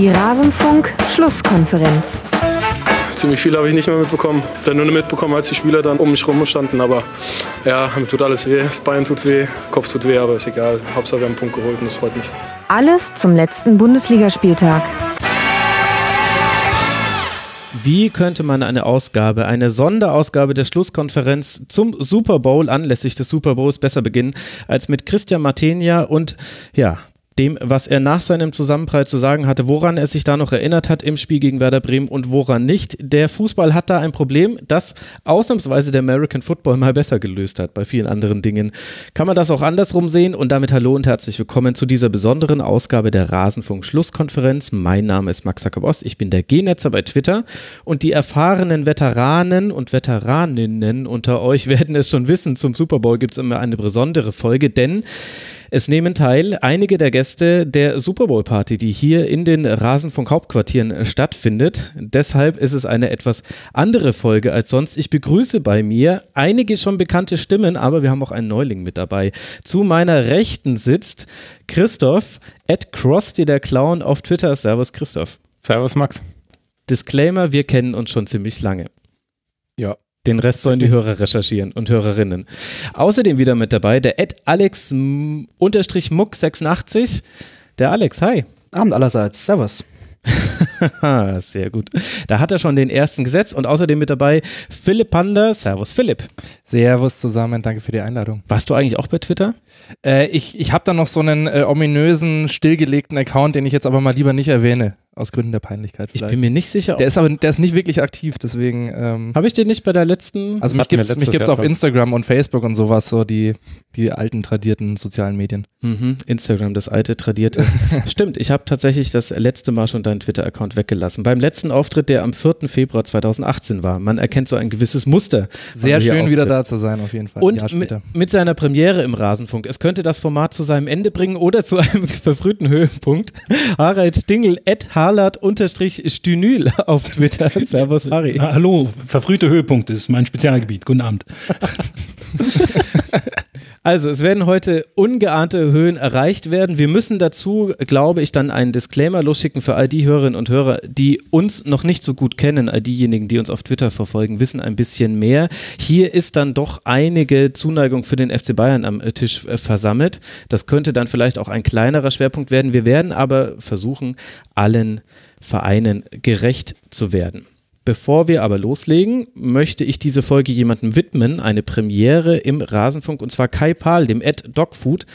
Die Rasenfunk-Schlusskonferenz. Ziemlich viel habe ich nicht mehr mitbekommen. Dann nur mitbekommen, als die Spieler dann um mich rum standen. Aber ja, mir tut alles weh. Das Bein tut weh, Kopf tut weh, aber ist egal. Hauptsache wir haben einen Punkt geholt und das freut mich. Alles zum letzten Bundesligaspieltag. Wie könnte man eine Ausgabe, eine Sonderausgabe der Schlusskonferenz zum Super Bowl anlässlich des Super Bowls besser beginnen als mit Christian Martenia und ja, dem, was er nach seinem Zusammenprall zu sagen hatte, woran er sich da noch erinnert hat im Spiel gegen Werder Bremen und woran nicht. Der Fußball hat da ein Problem, das ausnahmsweise der American Football mal besser gelöst hat. Bei vielen anderen Dingen kann man das auch andersrum sehen. Und damit hallo und herzlich willkommen zu dieser besonderen Ausgabe der Rasenfunk Schlusskonferenz. Mein Name ist Max Jakob Ich bin der G-Netzer bei Twitter und die erfahrenen Veteranen und Veteraninnen unter euch werden es schon wissen. Zum Super Bowl gibt es immer eine besondere Folge, denn es nehmen teil einige der Gäste der Super Bowl Party, die hier in den Rasenfunk Hauptquartieren äh, stattfindet. Deshalb ist es eine etwas andere Folge als sonst. Ich begrüße bei mir einige schon bekannte Stimmen, aber wir haben auch einen Neuling mit dabei. Zu meiner Rechten sitzt Christoph, at Krusty der Clown auf Twitter. Servus Christoph. Servus Max. Disclaimer, wir kennen uns schon ziemlich lange. Ja, den Rest sollen die Hörer recherchieren und Hörerinnen. Außerdem wieder mit dabei der Ed Alex Muck 86. Der Alex, hi. Abend allerseits. Servus. Sehr gut. Da hat er schon den ersten gesetzt und außerdem mit dabei Philipp Pander. Servus Philipp. Servus zusammen, danke für die Einladung. Warst du eigentlich auch bei Twitter? Äh, ich ich habe da noch so einen äh, ominösen, stillgelegten Account, den ich jetzt aber mal lieber nicht erwähne. Aus Gründen der Peinlichkeit. Vielleicht. Ich bin mir nicht sicher. Der ist aber der ist nicht wirklich aktiv, deswegen. Ähm, Habe ich den nicht bei der letzten? Also mich gibt's, mich gibt's auf Instagram und Facebook und sowas, so die, die alten tradierten sozialen Medien. Mhm, Instagram, das alte tradierte. Stimmt, ich habe tatsächlich das letzte Mal schon deinen Twitter-Account weggelassen. Beim letzten Auftritt, der am 4. Februar 2018 war. Man erkennt so ein gewisses Muster. Sehr schön wieder da zu sein, auf jeden Fall. Und mit, mit seiner Premiere im Rasenfunk. Es könnte das Format zu seinem Ende bringen oder zu einem verfrühten Höhepunkt. Harald Dingel, Ed Harlert-Stünyl auf Twitter. Servus, Harry. hallo, verfrühte Höhepunkte ist mein Spezialgebiet. Guten Abend. Also, es werden heute ungeahnte Höhen erreicht werden. Wir müssen dazu, glaube ich, dann einen Disclaimer losschicken für all die Hörerinnen und Hörer, die uns noch nicht so gut kennen. All diejenigen, die uns auf Twitter verfolgen, wissen ein bisschen mehr. Hier ist dann doch einige Zuneigung für den FC Bayern am Tisch äh, versammelt. Das könnte dann vielleicht auch ein kleinerer Schwerpunkt werden. Wir werden aber versuchen, allen Vereinen gerecht zu werden. Bevor wir aber loslegen, möchte ich diese Folge jemandem widmen, eine Premiere im Rasenfunk, und zwar Kai Pahl, dem Ed Dogfood,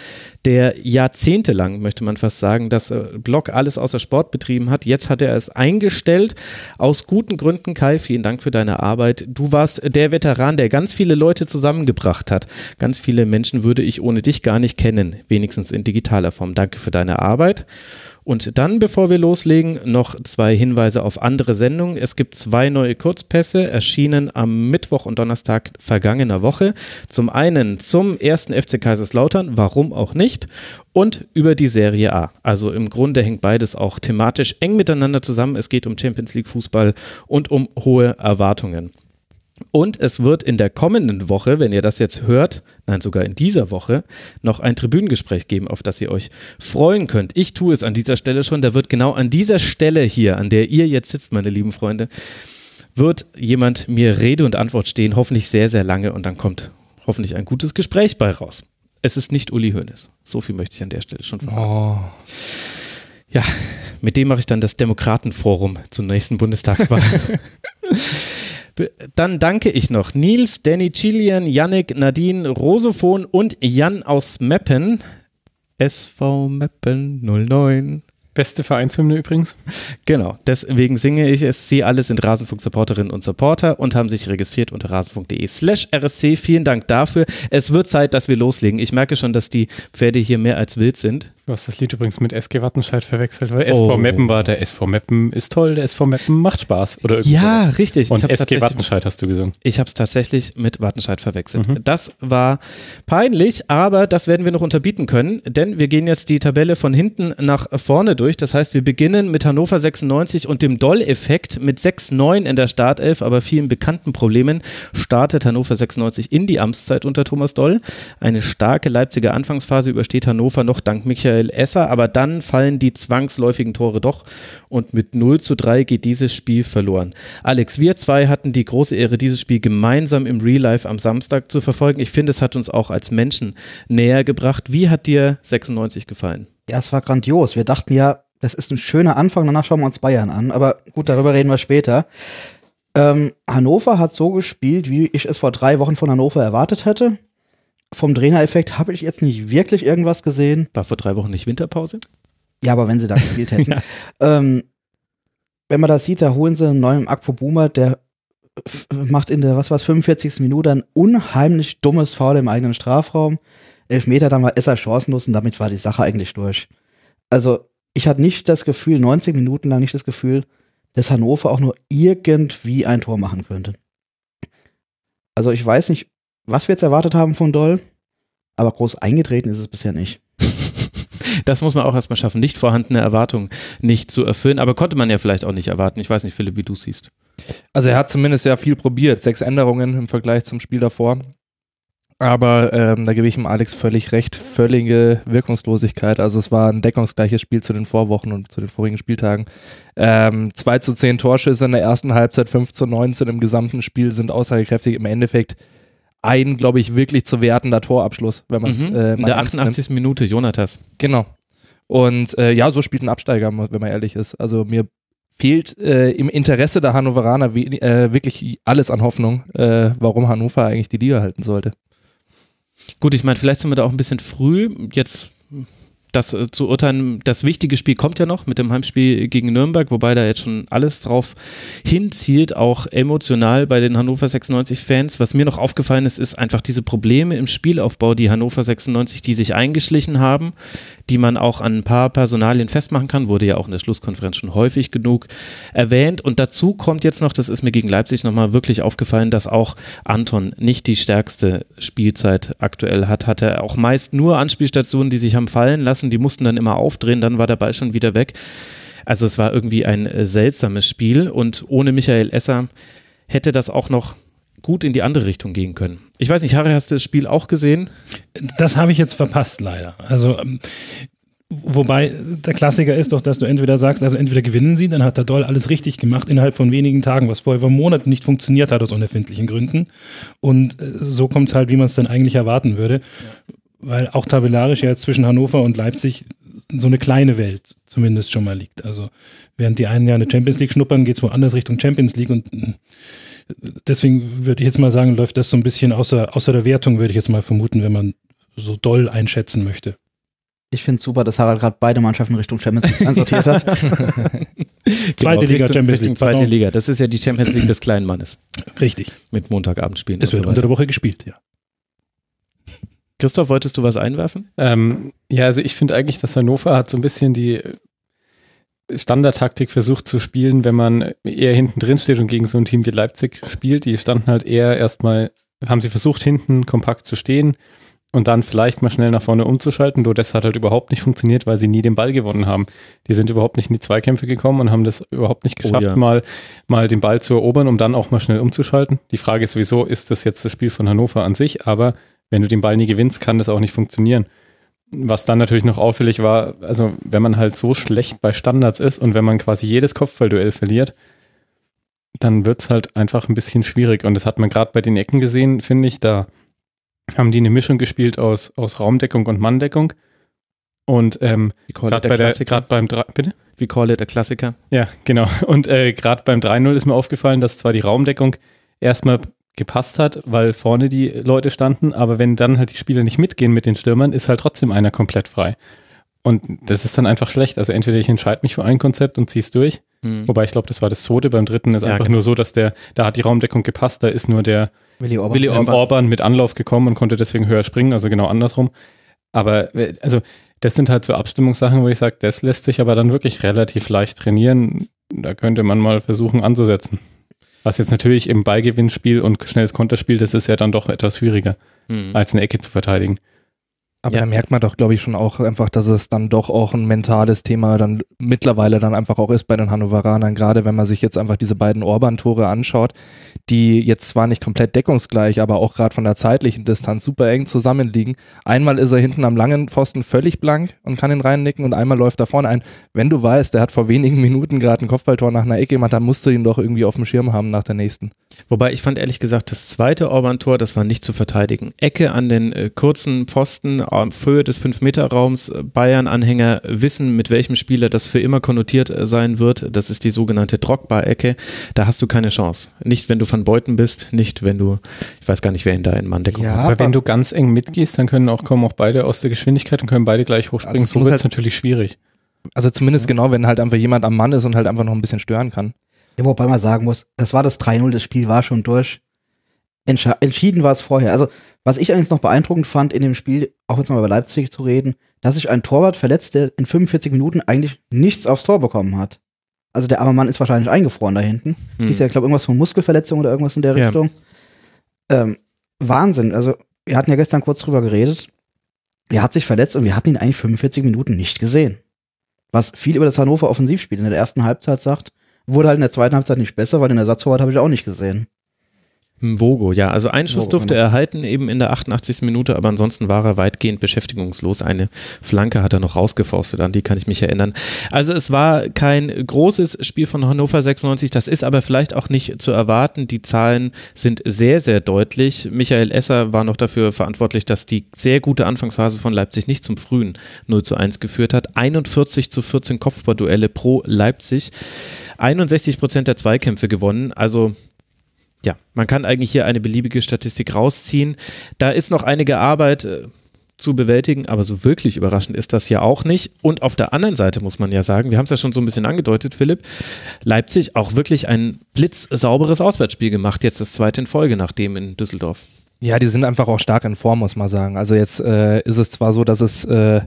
der jahrzehntelang, möchte man fast sagen, das äh, Blog alles außer Sport betrieben hat. Jetzt hat er es eingestellt, aus guten Gründen. Kai, vielen Dank für deine Arbeit. Du warst der Veteran, der ganz viele Leute zusammengebracht hat. Ganz viele Menschen würde ich ohne dich gar nicht kennen, wenigstens in digitaler Form. Danke für deine Arbeit. Und dann, bevor wir loslegen, noch zwei Hinweise auf andere Sendungen. Es gibt zwei neue Kurzpässe, erschienen am Mittwoch und Donnerstag vergangener Woche. Zum einen zum ersten FC Kaiserslautern, warum auch nicht, und über die Serie A. Also im Grunde hängt beides auch thematisch eng miteinander zusammen. Es geht um Champions League Fußball und um hohe Erwartungen. Und es wird in der kommenden Woche, wenn ihr das jetzt hört, nein, sogar in dieser Woche, noch ein Tribünengespräch geben, auf das ihr euch freuen könnt. Ich tue es an dieser Stelle schon. Da wird genau an dieser Stelle hier, an der ihr jetzt sitzt, meine lieben Freunde, wird jemand mir Rede und Antwort stehen, hoffentlich sehr, sehr lange und dann kommt hoffentlich ein gutes Gespräch bei raus. Es ist nicht Uli Hoeneß. So viel möchte ich an der Stelle schon verraten. Oh. Ja, mit dem mache ich dann das Demokratenforum zur nächsten Bundestagswahl. Dann danke ich noch Nils, Danny Chilian, Yannick, Nadine, Rosophon und Jan aus Meppen. SV Meppen 09. Beste Vereinshymne übrigens. Genau, deswegen singe ich es. Sie alle sind Rasenfunk-Supporterinnen und Supporter und haben sich registriert unter rasenfunk.de slash rsc. Vielen Dank dafür. Es wird Zeit, dass wir loslegen. Ich merke schon, dass die Pferde hier mehr als wild sind. Du hast das Lied übrigens mit SG Wattenscheid verwechselt, weil SV oh. Meppen war der SV Meppen ist toll, der SV Meppen macht Spaß. Oder ja, so. richtig. Und SG Wattenscheid hast du gesungen. Ich habe es tatsächlich mit Wattenscheid verwechselt. Mhm. Das war peinlich, aber das werden wir noch unterbieten können, denn wir gehen jetzt die Tabelle von hinten nach vorne durch. Das heißt, wir beginnen mit Hannover 96 und dem Doll-Effekt mit 6-9 in der Startelf, aber vielen bekannten Problemen startet Hannover 96 in die Amtszeit unter Thomas Doll. Eine starke Leipziger Anfangsphase übersteht Hannover noch dank Michael Michael Esser, aber dann fallen die zwangsläufigen Tore doch und mit 0 zu 3 geht dieses Spiel verloren. Alex, wir zwei hatten die große Ehre, dieses Spiel gemeinsam im Real Life am Samstag zu verfolgen. Ich finde, es hat uns auch als Menschen näher gebracht. Wie hat dir 96 gefallen? Ja, es war grandios. Wir dachten ja, das ist ein schöner Anfang, danach schauen wir uns Bayern an. Aber gut, darüber reden wir später. Ähm, Hannover hat so gespielt, wie ich es vor drei Wochen von Hannover erwartet hätte. Vom Trainereffekt habe ich jetzt nicht wirklich irgendwas gesehen. War vor drei Wochen nicht Winterpause? Ja, aber wenn sie da gespielt hätten. ja. ähm, wenn man das sieht, da holen sie einen neuen Akpo Boomer, der macht in der, was war 45. Minute ein unheimlich dummes Foul im eigenen Strafraum. Elfmeter, dann war Esser chancenlos und damit war die Sache eigentlich durch. Also, ich hatte nicht das Gefühl, 90 Minuten lang nicht das Gefühl, dass Hannover auch nur irgendwie ein Tor machen könnte. Also, ich weiß nicht, was wir jetzt erwartet haben von Doll, aber groß eingetreten ist es bisher nicht. Das muss man auch erstmal schaffen, nicht vorhandene Erwartungen nicht zu erfüllen, aber konnte man ja vielleicht auch nicht erwarten. Ich weiß nicht, Philipp, wie du siehst. Also er hat zumindest sehr viel probiert, sechs Änderungen im Vergleich zum Spiel davor. Aber ähm, da gebe ich ihm Alex völlig recht, völlige Wirkungslosigkeit. Also es war ein deckungsgleiches Spiel zu den Vorwochen und zu den vorigen Spieltagen. Ähm, 2 zu 10 Torschüsse in der ersten Halbzeit, 5 zu 19 im gesamten Spiel sind aussagekräftig. Im Endeffekt ein, glaube ich, wirklich zu wertender Torabschluss, wenn man es mhm, äh, In der 88. Nimmt. Minute, Jonathas. Genau. Und äh, ja, so spielt ein Absteiger, wenn man ehrlich ist. Also mir fehlt äh, im Interesse der Hannoveraner wie, äh, wirklich alles an Hoffnung, äh, warum Hannover eigentlich die Liga halten sollte. Gut, ich meine, vielleicht sind wir da auch ein bisschen früh. Jetzt das äh, zu urteilen, das wichtige Spiel kommt ja noch mit dem Heimspiel gegen Nürnberg, wobei da jetzt schon alles drauf hinzielt, auch emotional bei den Hannover 96 Fans. Was mir noch aufgefallen ist, ist einfach diese Probleme im Spielaufbau, die Hannover 96, die sich eingeschlichen haben, die man auch an ein paar Personalien festmachen kann, wurde ja auch in der Schlusskonferenz schon häufig genug erwähnt. Und dazu kommt jetzt noch, das ist mir gegen Leipzig nochmal wirklich aufgefallen, dass auch Anton nicht die stärkste Spielzeit aktuell hat. Hatte auch meist nur Anspielstationen, die sich haben fallen lassen, die mussten dann immer aufdrehen, dann war der Ball schon wieder weg. Also es war irgendwie ein seltsames Spiel und ohne Michael Esser hätte das auch noch gut in die andere Richtung gehen können. Ich weiß nicht, Harry, hast du das Spiel auch gesehen? Das habe ich jetzt verpasst, leider. Also, ähm, wobei der Klassiker ist doch, dass du entweder sagst, also entweder gewinnen sie, dann hat der Doll alles richtig gemacht innerhalb von wenigen Tagen, was vorher über Monate nicht funktioniert hat aus unerfindlichen Gründen. Und äh, so kommt es halt, wie man es dann eigentlich erwarten würde. Ja. Weil auch tabellarisch ja zwischen Hannover und Leipzig so eine kleine Welt zumindest schon mal liegt. Also während die einen ja eine Champions League schnuppern, geht es woanders Richtung Champions League und deswegen würde ich jetzt mal sagen, läuft das so ein bisschen außer, außer der Wertung, würde ich jetzt mal vermuten, wenn man so doll einschätzen möchte. Ich finde es super, dass Harald gerade beide Mannschaften Richtung Champions League einsortiert hat. zweite genau, Liga, Champions League. Zweite genau. Liga, das ist ja die Champions League des kleinen Mannes. Richtig. Mit Montagabendspielen. Es wird so unter der Woche gespielt, ja. Christoph, wolltest du was einwerfen? Ähm, ja, also ich finde eigentlich, dass Hannover hat so ein bisschen die Standardtaktik versucht zu spielen, wenn man eher hinten drin steht und gegen so ein Team wie Leipzig spielt. Die standen halt eher erstmal, haben sie versucht, hinten kompakt zu stehen und dann vielleicht mal schnell nach vorne umzuschalten. Nur das hat halt überhaupt nicht funktioniert, weil sie nie den Ball gewonnen haben. Die sind überhaupt nicht in die Zweikämpfe gekommen und haben das überhaupt nicht oh geschafft, oh ja. mal, mal den Ball zu erobern, um dann auch mal schnell umzuschalten. Die Frage ist sowieso, ist das jetzt das Spiel von Hannover an sich? Aber wenn du den Ball nie gewinnst, kann das auch nicht funktionieren. Was dann natürlich noch auffällig war, also wenn man halt so schlecht bei Standards ist und wenn man quasi jedes Kopfballduell verliert, dann wird es halt einfach ein bisschen schwierig. Und das hat man gerade bei den Ecken gesehen, finde ich. Da haben die eine Mischung gespielt aus, aus Raumdeckung und Manndeckung. Und ähm, gerade bei der, gerade beim bitte? We call it a Klassiker. Ja, genau. Und äh, gerade beim 3-0 ist mir aufgefallen, dass zwar die Raumdeckung erstmal gepasst hat, weil vorne die Leute standen, aber wenn dann halt die Spieler nicht mitgehen mit den Stürmern, ist halt trotzdem einer komplett frei. Und das ist dann einfach schlecht. Also entweder ich entscheide mich für ein Konzept und ziehe es durch, mhm. wobei ich glaube, das war das zweite. Beim dritten ist ja, einfach genau. nur so, dass der, da hat die Raumdeckung gepasst, da ist nur der Willi Orban, Willi Orban, Orban mit Anlauf gekommen und konnte deswegen höher springen, also genau andersrum. Aber äh, also das sind halt so Abstimmungssachen, wo ich sage, das lässt sich aber dann wirklich relativ leicht trainieren. Da könnte man mal versuchen anzusetzen. Was jetzt natürlich im Ballgewinnspiel und schnelles Konterspiel, das ist ja dann doch etwas schwieriger, mhm. als eine Ecke zu verteidigen. Aber Ja. da merkt man doch, glaube ich, schon auch einfach, dass es dann doch auch ein mentales Thema dann mittlerweile dann einfach auch ist bei den Hannoveranern, gerade wenn man sich jetzt einfach diese beiden Orban-Tore anschaut, die jetzt zwar nicht komplett deckungsgleich, aber auch gerade von der zeitlichen Distanz super eng zusammenliegen. Einmal ist er hinten am langen Pfosten völlig blank und kann ihn reinnicken und einmal läuft da vorne ein. Wenn du weißt, der hat vor wenigen Minuten gerade ein Kopfballtor nach einer Ecke gemacht, dann musst du ihn doch irgendwie auf dem Schirm haben nach der nächsten. Wobei ich fand ehrlich gesagt, das zweite Orban-Tor, das war nicht zu verteidigen. Ecke an den äh, kurzen Pfosten auf Höhe des 5-Meter-Raums. Äh, Bayern-Anhänger wissen, mit welchem Spieler das für immer konnotiert äh, sein wird. Das ist die sogenannte Drogba-Ecke. Da hast du keine Chance. Nicht, wenn du Van Beuten bist, nicht, wenn du, ich weiß gar nicht, wer in da in Manndeckung Ja, hat. Aber wenn du ganz eng mitgehst, dann können auch, kommen auch beide aus der Geschwindigkeit und können beide gleich hochspringen. Also so wird es halt- natürlich schwierig. Also zumindest genau, wenn halt einfach jemand am Mann ist und halt einfach noch ein bisschen stören kann. Ja, wobei man sagen muss, das war das 3-0, das Spiel war schon durch. Entsche entschieden war es vorher. Also, was ich allerdings noch beeindruckend fand in dem Spiel, auch jetzt mal über Leipzig zu reden, dass sich ein Torwart verletzt, der in 45 Minuten eigentlich nichts aufs Tor bekommen hat. Also der arme Mann ist wahrscheinlich eingefroren da hinten. Hm. Hieß ja, glaube irgendwas von Muskelverletzung oder irgendwas in der Ja. Richtung. Ähm, Wahnsinn. Also, wir hatten ja gestern kurz drüber geredet. Er hat sich verletzt und wir hatten ihn eigentlich 45 Minuten nicht gesehen. Was viel über das Hannover Offensivspiel in der ersten Halbzeit sagt, wurde halt in der zweiten Halbzeit nicht besser, weil den Ersatztorwart habe ich auch nicht gesehen. Vogo, ja. Also einen Schuss durfte genau. er erhalten, eben in der 88. Minute, aber ansonsten war er weitgehend beschäftigungslos. Eine Flanke hat er noch rausgefaustet, an die kann ich mich erinnern. Also es war kein großes Spiel von Hannover 96, das ist aber vielleicht auch nicht zu erwarten. Die Zahlen sind sehr, sehr deutlich. Michael Esser war noch dafür verantwortlich, dass die sehr gute Anfangsphase von Leipzig nicht zum frühen 0 zu 1 geführt hat. 41 zu 14 Kopfballduelle pro Leipzig. 61 Prozent der Zweikämpfe gewonnen. Also ja, man kann eigentlich hier eine beliebige Statistik rausziehen. Da ist noch einige Arbeit äh, zu bewältigen, aber so wirklich überraschend ist das ja auch nicht. Und auf der anderen Seite muss man ja sagen, wir haben es ja schon so ein bisschen angedeutet, Philipp, Leipzig auch wirklich ein blitzsauberes Auswärtsspiel gemacht, jetzt das zweite in Folge nach dem in Düsseldorf. Ja, die sind einfach auch stark in Form, muss man sagen. Also jetzt äh, ist es zwar so, dass es, äh,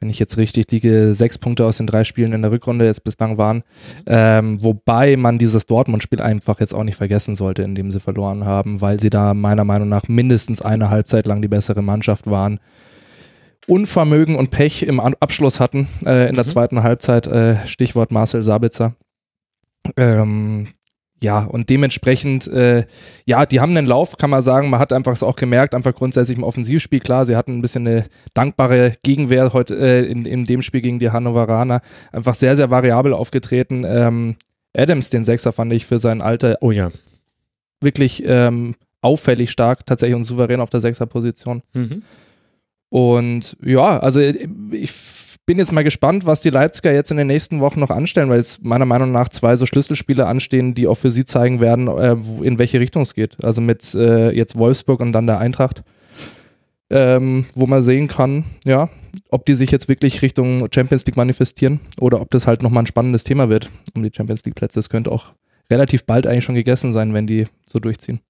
wenn ich jetzt richtig liege, sechs Punkte aus den drei Spielen in der Rückrunde jetzt bislang waren, ähm, wobei man dieses Dortmund-Spiel einfach jetzt auch nicht vergessen sollte, in dem sie verloren haben, weil sie da meiner Meinung nach mindestens eine Halbzeit lang die bessere Mannschaft waren. Unvermögen und Pech im Abschluss hatten äh, in der Mhm. zweiten Halbzeit, äh, Stichwort Marcel Sabitzer. Ähm, ja, und dementsprechend, äh, ja, die haben einen Lauf, kann man sagen. Man hat einfach es auch gemerkt, einfach grundsätzlich im Offensivspiel. Klar, sie hatten ein bisschen eine dankbare Gegenwehr heute äh, in, in dem Spiel gegen die Hannoveraner. Einfach sehr, sehr variabel aufgetreten. Ähm, Adams, den Sechser, fand ich für sein Alter Oh ja. wirklich ähm, auffällig stark, tatsächlich und souverän auf der Sechserposition. Mhm. Und ja, also ich bin jetzt mal gespannt, was die Leipziger jetzt in den nächsten Wochen noch anstellen, weil jetzt meiner Meinung nach zwei so Schlüsselspiele anstehen, die auch für sie zeigen werden, äh, in welche Richtung es geht. Also mit äh, jetzt Wolfsburg und dann der Eintracht, ähm, wo man sehen kann, ja, ob die sich jetzt wirklich Richtung Champions League manifestieren oder ob das halt nochmal ein spannendes Thema wird um die Champions League Plätze. Das könnte auch relativ bald eigentlich schon gegessen sein, wenn die so durchziehen.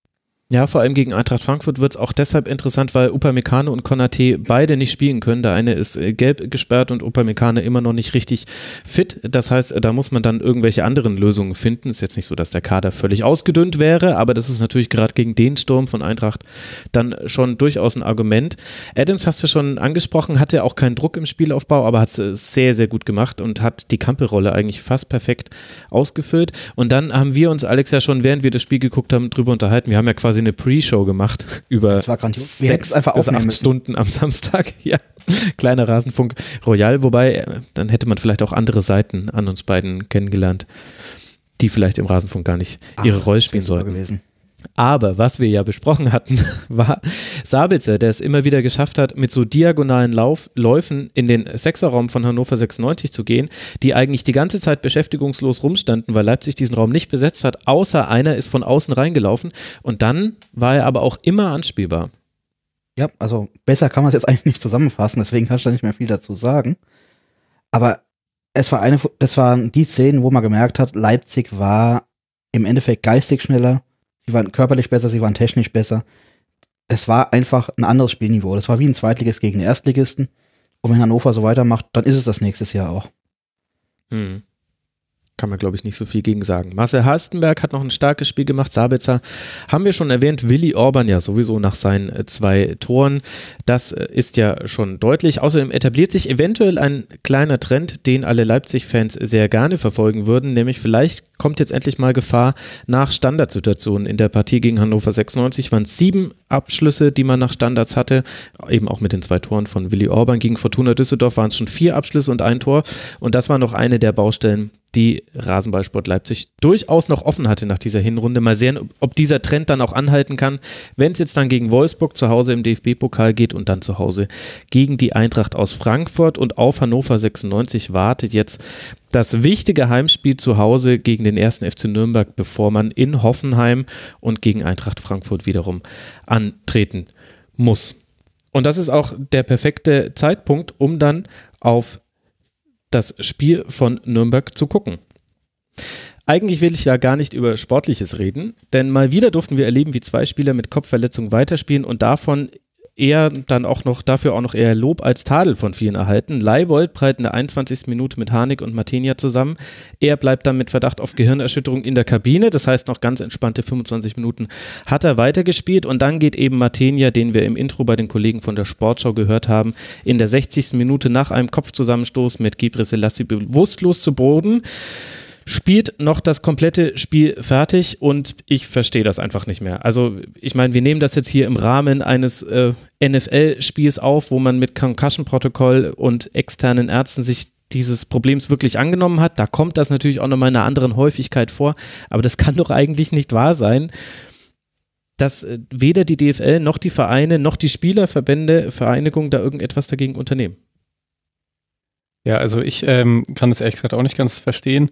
Ja, vor allem gegen Eintracht Frankfurt wird es auch deshalb interessant, weil Upamecano und Konate beide nicht spielen können. Der eine ist äh, gelb gesperrt und Upamecano immer noch nicht richtig fit. Das heißt, da muss man dann irgendwelche anderen Lösungen finden. Ist jetzt nicht so, dass der Kader völlig ausgedünnt wäre, aber das ist natürlich gerade gegen den Sturm von Eintracht dann schon durchaus ein Argument. Adams hast du schon angesprochen, hatte auch keinen Druck im Spielaufbau, aber hat es sehr, sehr gut gemacht und hat die Kampelrolle eigentlich fast perfekt ausgefüllt. Und dann haben wir uns, Alex, ja schon, während wir das Spiel geguckt haben, drüber unterhalten. Wir haben ja quasi eine Pre-Show gemacht über Das war grandios. Wir hätten es einfach bis acht. Stunden am Samstag. Ja, kleiner Rasenfunk Royal. Wobei, äh, dann hätte man vielleicht auch andere Seiten an uns beiden kennengelernt, die vielleicht im Rasenfunk gar nicht ihre Ach, Rolle das spielen sollten. Gewesen. Aber was wir ja besprochen hatten, war Sabitzer, der es immer wieder geschafft hat, mit so diagonalen Lauf, Läufen in den Sechserraum von Hannover 96 zu gehen, die eigentlich die ganze Zeit beschäftigungslos rumstanden, weil Leipzig diesen Raum nicht besetzt hat, außer einer ist von außen reingelaufen und dann war er aber auch immer anspielbar. Ja, also besser kann man es jetzt eigentlich nicht zusammenfassen, deswegen kann ich da nicht mehr viel dazu sagen. Aber es war eine, das waren die Szenen, wo man gemerkt hat, Leipzig war im Endeffekt geistig schneller, sie waren körperlich besser, sie waren technisch besser. Es war einfach ein anderes Spielniveau. Das war wie ein Zweitligist gegen den Erstligisten. Und wenn Hannover so weitermacht, dann ist es das nächstes Jahr auch. Hm. kann man, glaube ich, nicht so viel gegen sagen. Marcel Halstenberg hat noch ein starkes Spiel gemacht. Sabitzer haben wir schon erwähnt. Willi Orban ja sowieso nach seinen äh, zwei Toren. Das äh, ist ja schon deutlich. Außerdem etabliert sich eventuell ein kleiner Trend, den alle Leipzig-Fans sehr gerne verfolgen würden, nämlich vielleicht kommt jetzt endlich mal Gefahr nach Standardsituationen. In der Partie gegen Hannover 96 waren es sieben Abschlüsse, die man nach Standards hatte, eben auch mit den zwei Toren von Willi Orban. Gegen Fortuna Düsseldorf waren es schon vier Abschlüsse und ein Tor. Und das war noch eine der Baustellen, die Rasenballsport Leipzig durchaus noch offen hatte nach dieser Hinrunde. Mal sehen, ob dieser Trend dann auch anhalten kann, wenn es jetzt dann gegen Wolfsburg zu Hause im DFB-Pokal geht und dann zu Hause gegen die Eintracht aus Frankfurt und auf Hannover 96 wartet jetzt das wichtige Heimspiel zu Hause gegen den ersten FC Nürnberg, bevor man in Hoffenheim und gegen Eintracht Frankfurt wiederum antreten muss. Und das ist auch der perfekte Zeitpunkt, um dann auf das Spiel von Nürnberg zu gucken. Eigentlich will ich ja gar nicht über Sportliches reden, denn mal wieder durften wir erleben, wie zwei Spieler mit Kopfverletzung weiterspielen und davon eher dann auch noch, dafür auch noch eher Lob als Tadel von vielen erhalten. Leibold prallt in der 21. Minute mit Harnik und Martinia zusammen. Er bleibt dann mit Verdacht auf Gehirnerschütterung in der Kabine. Das heißt, noch ganz entspannte 25 Minuten hat er weitergespielt und dann geht eben Martinia, den wir im Intro bei den Kollegen von der Sportschau gehört haben, in der 60. Minute nach einem Kopfzusammenstoß mit Gibre Selassie bewusstlos zu Boden spielt noch das komplette Spiel fertig und ich verstehe das einfach nicht mehr. Also ich meine, wir nehmen das jetzt hier im Rahmen eines äh, NFL-Spiels auf, wo man mit Concussion-Protokoll und externen Ärzten sich dieses Problems wirklich angenommen hat. Da kommt das natürlich auch nochmal in einer anderen Häufigkeit vor, aber das kann doch eigentlich nicht wahr sein dass äh, weder die DFL noch die Vereine noch die Spielerverbände, Vereinigungen da irgendetwas dagegen unternehmen. Ja, also ich ähm, kann das ehrlich gesagt auch nicht ganz verstehen.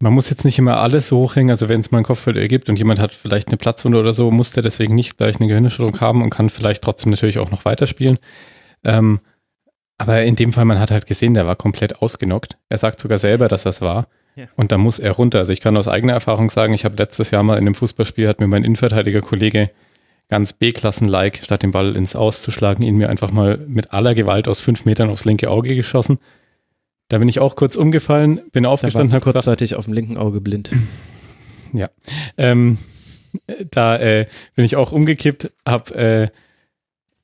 Man muss jetzt nicht immer alles so hochhängen, also wenn es mal einen Kopfhörer ergibt und jemand hat vielleicht eine Platzwunde oder so, muss der deswegen nicht gleich eine Gehirnerschütterung haben und kann vielleicht trotzdem natürlich auch noch weiterspielen. Ähm, aber in dem Fall, man hat halt gesehen, der war komplett ausgenockt. Er sagt sogar selber, dass das war. Ja. Und da muss er runter. Also ich kann aus eigener Erfahrung sagen, ich habe letztes Jahr mal in einem Fußballspiel, hat mir mein Innenverteidiger-Kollege ganz B-Klassen-like, statt den Ball ins Auszuschlagen, ihn mir einfach mal mit aller Gewalt aus fünf Metern aufs linke Auge geschossen. Da bin ich auch kurz umgefallen, bin aufgestanden. Du kurzzeitig gesagt, auf dem linken Auge blind. Ja. Ähm, da äh, bin ich auch umgekippt, hab, äh,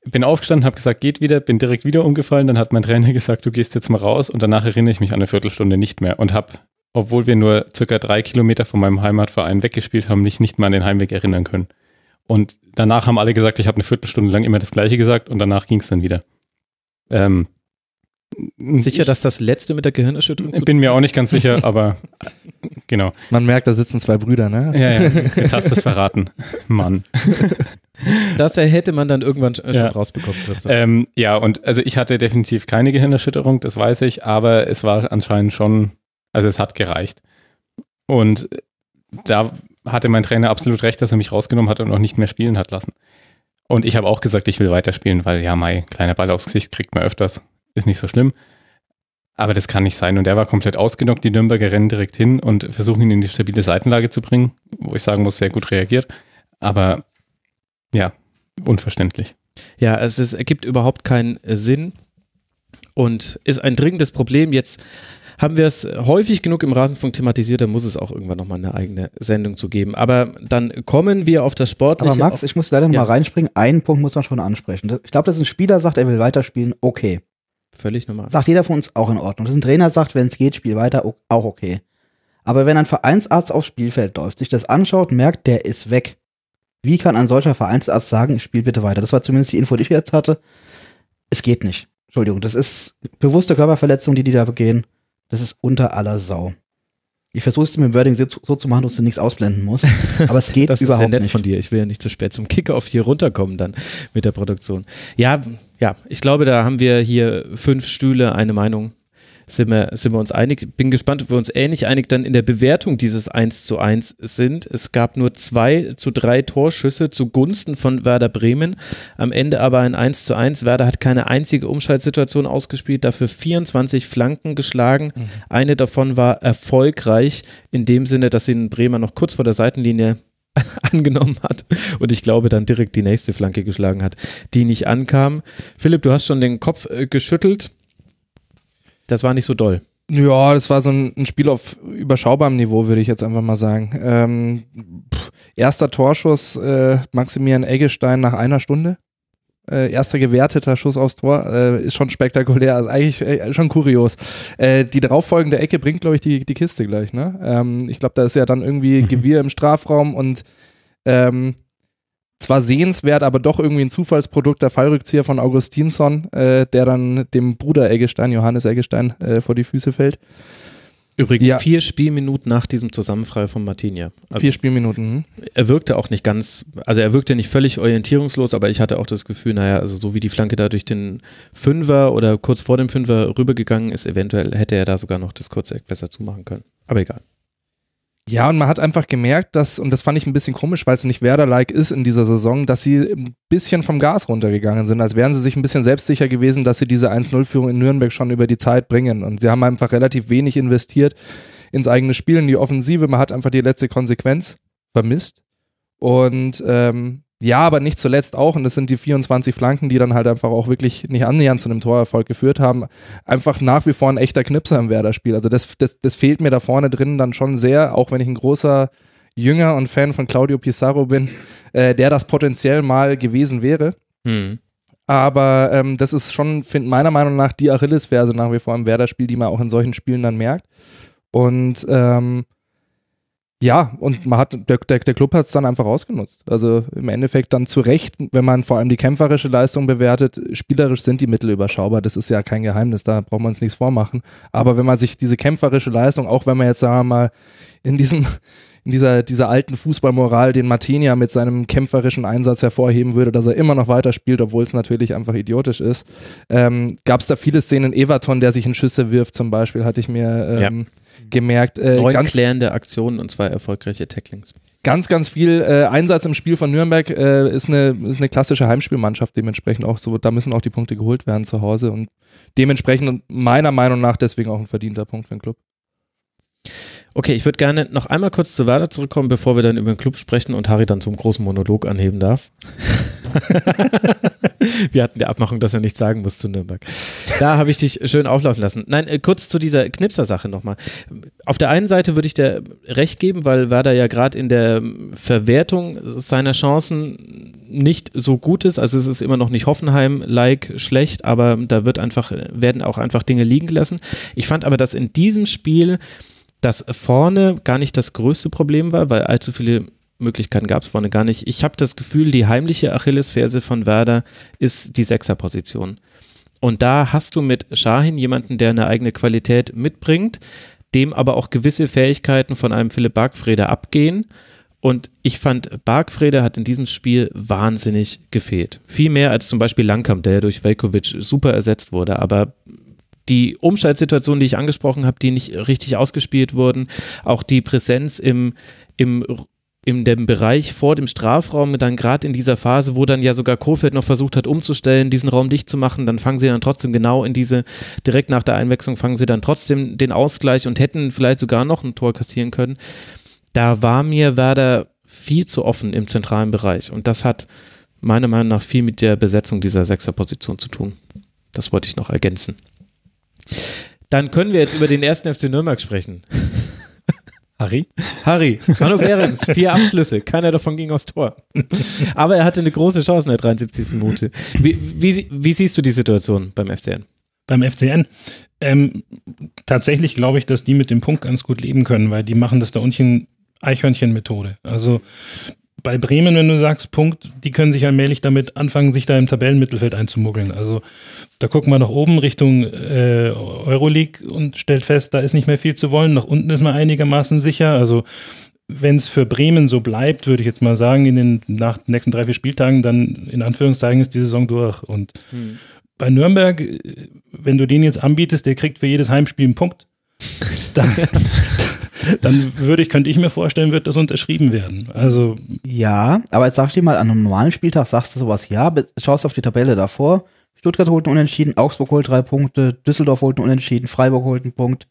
bin aufgestanden, habe gesagt, geht wieder, bin direkt wieder umgefallen. Dann hat mein Trainer gesagt, du gehst jetzt mal raus. Und danach erinnere ich mich an eine Viertelstunde nicht mehr und habe, obwohl wir nur circa drei Kilometer von meinem Heimatverein weggespielt haben, mich nicht mal an den Heimweg erinnern können. Und danach haben alle gesagt, ich habe eine Viertelstunde lang immer das Gleiche gesagt und danach ging es dann wieder. Ähm, Sicher, dass das letzte mit der Gehirnerschütterung zu Bin mir auch nicht ganz sicher, aber genau. Man merkt, da sitzen zwei Brüder, ne? Ja, ja. Jetzt hast du es verraten. Mann. Das hätte man dann irgendwann schon ja. rausbekommen. Ähm, ja, und also ich hatte definitiv keine Gehirnerschütterung, das weiß ich, aber es war anscheinend schon, also es hat gereicht. Und da hatte mein Trainer absolut recht, dass er mich rausgenommen hat und auch nicht mehr spielen hat lassen. Und ich habe auch gesagt, ich will weiterspielen, weil ja, mein kleiner Ball aufs Gesicht kriegt man öfters ist nicht so schlimm. Aber das kann nicht sein. Und er war komplett ausgenockt. Die Nürnberger rennen direkt hin und versuchen ihn in die stabile Seitenlage zu bringen, wo ich sagen muss, sehr gut reagiert. Aber ja, unverständlich. Ja, es, ist, ergibt überhaupt keinen Sinn und ist ein dringendes Problem. Jetzt haben wir es häufig genug im Rasenfunk thematisiert, da muss es auch irgendwann nochmal eine eigene Sendung zu geben. Aber dann kommen wir auf das Sportliche. Aber Max, ich muss leider nochmal ja. reinspringen. Einen Punkt muss man schon ansprechen. Ich glaube, dass ein Spieler sagt, er will weiterspielen, okay. Völlig normal. Sagt jeder von uns auch in Ordnung. Dass ein Trainer sagt, wenn es geht, spiel weiter, auch okay. Aber wenn ein Vereinsarzt aufs Spielfeld läuft, sich das anschaut, merkt, der ist weg. Wie kann ein solcher Vereinsarzt sagen, ich spiele bitte weiter? Das war zumindest die Info, die ich jetzt hatte. Es geht nicht. Entschuldigung, das ist bewusste Körperverletzung, die die da begehen. Das ist unter aller Sau. Ich versuche es mit dem Wording so, zu machen, dass du nichts ausblenden musst. Aber es geht das überhaupt nicht. Das ist sehr nett nicht. von dir. Ich will ja nicht zu spät zum Kickoff hier runterkommen dann mit der Produktion. Ja, ja, ich glaube, da haben wir hier fünf Stühle, eine Meinung sind wir, sind wir uns einig. Bin gespannt, ob wir uns ähnlich einig dann in der Bewertung dieses 1 zu 1 sind. Es gab nur zwei zu drei Torschüsse zugunsten von Werder Bremen. Am Ende aber ein 1 zu 1. Werder hat keine einzige Umschaltsituation ausgespielt, dafür 24 Flanken geschlagen. Mhm. Eine davon war erfolgreich in dem Sinne, dass sie den Bremer noch kurz vor der Seitenlinie angenommen hat und ich glaube dann direkt die nächste Flanke geschlagen hat, die nicht ankam. Philipp, du hast schon den Kopf äh, geschüttelt. Das war nicht so doll. Ja, das war so ein, ein Spiel auf überschaubarem Niveau, würde ich jetzt einfach mal sagen. Ähm, pff, erster Torschuss äh, Maximilian Eggestein nach einer Stunde. Äh, erster gewerteter Schuss aufs Tor äh, ist schon spektakulär, also eigentlich äh, schon kurios. Äh, die darauffolgende Ecke bringt, glaube ich, die, die Kiste gleich. Ne? Ähm, ich glaube, da ist ja dann irgendwie Mhm. Gewirr im Strafraum und ähm, zwar sehenswert, aber doch irgendwie ein Zufallsprodukt der Fallrückzieher von Augustinsson, äh, der dann dem Bruder Eggestein, Johannes Eggestein, äh, vor die Füße fällt. Übrigens Ja. vier Spielminuten nach diesem Zusammenfall von Martinia. Also Vier Spielminuten. hm? er wirkte auch nicht ganz, also er wirkte nicht völlig orientierungslos, aber ich hatte auch das Gefühl, naja, also so wie die Flanke da durch den Fünfer oder kurz vor dem Fünfer rübergegangen ist, eventuell hätte er da sogar noch das kurze Eck besser zumachen können. Aber egal. Ja, und man hat einfach gemerkt, dass, und das fand ich ein bisschen komisch, weil es nicht Werder-like ist in dieser Saison, dass sie ein bisschen vom Gas runtergegangen sind, als wären sie sich ein bisschen selbstsicher gewesen, dass sie diese 1-0-Führung in Nürnberg schon über die Zeit bringen. Und sie haben einfach relativ wenig investiert ins eigene Spiel, in die Offensive. Man hat einfach die letzte Konsequenz vermisst. Und ähm, ja, aber nicht zuletzt auch, und das sind die 24 Flanken, die dann halt einfach auch wirklich nicht annähernd zu einem Torerfolg geführt haben, einfach nach wie vor ein echter Knipser im Werder-Spiel. Also das, das, das fehlt mir da vorne drin dann schon sehr, auch wenn ich ein großer Jünger und Fan von Claudio Pizarro bin, äh, der das potenziell mal gewesen wäre. Hm. Aber ähm, das ist schon, find, meiner Meinung nach, die Achillesferse nach wie vor im Werder-Spiel, die man auch in solchen Spielen dann merkt. Und ähm, ja, und man hat, der, der, der Club hat es dann einfach ausgenutzt. Also im Endeffekt dann zu Recht, wenn man vor allem die kämpferische Leistung bewertet, spielerisch sind die Mittel überschaubar. Das ist ja kein Geheimnis, da braucht man uns nichts vormachen. Aber wenn man sich diese kämpferische Leistung, auch wenn man jetzt, sagen wir mal, in diesem, in dieser, dieser alten Fußballmoral, den Martinia mit seinem kämpferischen Einsatz hervorheben würde, dass er immer noch weiterspielt, obwohl es natürlich einfach idiotisch ist. Ähm, Gab es da viele Szenen, Everton, der sich in Schüsse wirft zum Beispiel, hatte ich mir ähm, gemerkt. Äh, Neun ganz, klärende Aktionen und zwei erfolgreiche Tacklings. ganz, ganz viel äh, Einsatz im Spiel von Nürnberg äh, ist, eine, ist eine klassische Heimspielmannschaft, dementsprechend auch so, da müssen auch die Punkte geholt werden zu Hause und dementsprechend meiner Meinung nach deswegen auch ein verdienter Punkt für den Club. Okay, ich würde gerne noch einmal kurz zu Werder zurückkommen, bevor wir dann über den Club sprechen und Harry dann zum großen Monolog anheben darf. wir hatten die Abmachung, dass er nichts sagen muss zu Nürnberg. Da habe ich dich schön auflaufen lassen. Nein, äh, kurz zu dieser Knipser-Sache nochmal. Auf der einen Seite würde ich dir recht geben, weil Werder ja gerade in der Verwertung seiner Chancen nicht so gut ist. Also es ist immer noch nicht Hoffenheim-like schlecht, aber da wird einfach, werden auch einfach Dinge liegen gelassen. Ich fand aber, dass in diesem Spiel das vorne gar nicht das größte Problem war, weil allzu viele Möglichkeiten gab es vorne gar nicht. Ich habe das Gefühl, die heimliche Achillesferse von Werder ist die Sechserposition. Und da hast du mit Shahin jemanden, der eine eigene Qualität mitbringt, dem aber auch gewisse Fähigkeiten von einem Philipp Bargfrede abgehen. Und ich fand, Bargfrede hat in diesem Spiel wahnsinnig gefehlt. Viel mehr als zum Beispiel Langkamp, der durch Velkovic super ersetzt wurde. Aber die Umschaltsituationen, die ich angesprochen habe, die nicht richtig ausgespielt wurden, auch die Präsenz im, im in dem Bereich vor dem Strafraum, dann gerade in dieser Phase, wo dann ja sogar Kofeld noch versucht hat umzustellen, diesen Raum dicht zu machen, dann fangen sie dann trotzdem genau in diese, direkt nach der Einwechslung fangen sie dann trotzdem den Ausgleich und hätten vielleicht sogar noch ein Tor kassieren können. Da war mir Werder viel zu offen im zentralen Bereich und das hat meiner Meinung nach viel mit der Besetzung dieser Sechserposition zu tun. Das wollte ich noch ergänzen. Dann können wir jetzt über den ersten FC Nürnberg sprechen. Harry? Harry, Manu Behrens, vier Abschlüsse, keiner davon ging aufs Tor. Aber er hatte eine große Chance in der 73. Minute. Wie, wie, wie siehst du die Situation beim FCN? Beim FCN? Ähm, tatsächlich glaube ich, dass die mit dem Punkt ganz gut leben können, weil die machen das da unten Eichhörnchen-Methode. Also bei Bremen, wenn du sagst Punkt, die können sich allmählich damit anfangen, sich da im Tabellenmittelfeld einzumuggeln. Also da gucken wir nach oben Richtung äh, Euroleague und stellt fest, da ist nicht mehr viel zu wollen. Nach unten ist man einigermaßen sicher. Also wenn es für Bremen so bleibt, würde ich jetzt mal sagen, in den nach den nächsten drei, vier Spieltagen, dann in Anführungszeichen ist die Saison durch. Und hm. bei Nürnberg, wenn du den jetzt anbietest, der kriegt für jedes Heimspiel einen Punkt. Dann, dann würde ich, könnte ich mir vorstellen, wird das unterschrieben werden. Also. Ja, aber jetzt sag ich dir mal, an einem normalen Spieltag sagst du sowas, ja, schaust auf die Tabelle davor. Stuttgart holt einen Unentschieden, Augsburg holt drei Punkte, Düsseldorf holt einen Unentschieden, Freiburg holt einen Punkt.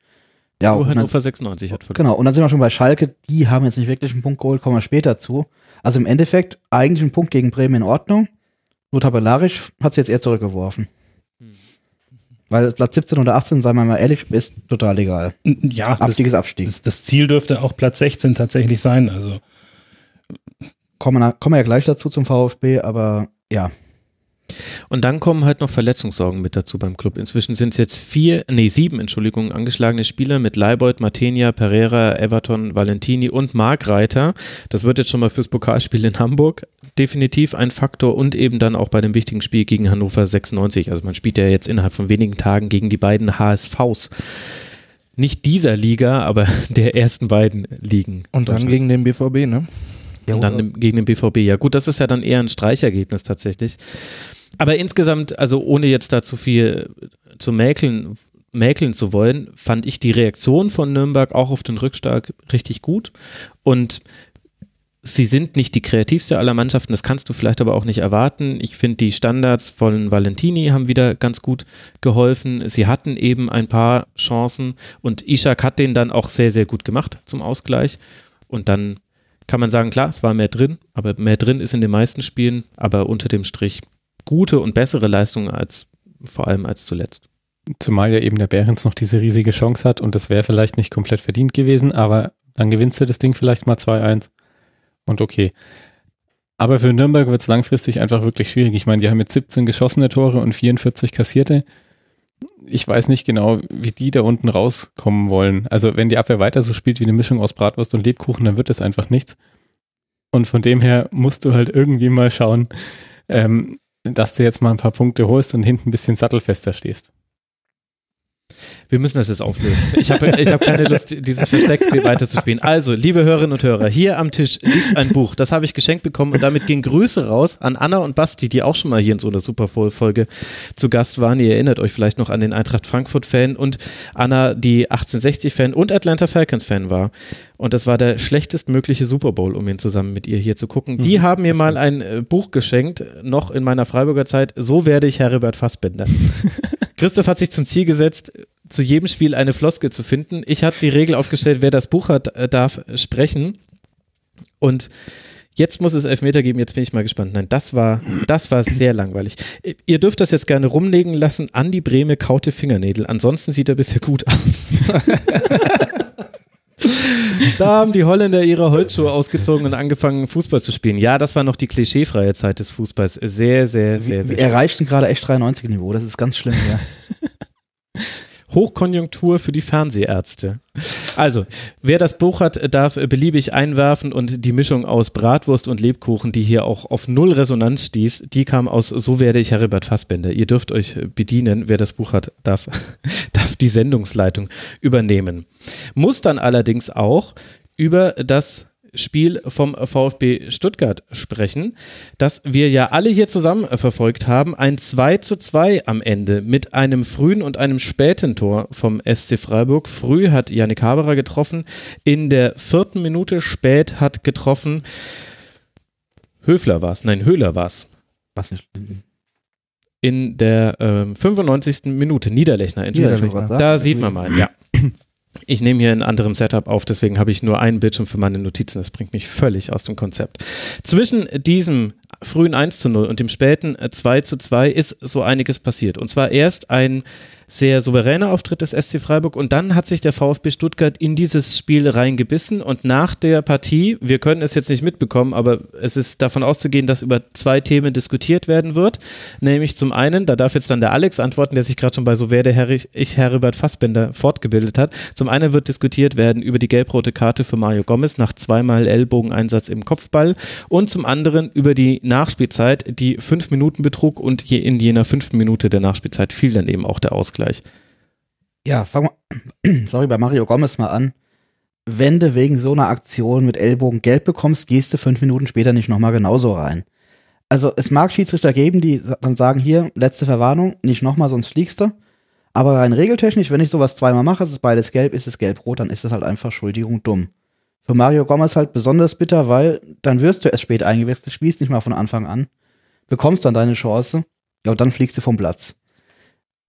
Ja, oh, Hannover 96 hat verloren. Genau, und dann sind wir schon bei Schalke, die haben jetzt nicht wirklich einen Punkt geholt, kommen wir später zu. Also im Endeffekt eigentlich ein Punkt gegen Bremen in Ordnung. Nur tabellarisch hat sie jetzt eher zurückgeworfen. Weil Platz 17 oder 18, seien wir mal ehrlich, ist total egal. Ja, Abstieg das, ist Abstieg. das, das Ziel dürfte auch Platz 16 tatsächlich sein. Also Kommen, wir- kommen wir ja gleich dazu zum VfB, aber ja. Und dann kommen halt noch Verletzungssorgen mit dazu beim Club. Inzwischen sind es jetzt vier, nee, sieben, Entschuldigung, angeschlagene Spieler mit Leibold, Matenia, Pereira, Everton, Valentini und Mark Reiter. Das wird jetzt schon mal fürs Pokalspiel in Hamburg definitiv ein Faktor und eben dann auch bei dem wichtigen Spiel gegen Hannover 96. Also man spielt ja jetzt innerhalb von wenigen Tagen gegen die beiden HSVs. Nicht dieser Liga, aber der ersten beiden Ligen. Und dann gegen den BVB, ne? Und dann gegen den BVB. Ja, gut, das ist ja dann eher ein Streichergebnis tatsächlich. Aber insgesamt, also ohne jetzt da zu viel zu mäkeln, mäkeln zu wollen, fand ich die Reaktion von Nürnberg auch auf den Rückschlag richtig gut. Und sie sind nicht die kreativste aller Mannschaften, das kannst du vielleicht aber auch nicht erwarten. Ich finde, die Standards von Valentini haben wieder ganz gut geholfen. Sie hatten eben ein paar Chancen und Ishak hat den dann auch sehr, sehr gut gemacht zum Ausgleich. Und dann kann man sagen, klar, es war mehr drin, aber mehr drin ist in den meisten Spielen, aber unter dem Strich gute und bessere Leistungen als vor allem als zuletzt. Zumal ja eben der Behrens noch diese riesige Chance hat und das wäre vielleicht nicht komplett verdient gewesen, aber dann gewinnst du das Ding vielleicht mal 2-1 und okay. Aber für Nürnberg wird es langfristig einfach wirklich schwierig. Ich meine, die haben jetzt 17 geschossene Tore und 44 kassierte. Ich weiß nicht genau, wie die da unten rauskommen wollen. Also wenn die Abwehr weiter so spielt wie eine Mischung aus Bratwurst und Lebkuchen, dann wird das einfach nichts. Und von dem her musst du halt irgendwie mal schauen, ähm, dass du jetzt mal ein paar Punkte holst und hinten ein bisschen sattelfester stehst. Wir müssen das jetzt auflösen. Ich habe ich hab keine Lust, dieses Versteckspiel weiterzuspielen. Also, liebe Hörerinnen und Hörer, hier am Tisch liegt ein Buch. Das habe ich geschenkt bekommen und damit gehen Grüße raus an Anna und Basti, die auch schon mal hier in so einer Superbowl-Folge zu Gast waren. Ihr erinnert euch vielleicht noch an den Eintracht Frankfurt-Fan und Anna, die 1860-Fan und Atlanta Falcons-Fan war. Und das war der schlechtestmögliche Super Bowl, um ihn zusammen mit ihr hier zu gucken. Die haben mir mal ein äh, Buch geschenkt, noch in meiner Freiburger Zeit. So werde ich Heribert Fassbender. Christoph hat sich zum Ziel gesetzt, zu jedem Spiel eine Floske zu finden. Ich habe die Regel aufgestellt, wer das Buch hat, äh, darf sprechen. Und jetzt muss es Elfmeter geben, jetzt bin ich mal gespannt. Nein, das war, das war sehr langweilig. Ihr dürft das jetzt gerne rumlegen lassen. Andi Breme kaute Fingernägel. Ansonsten sieht er bisher gut aus. Da haben die Holländer ihre Holzschuhe ausgezogen und angefangen, Fußball zu spielen. Ja, das war noch die klischeefreie Zeit des Fußballs. Sehr, sehr, sehr, Wir sehr. erreichten gerade echt 93-Niveau, das ist ganz schlimm, ja. Hochkonjunktur für die Fernsehärzte. Also, wer das Buch hat, darf beliebig einwerfen und die Mischung aus Bratwurst und Lebkuchen, die hier auch auf null Resonanz stieß, die kam aus So werde ich Heribert Fassbender. Ihr dürft euch bedienen. Wer das Buch hat, darf, darf die Sendungsleitung übernehmen. Muss dann allerdings auch über das Spiel vom VfB Stuttgart sprechen, das wir ja alle hier zusammen äh, verfolgt haben. Ein 2 zu 2 am Ende mit einem frühen und einem späten Tor vom SC Freiburg. Früh hat Yannick Haberer getroffen, in der vierten Minute spät hat getroffen Höfler war es, nein, Höhler war es. Was nicht. In der ähm, 95. Minute, Niederlechner, Entschuldigung. sagen. Da sieht man mal, ja. Ich nehme hier ein anderem Setup auf, deswegen habe ich nur einen Bildschirm für meine Notizen. Das bringt mich völlig aus dem Konzept. Zwischen diesem frühen 1 zu 0 und dem späten äh, 2 zu 2 ist so einiges passiert. Und zwar erst ein sehr souveräner Auftritt des SC Freiburg. Und dann hat sich der VfB Stuttgart in dieses Spiel reingebissen. Und nach der Partie, wir können es jetzt nicht mitbekommen, aber es ist davon auszugehen, dass über zwei Themen diskutiert werden wird, nämlich zum einen, da darf jetzt dann der Alex antworten, der sich gerade schon bei so werde Herr, ich Heribert Fassbender fortgebildet hat. Zum einen wird diskutiert werden über die gelb-rote Karte für Mario Gomez nach zweimal Ellbogeneinsatz im Kopfball. Und zum anderen über die Nachspielzeit, die fünf Minuten betrug. Und in jener fünften Minute der Nachspielzeit fiel dann eben auch der Ausgleich. Ja, fangen wir, sorry, bei Mario Gomez mal an. Wenn du wegen so einer Aktion mit Ellbogen gelb bekommst, gehst du fünf Minuten später nicht nochmal genauso rein. Also es mag Schiedsrichter geben, die dann sagen, hier, letzte Verwarnung, nicht nochmal, sonst fliegst du. Aber rein regeltechnisch, wenn ich sowas zweimal mache, es ist beides gelb, ist es gelb-rot, dann ist es halt einfach Entschuldigung dumm. Für Mario Gomez halt besonders bitter, weil dann wirst du erst spät eingewechselt, spielst nicht mal von Anfang an, bekommst dann deine Chance, ja, und dann fliegst du vom Platz.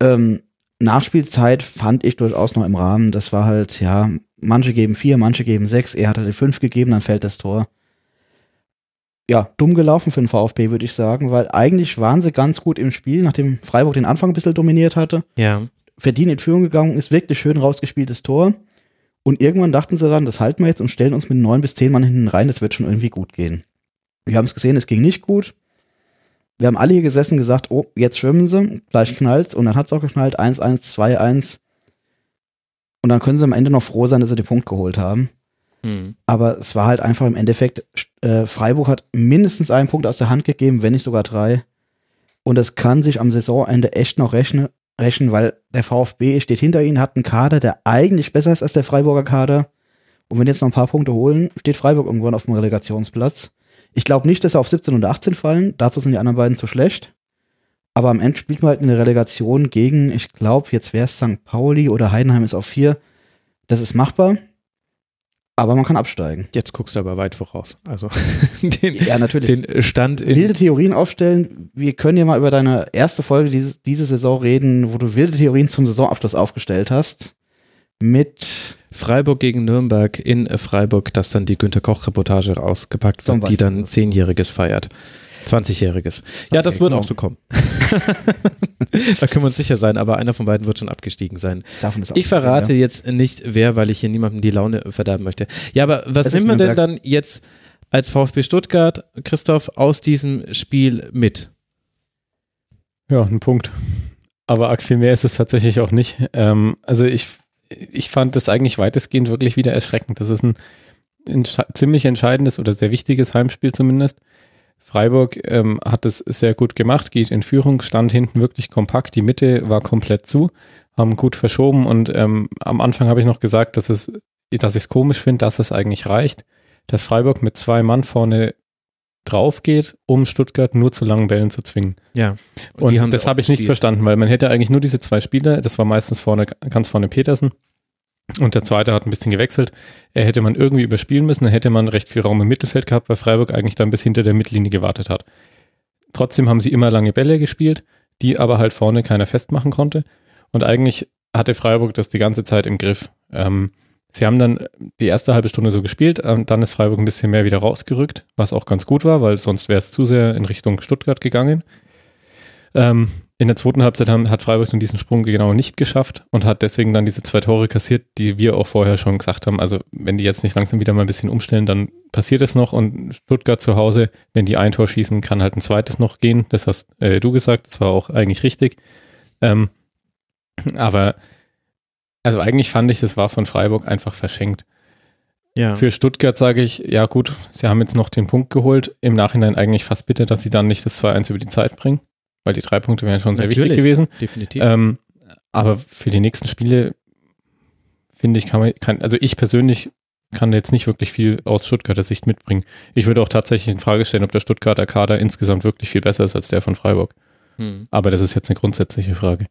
Ähm, Nachspielzeit fand ich durchaus noch im Rahmen. Das war halt, ja, manche geben vier, manche geben sechs. Er hat halt die fünf gegeben, dann fällt das Tor. ja, dumm gelaufen für den VfB, würde ich sagen, weil eigentlich waren sie ganz gut im Spiel, nachdem Freiburg den Anfang ein bisschen dominiert hatte. Ja. Verdient in Führung gegangen, ist wirklich schön rausgespieltes Tor. Und irgendwann dachten sie dann, das halten wir jetzt und stellen uns mit neun bis zehn Mann hinten rein, das wird schon irgendwie gut gehen. Wir haben es gesehen, es ging nicht gut. Wir haben alle hier gesessen und gesagt, oh, jetzt schwimmen sie, gleich knallt's und dann hat's auch geknallt, 1-1, 2-1. Und dann können sie am Ende noch froh sein, dass sie den Punkt geholt haben. Hm. Aber es war halt einfach im Endeffekt, äh, Freiburg hat mindestens einen Punkt aus der Hand gegeben, wenn nicht sogar drei. Und es kann sich am Saisonende echt noch rechnen, rechnen, weil der VfB steht hinter ihnen, hat einen Kader, der eigentlich besser ist als der Freiburger Kader. Und wenn jetzt noch ein paar Punkte holen, steht Freiburg irgendwann auf dem Relegationsplatz. Ich glaube nicht, dass sie auf 17 und 18 fallen. Dazu sind die anderen beiden zu schlecht. Aber am Ende spielt man halt eine Relegation gegen, ich glaube, jetzt wäre es St. Pauli oder Heidenheim ist auf vier. Das ist machbar. Aber man kann absteigen. Jetzt guckst du aber weit voraus. Also den, Ja, natürlich. den Stand in wilde Theorien aufstellen. Wir können ja mal über deine erste Folge diese, diese Saison reden, wo du wilde Theorien zum Saisonabschluss aufgestellt hast. Mit Freiburg gegen Nürnberg in Freiburg, das dann die Günter Koch-Reportage rausgepackt wird, die dann Zehnjähriges feiert. 20-Jähriges. Ja, das wird genau. auch so kommen. da können wir uns sicher sein, aber einer von beiden wird schon abgestiegen sein. davon ist Ich verrate ja. jetzt nicht, wer, weil ich hier niemandem die Laune verderben möchte. Ja, aber was ist nehmen wir denn dann jetzt als VfB Stuttgart, Christoph, aus diesem Spiel mit? Ja, ein Punkt. Aber arg viel mehr ist es tatsächlich auch nicht. Ähm, also ich, ich fand das eigentlich weitestgehend wirklich wieder erschreckend. Das ist ein entsche ziemlich entscheidendes oder sehr wichtiges Heimspiel zumindest. Freiburg ähm, hat es sehr gut gemacht, geht in Führung, stand hinten wirklich kompakt, die Mitte war komplett zu, haben gut verschoben und ähm, am Anfang habe ich noch gesagt, dass es, dass ich es komisch finde, dass es eigentlich reicht, dass Freiburg mit zwei Mann vorne drauf geht, um Stuttgart nur zu langen Bällen zu zwingen. Ja. Und, haben das habe ich nicht verstanden, weil man hätte eigentlich nur diese zwei Spieler, das war meistens vorne, ganz vorne Petersen und der zweite hat ein bisschen gewechselt. Er hätte man irgendwie überspielen müssen, dann hätte man recht viel Raum im Mittelfeld gehabt, weil Freiburg eigentlich dann bis hinter der Mittellinie gewartet hat. Trotzdem haben sie immer lange Bälle gespielt, die aber halt vorne keiner festmachen konnte. Und eigentlich hatte Freiburg das die ganze Zeit im Griff. Ähm, sie haben dann die erste halbe Stunde so gespielt, ähm, dann ist Freiburg ein bisschen mehr wieder rausgerückt, was auch ganz gut war, weil sonst wäre es zu sehr in Richtung Stuttgart gegangen. Ähm, in der zweiten Halbzeit haben, hat Freiburg dann diesen Sprung genau nicht geschafft und hat deswegen dann diese zwei Tore kassiert, die wir auch vorher schon gesagt haben. Also wenn die jetzt nicht langsam wieder mal ein bisschen umstellen, dann passiert es noch und Stuttgart zu Hause, wenn die ein Tor schießen, kann halt ein zweites noch gehen. Das hast äh, du gesagt, das war auch eigentlich richtig. Ähm, aber also eigentlich fand ich, das war von Freiburg einfach verschenkt. Ja. Für Stuttgart sage ich, ja gut, sie haben jetzt noch den Punkt geholt. Im Nachhinein eigentlich fast bitter, dass sie dann nicht das 2-1 über die Zeit bringen, weil die drei Punkte wären schon sehr Natürlich. wichtig gewesen. Definitiv. Ähm, aber für die nächsten Spiele finde ich, kann man, kann, also ich persönlich kann jetzt nicht wirklich viel aus Stuttgarter Sicht mitbringen. Ich würde auch tatsächlich in Frage stellen, ob der Stuttgarter Kader insgesamt wirklich viel besser ist als der von Freiburg. Hm. Aber das ist jetzt eine grundsätzliche Frage.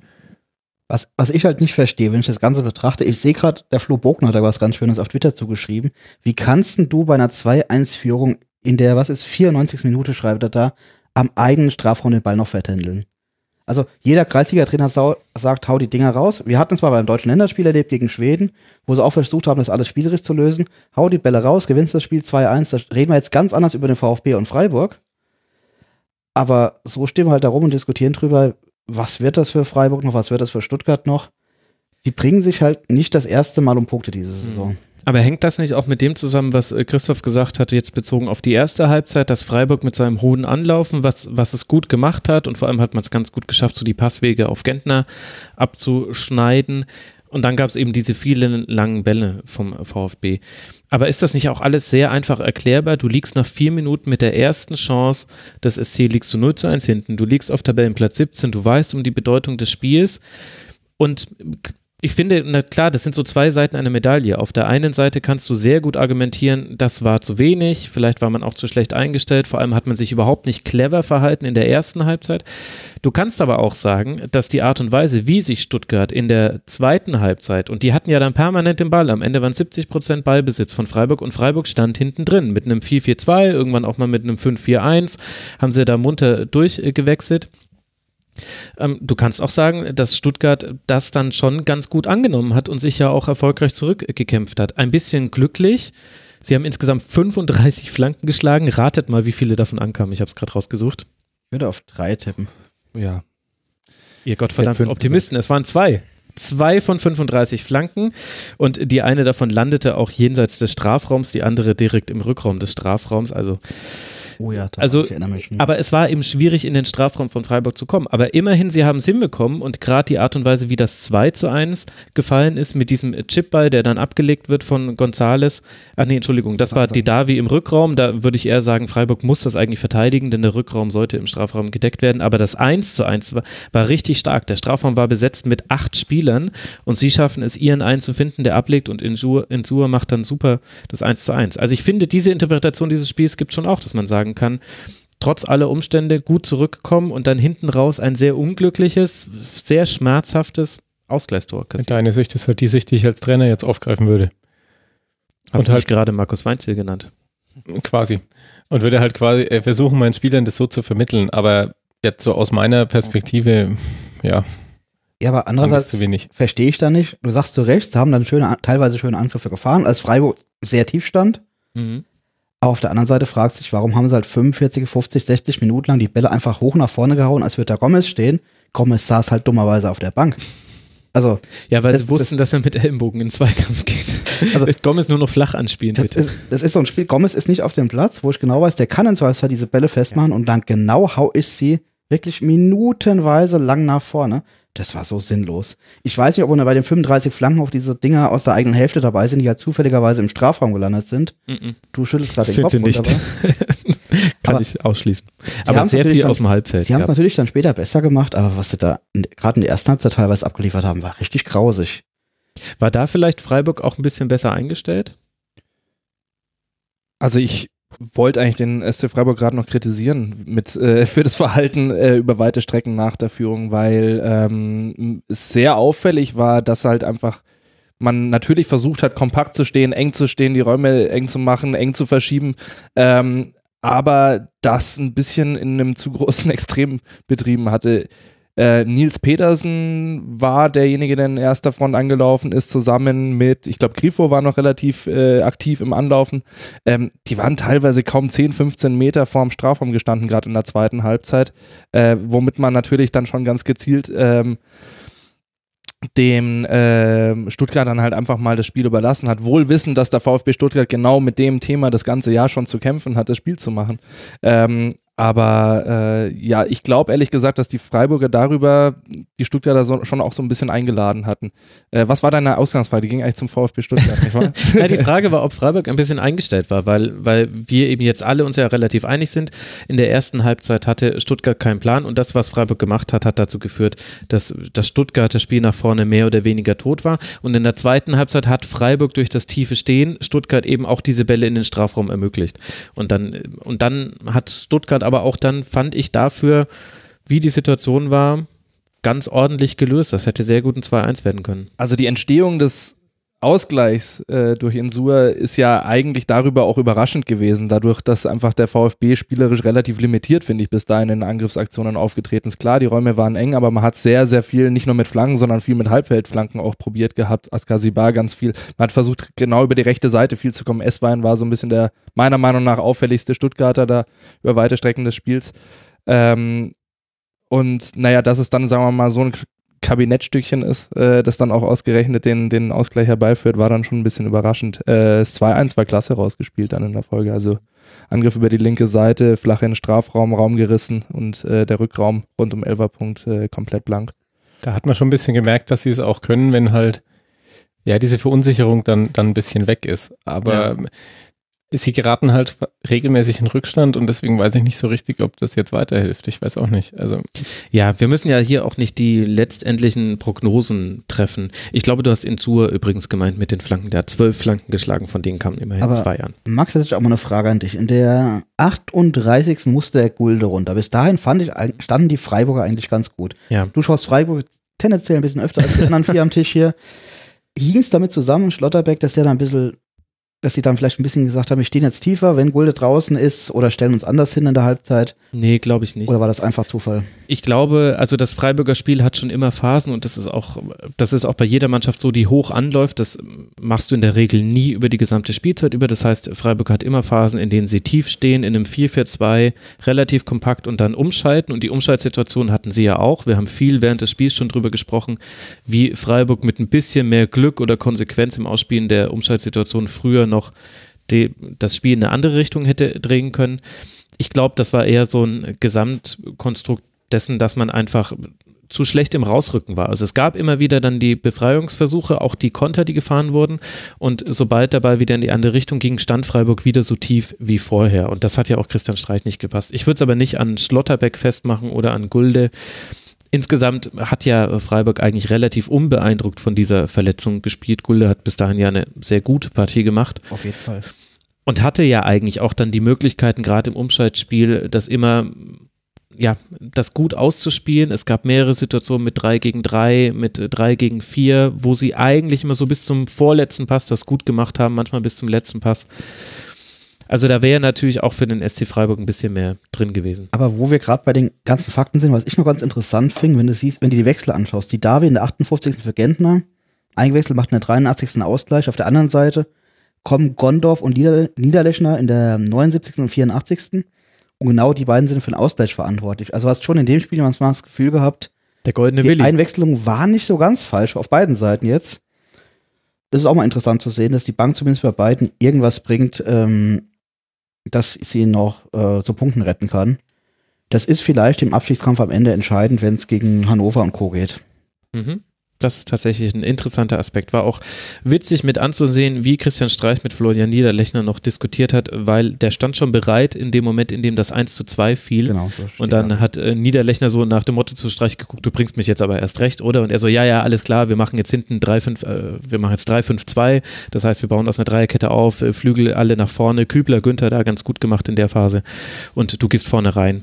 Was, was ich halt nicht verstehe, wenn ich das Ganze betrachte, ich sehe gerade, der Flo Bogner hat da was ganz Schönes auf Twitter zugeschrieben. Wie kannst denn du bei einer 2-1-Führung in der, was ist, 94. Minute, schreibt er da, am eigenen Strafraum den Ball noch vertändeln? Also jeder Kreisliga-Trainer sagt, hau die Dinger raus. Wir hatten es mal beim deutschen Länderspiel erlebt gegen Schweden, wo sie auch versucht haben, das alles spielerisch zu lösen. Hau die Bälle raus, gewinnst das Spiel 2-1. Da reden wir jetzt ganz anders über den VfB und Freiburg. Aber so stehen wir halt da rum und diskutieren drüber, was wird das für Freiburg noch, was wird das für Stuttgart noch. Sie bringen sich halt nicht das erste Mal um Punkte diese Saison. Aber hängt das nicht auch mit dem zusammen, was äh, Christoph gesagt hatte, jetzt bezogen auf die erste Halbzeit, dass Freiburg mit seinem hohen Anlaufen, was, was es gut gemacht hat und vor allem hat man es ganz gut geschafft, so die Passwege auf Gentner abzuschneiden. Und dann gab es eben diese vielen langen Bälle vom VfB. Aber ist das nicht auch alles sehr einfach erklärbar? Du liegst nach vier Minuten mit der ersten Chance des SC, liegst du 0 zu 1 hinten. Du liegst auf Tabellenplatz 17, du weißt um die Bedeutung des Spiels. Und ich finde, na klar, das sind so zwei Seiten einer Medaille. Auf der einen Seite kannst du sehr gut argumentieren, das war zu wenig, vielleicht war man auch zu schlecht eingestellt, vor allem hat man sich überhaupt nicht clever verhalten in der ersten Halbzeit. Du kannst aber auch sagen, dass die Art und Weise, wie sich Stuttgart in der zweiten Halbzeit, und die hatten ja dann permanent den Ball, am Ende waren 70 Prozent Ballbesitz von Freiburg und Freiburg stand hinten drin mit einem 4-4-2, irgendwann auch mal mit einem 5-4-1, haben sie da munter durchgewechselt. Ähm, du kannst auch sagen, dass Stuttgart das dann schon ganz gut angenommen hat und sich ja auch erfolgreich zurückgekämpft hat. Ein bisschen glücklich Sie haben insgesamt 35 Flanken geschlagen. Ratet mal, wie viele davon ankamen. Ich habe es gerade rausgesucht. Ich würde auf drei tippen. Ja. Ihr gottverdammten Optimisten, es waren zwei. Zwei von 35 Flanken und die eine davon landete auch jenseits des Strafraums, die andere direkt im Rückraum des Strafraums. Also Oh ja, da, Also, ich erinnere mich. Aber es war eben schwierig, in den Strafraum von Freiburg zu kommen. Aber immerhin, sie haben es hinbekommen und gerade die Art und Weise, wie das 2 zu 1 gefallen ist, mit diesem Chipball, der dann abgelegt wird von Gonzales. Ach nee, Entschuldigung, das war die Davi im Rückraum. Da würde ich eher sagen, Freiburg muss das eigentlich verteidigen, denn der Rückraum sollte im Strafraum gedeckt werden. Aber das 1 zu 1 war, war richtig stark. Der Strafraum war besetzt mit acht Spielern und sie schaffen es, ihren einen zu finden, der ablegt und Insur, Insur macht dann super das 1 zu 1. Also ich finde, diese Interpretation dieses Spiels gibt schon auch, dass man sagen kann, trotz aller Umstände gut zurückgekommen und dann hinten raus ein sehr unglückliches, sehr schmerzhaftes Ausgleichstor kassiert. Deine Sicht ist halt die Sicht, die ich als Trainer jetzt aufgreifen würde. Hast und du halt- gerade Markus Weinziel genannt? Quasi. Und würde halt quasi äh, versuchen, meinen Spielern das so zu vermitteln. Aber jetzt so aus meiner Perspektive, ja, ja, aber andererseits zu wenig. verstehe ich da nicht. Du sagst zu Recht, sie haben dann schöne, teilweise schöne Angriffe gefahren, als Freiburg sehr tief stand. Mhm. Aber auf der anderen Seite fragt sich, warum haben sie halt 45, 50, 60 Minuten lang die Bälle einfach hoch nach vorne gehauen, als würde da Gomez stehen. Gomez saß halt dummerweise auf der Bank. Also, Ja, weil Das- sie wussten, dass er mit Ellenbogen in Zweikampf geht. Also- Gomez nur noch flach anspielen, das bitte. ist, das ist so ein Spiel, Gomez ist nicht auf dem Platz, wo ich genau weiß, der kann in Zweifelsfall diese Bälle festmachen und dann genau hau ich sie wirklich minutenweise lang nach vorne. Das war so sinnlos. Ich weiß nicht, ob wir bei den 35 Flanken auf diese Dinger aus der eigenen Hälfte dabei sind, die halt zufälligerweise im Strafraum gelandet sind. Mhm. Du schüttelst gerade den Sind Kopf. sie nicht. Kann Aber- ich ausschließen. Aber sehr viel dann- aus dem Halbfeld. Sie haben es natürlich dann später besser gemacht, aber was sie da gerade in der ersten Halbzeit teilweise abgeliefert haben, war richtig grausig. War da vielleicht Freiburg auch ein bisschen besser eingestellt? Also ich wollte eigentlich den SC Freiburg gerade noch kritisieren mit äh, für das Verhalten äh, über weite Strecken nach der Führung, weil ähm, es sehr auffällig war, dass halt einfach man natürlich versucht hat, kompakt zu stehen, eng zu stehen, die Räume eng zu machen, eng zu verschieben, ähm, aber das ein bisschen in einem zu großen Extrem betrieben hatte. Äh, Nils Petersen war derjenige, der in erster Front angelaufen ist, zusammen mit, ich glaube, Grifo war noch relativ äh, aktiv im Anlaufen. Ähm, die waren teilweise kaum 10, 15 Meter vorm Strafraum gestanden, gerade in der zweiten Halbzeit, äh, womit man natürlich dann schon ganz gezielt ähm, dem ähm, Stuttgart dann halt einfach mal das Spiel überlassen hat, wohl wissend, dass der VfB Stuttgart genau mit dem Thema das ganze Jahr schon zu kämpfen hat, das Spiel zu machen. Ähm, aber äh, ja, ich glaube ehrlich gesagt, dass die Freiburger darüber die Stuttgarter so, schon auch so ein bisschen eingeladen hatten. Äh, was war deine Ausgangsfrage? Die ging eigentlich zum VfB Stuttgart, nicht wahr? Ja, die Frage war, ob Freiburg ein bisschen eingestellt war, weil, weil wir eben jetzt alle uns ja relativ einig sind. In der ersten Halbzeit hatte Stuttgart keinen Plan und das, was Freiburg gemacht hat, hat dazu geführt, dass das Stuttgarter Spiel nach vorne mehr oder weniger tot war. Und in der zweiten Halbzeit hat Freiburg durch das tiefe Stehen Stuttgart eben auch diese Bälle in den Strafraum ermöglicht. Und dann, und dann hat Stuttgart aber auch dann, fand ich dafür, wie die Situation war, ganz ordentlich gelöst. Das hätte sehr gut ein 2-1 werden können. Also die Entstehung des Ausgleichs äh, durch Insur ist ja eigentlich darüber auch überraschend gewesen, dadurch, dass einfach der VfB spielerisch relativ limitiert, finde ich, bis dahin in Angriffsaktionen aufgetreten ist. Klar, die Räume waren eng, aber man hat sehr, sehr viel, nicht nur mit Flanken, sondern viel mit Halbfeldflanken auch probiert gehabt. Askasibar ganz viel. Man hat versucht, genau über die rechte Seite viel zu kommen. Esswein war so ein bisschen der, meiner Meinung nach, auffälligste Stuttgarter da über weite Strecken des Spiels. Ähm, und naja, dass es dann, sagen wir mal, so ein Kabinettstückchen ist, äh, das dann auch ausgerechnet den, den Ausgleich herbeiführt, war dann schon ein bisschen überraschend. Äh, das 2-1 war klasse rausgespielt dann in der Folge. Also Angriff über die linke Seite, flach in den Strafraum, Raum gerissen und äh, der Rückraum rund um Elferpunkt äh, komplett blank. Da hat man schon ein bisschen gemerkt, dass sie es auch können, wenn halt ja diese Verunsicherung dann, dann ein bisschen weg ist. Aber sie geraten halt regelmäßig in Rückstand und deswegen weiß ich nicht so richtig, ob das jetzt weiterhilft. Ich weiß auch nicht. Also Ja, wir müssen ja hier auch nicht die letztendlichen Prognosen treffen. Ich glaube, du hast Insur übrigens gemeint mit den Flanken. Der hat zwölf Flanken geschlagen, von denen kamen immerhin Aber- zwei an. Max, jetzt hätte ich auch mal eine Frage an dich. In der 38. musste der Gulde runter. Bis dahin fand ich, standen die Freiburger eigentlich ganz gut. Ja. Du schaust Freiburg tendenziell ein bisschen öfter als die anderen vier am Tisch hier. Hing es damit zusammen, Schlotterbeck, dass der da ein bisschen dass sie dann vielleicht ein bisschen gesagt haben, wir stehen jetzt tiefer, wenn Gulde draußen ist oder stellen uns anders hin in der Halbzeit? Nee, glaube ich nicht. Oder war das einfach Zufall? Ich glaube, also das Freiburger Spiel hat schon immer Phasen und das ist auch, das ist auch bei jeder Mannschaft so, die hoch anläuft. Das machst du in der Regel nie über die gesamte Spielzeit über. Das heißt, Freiburg hat immer Phasen, in denen sie tief stehen, in einem 4-4-2, relativ kompakt und dann umschalten. Und die Umschaltsituation hatten sie ja auch. Wir haben viel während des Spiels schon drüber gesprochen, wie Freiburg mit ein bisschen mehr Glück oder Konsequenz im Ausspielen der Umschaltsituation früher noch die, das Spiel in eine andere Richtung hätte drehen können. Ich glaube, das war eher so ein Gesamtkonstrukt dessen, dass man einfach zu schlecht im Rausrücken war. Also es gab immer wieder dann die Befreiungsversuche, auch die Konter, die gefahren wurden. Und sobald Ball wieder in die andere Richtung ging, stand Freiburg wieder so tief wie vorher. Und das hat ja auch Christian Streich nicht gepasst. Ich würde es aber nicht an Schlotterbeck festmachen oder an Gulde. Insgesamt hat ja Freiburg eigentlich relativ unbeeindruckt von dieser Verletzung gespielt. Gulde hat bis dahin ja eine sehr gute Partie gemacht. Auf jeden Fall. Und hatte ja eigentlich auch dann die Möglichkeiten, gerade im Umschaltspiel, das immer, ja, das gut auszuspielen. Es gab mehrere Situationen mit drei gegen drei, mit drei gegen vier, wo sie eigentlich immer so bis zum vorletzten Pass das gut gemacht haben, manchmal bis zum letzten Pass. Also da wäre natürlich auch für den SC Freiburg ein bisschen mehr drin gewesen. Aber wo wir gerade bei den ganzen Fakten sind, was ich noch ganz interessant finde, wenn du siehst, wenn du die Wechsel anschaust, die Davi in der 58. für Gentner, eingewechselt, macht in der 83. Ausgleich, auf der anderen Seite kommen Gondorf und Nieder Niederlechner in der 79. und 84. Und genau die beiden sind für den Ausgleich verantwortlich. Also hast schon in dem Spiel manchmal das Gefühl gehabt, Der goldene die Willi. Einwechslung war nicht so ganz falsch auf beiden Seiten jetzt. Das ist auch mal interessant zu sehen, dass die Bank zumindest bei beiden irgendwas bringt, ähm, dass sie noch äh, zu Punkten retten kann. Das ist vielleicht im Abstiegskampf am Ende entscheidend, wenn es gegen Hannover und Co. geht. Mhm. Das ist tatsächlich ein interessanter Aspekt. War auch witzig mit anzusehen, wie Christian Streich mit Florian Niederlechner noch diskutiert hat, weil der stand schon bereit in dem Moment, in dem das 1 zu 2 fiel. Genau. so Und dann da. hat äh, Niederlechner so nach dem Motto zu Streich geguckt, du bringst mich jetzt aber erst recht, oder? Und er so, ja, ja, alles klar, wir machen jetzt hinten 3-5, äh, wir machen jetzt 3-5-2. Das heißt, wir bauen aus einer Dreierkette auf, äh, Flügel alle nach vorne, Kübler, Günther da ganz gut gemacht in der Phase. Und du gehst vorne rein.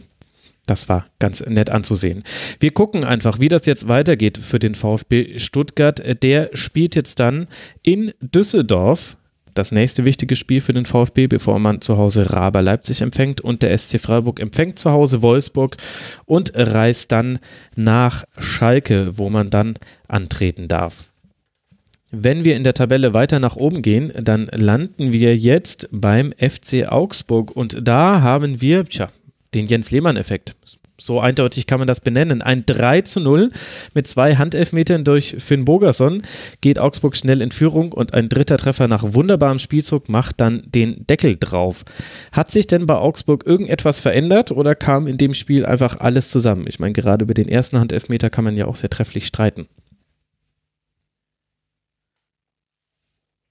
Das war ganz nett anzusehen. Wir gucken einfach, wie das jetzt weitergeht für den VfB Stuttgart. Der spielt jetzt dann in Düsseldorf. Das nächste wichtige Spiel für den VfB, bevor man zu Hause Raber Leipzig empfängt und der SC Freiburg empfängt zu Hause Wolfsburg und reist dann nach Schalke, wo man dann antreten darf. Wenn wir in der Tabelle weiter nach oben gehen, dann landen wir jetzt beim FC Augsburg und da haben wir, tja, den Jens Lehmann-Effekt. So eindeutig kann man das benennen. Ein 3 zu 0 mit zwei Handelfmetern durch Finn Bogerson geht Augsburg schnell in Führung und ein dritter Treffer nach wunderbarem Spielzug macht dann den Deckel drauf. Hat sich denn bei Augsburg irgendetwas verändert oder kam in dem Spiel einfach alles zusammen? Ich meine, gerade über den ersten Handelfmeter kann man ja auch sehr trefflich streiten.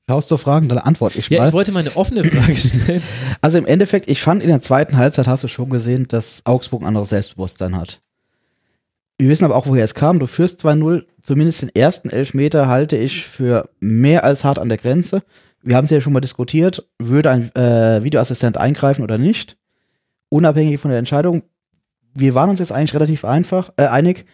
Schaust du Fragen, dann antworte ich Ja, mal. ich wollte mal eine offene Frage stellen. Also im Endeffekt, ich fand in der zweiten Halbzeit hast du schon gesehen, dass Augsburg ein anderes Selbstbewusstsein hat. Wir wissen aber auch, woher es kam. Du führst 2-0. Zumindest den ersten Elfmeter halte ich für mehr als hart an der Grenze. Wir haben es ja schon mal diskutiert. Würde ein äh, Videoassistent eingreifen oder nicht? Unabhängig von der Entscheidung. Wir waren uns jetzt eigentlich relativ einfach, äh, einig.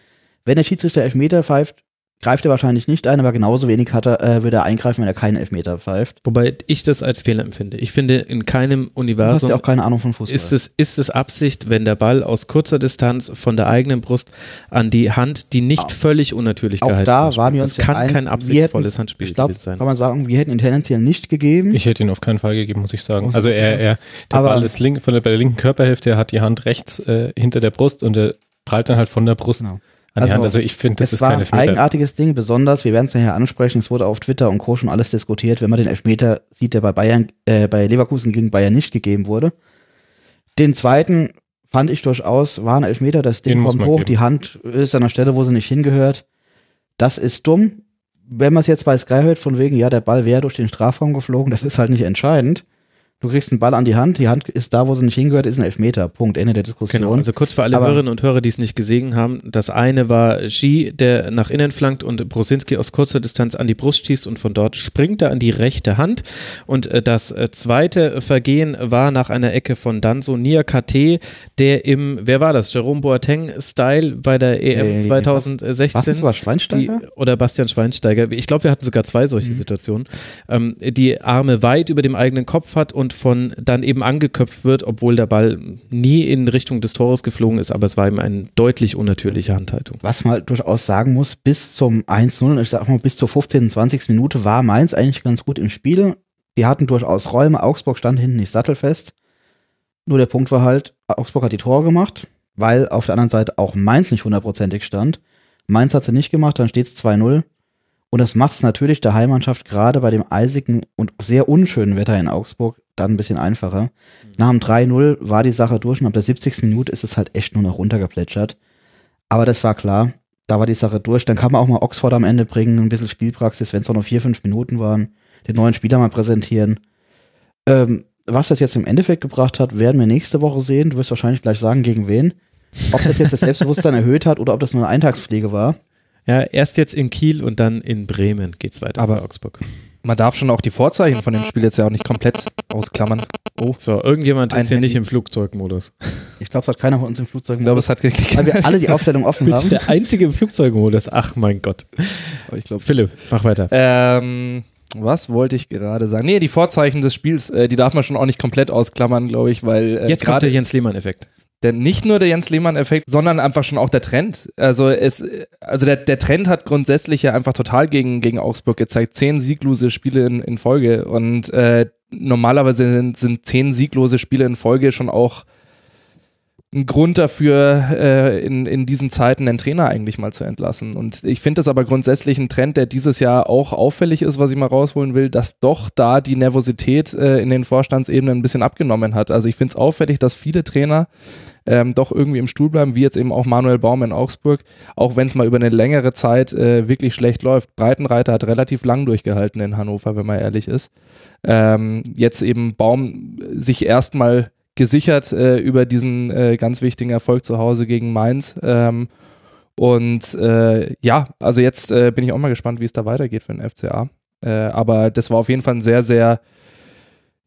Wenn der Schiedsrichter Elfmeter pfeift, greift er wahrscheinlich nicht ein, aber genauso wenig hat er, äh, würde er eingreifen, wenn er keinen Elfmeter pfeift. Wobei ich das als Fehler empfinde. Ich finde, in keinem Du hast Universum ja auch keine Ahnung von Fußball. ist es, ist es Absicht, wenn der Ball aus kurzer Distanz von der eigenen Brust an die Hand, die nicht Auch- völlig unnatürlich auch gehalten da waren wir das uns ja kann einig, kein absichtsvolles hätten- Handspiel Ich gewesen sein. kann man sagen, wir hätten ihn tendenziell nicht gegeben. Ich hätte ihn auf keinen Fall gegeben, muss ich sagen. Also er, er der Aber- Ball ist link, von der, bei der linken Körperhälfte, er hat die Hand rechts äh, hinter der Brust und er prallt dann halt von der Brust Genau. An Also, Hand. Also ich finde, das es ist war kein ein Elfmeter. eigenartiges Ding, besonders, wir werden es nachher ansprechen, es wurde auf Twitter und Co. schon alles diskutiert, wenn man den Elfmeter sieht, der bei Bayern, äh, bei Leverkusen gegen Bayern nicht gegeben wurde. Den zweiten fand ich durchaus, war ein Elfmeter, das Ding Den kommt hoch, geben. die Hand ist an der Stelle, wo sie nicht hingehört. Das ist dumm. Wenn man es jetzt bei Sky hört, von wegen, ja, der Ball wäre durch den Strafraum geflogen, das ist halt nicht entscheidend. Du kriegst einen Ball an die Hand, die Hand ist da, wo sie nicht hingehört, ist ein Elfmeter. Punkt, Ende der Diskussion. Genau, also kurz für alle Aber- Hörerinnen und Hörer, die es nicht gesehen haben. Das eine war Ski, der nach innen flankt und Brosinski aus kurzer Distanz an die Brust schießt und von dort springt er an die rechte Hand. Und äh, das äh, zweite Vergehen war nach einer Ecke von Danso Nia KT, der im, wer war das, Jerome Boateng-Style bei der EM Nee, 2016. Was, das war Schweinsteiger? Die, oder Bastian Schweinsteiger. Ich glaube, wir hatten sogar zwei solche Mhm. Situationen. Ähm, die Arme weit über dem eigenen Kopf hat und von dann eben angeköpft wird, obwohl der Ball nie in Richtung des Tores geflogen ist, aber es war eben eine deutlich unnatürliche Handhaltung. Was man halt durchaus sagen muss, bis zum 1-0, ich sag mal bis zur 15., 20. Minute war Mainz eigentlich ganz gut im Spiel. Die hatten durchaus Räume, Augsburg stand hinten nicht sattelfest. Nur der Punkt war halt, Augsburg hat die Tore gemacht, weil auf der anderen Seite auch Mainz nicht hundertprozentig stand. Mainz hat sie nicht gemacht, dann steht es 2-0. Und das macht es natürlich der Heimmannschaft gerade bei dem eisigen und sehr unschönen Wetter in Augsburg dann ein bisschen einfacher. Nach dem 3-0 war die Sache durch und ab der 70. Minute ist es halt echt nur noch runtergeplätschert. Aber das war klar, da war die Sache durch. Dann kann man auch mal Oxford am Ende bringen, ein bisschen Spielpraxis, wenn es auch noch vier, fünf Minuten waren, den neuen Spieler mal präsentieren. Ähm, was das jetzt im Endeffekt gebracht hat, werden wir nächste Woche sehen. Du wirst wahrscheinlich gleich sagen, gegen wen. Ob das jetzt das Selbstbewusstsein erhöht hat oder ob das nur eine Eintagsfliege war. Ja, erst jetzt in Kiel und dann in Bremen geht's weiter Aber- Augsburg. Man darf schon auch die Vorzeichen von dem Spiel jetzt ja auch nicht komplett ausklammern. Oh, So, irgendjemand Ein ist hier Handy. nicht im Flugzeugmodus. Ich glaube, es hat keiner von uns im Flugzeug ich glaube, es hat geklickt. weil wir alle die Aufstellung offen Bin ich haben. der einzige im Flugzeugmodus? Ach mein Gott. Ich glaube, Philipp, mach weiter. Ähm, was wollte ich gerade sagen? Nee, die Vorzeichen des Spiels, äh, die darf man schon auch nicht komplett ausklammern, glaube ich, weil äh, Jetzt kommt gerade der Jens Lehmann-Effekt. Denn nicht nur der Jens Lehmann-Effekt, sondern einfach schon auch der Trend. Also es, also der, der Trend hat grundsätzlich ja einfach total gegen, gegen Augsburg gezeigt. Zehn sieglose Spiele in, in Folge und äh, normalerweise sind, sind zehn sieglose Spiele in Folge schon auch ein Grund dafür, äh, in, in diesen Zeiten einen Trainer eigentlich mal zu entlassen. Und ich finde das aber grundsätzlich ein Trend, der dieses Jahr auch auffällig ist, was ich mal rausholen will, dass doch da die Nervosität äh, in den Vorstandsebenen ein bisschen abgenommen hat. Also ich finde es auffällig, dass viele Trainer ähm, doch irgendwie im Stuhl bleiben, wie jetzt eben auch Manuel Baum in Augsburg, auch wenn es mal über eine längere Zeit äh, wirklich schlecht läuft. Breitenreiter hat relativ lang durchgehalten in Hannover, wenn man ehrlich ist. Ähm, jetzt eben Baum sich erstmal gesichert äh, über diesen äh, ganz wichtigen Erfolg zu Hause gegen Mainz. Ähm, und äh, ja, also jetzt äh, bin ich auch mal gespannt, wie es da weitergeht für den FCA. Äh, aber das war auf jeden Fall ein sehr, sehr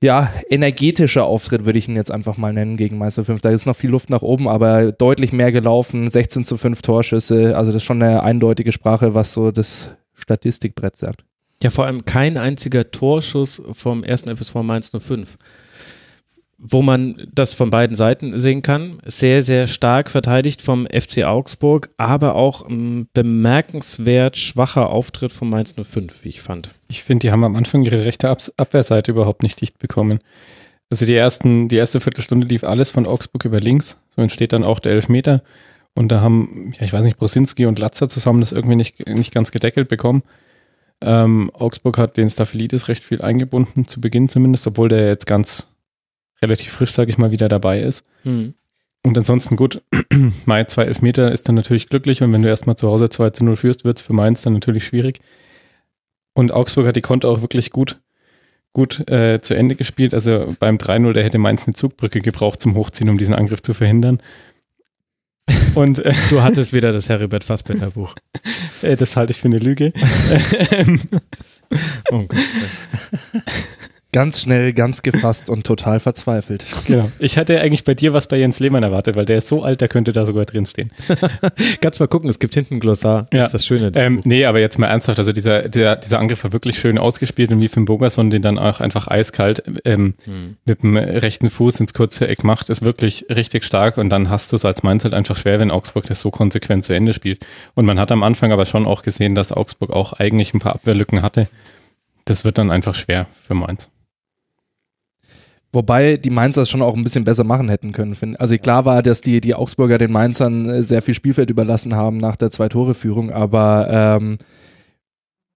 ja, energetischer Auftritt, würde ich ihn jetzt einfach mal nennen, gegen Meister 5. Da ist noch viel Luft nach oben, aber deutlich mehr gelaufen, 16 zu 5 Torschüsse, also das ist schon eine eindeutige Sprache, was so das Statistikbrett sagt. Ja, vor allem kein einziger Torschuss vom ersten FSV Mainz 05. Wo man das von beiden Seiten sehen kann. Sehr, sehr stark verteidigt vom FC Augsburg, aber auch ein bemerkenswert schwacher Auftritt von Mainz 05, wie ich fand. Ich finde, die haben am Anfang ihre rechte Ab Abwehrseite überhaupt nicht dicht bekommen. Also die ersten, die erste Viertelstunde lief alles von Augsburg über links. So entsteht dann auch der Elfmeter. Und da haben, ja, ich weiß nicht, Brosinski und Latzer zusammen das irgendwie nicht, nicht ganz gedeckelt bekommen. Ähm, Augsburg hat den Staphylidis recht viel eingebunden, zu Beginn zumindest, obwohl der jetzt ganz relativ frisch, sage ich mal, wieder dabei ist. Hm. Und ansonsten gut, Mai zwei Elfmeter ist dann natürlich glücklich und wenn du erstmal zu Hause 2 zu 0 führst, wird es für Mainz dann natürlich schwierig. Und Augsburg hat die Konter auch wirklich gut, gut äh, zu Ende gespielt. Also beim 3-0, der hätte Mainz eine Zugbrücke gebraucht zum Hochziehen, um diesen Angriff zu verhindern. Und äh, Du hattest wieder das Heribert Fassbender Buch. äh, das halte ich für eine Lüge. Oh Gott. Ganz schnell, ganz gefasst und total verzweifelt. genau. Ich hatte eigentlich bei dir was bei Jens Lehmann erwartet, weil der ist so alt, der könnte da sogar drinstehen. Kannst mal gucken, es gibt hinten ein Glossar. Ja. Das ist das Schöne. Ähm, nee, aber jetzt mal ernsthaft, also dieser, der, dieser Angriff war wirklich schön ausgespielt und wie Finn Bogerson den dann auch einfach eiskalt ähm, Hm. mit dem rechten Fuß ins kurze Eck macht, ist wirklich richtig stark und dann hast du es als Mainz halt einfach schwer, wenn Augsburg das so konsequent zu Ende spielt. Und man hat am Anfang aber schon auch gesehen, dass Augsburg auch eigentlich ein paar Abwehrlücken hatte. Das wird dann einfach schwer für Mainz. Wobei die Mainzer es schon auch ein bisschen besser machen hätten können. find- Also klar war, dass die, die Augsburger den Mainzern äh, sehr viel Spielfeld überlassen haben nach der Zwei-Tore-Führung, aber ähm,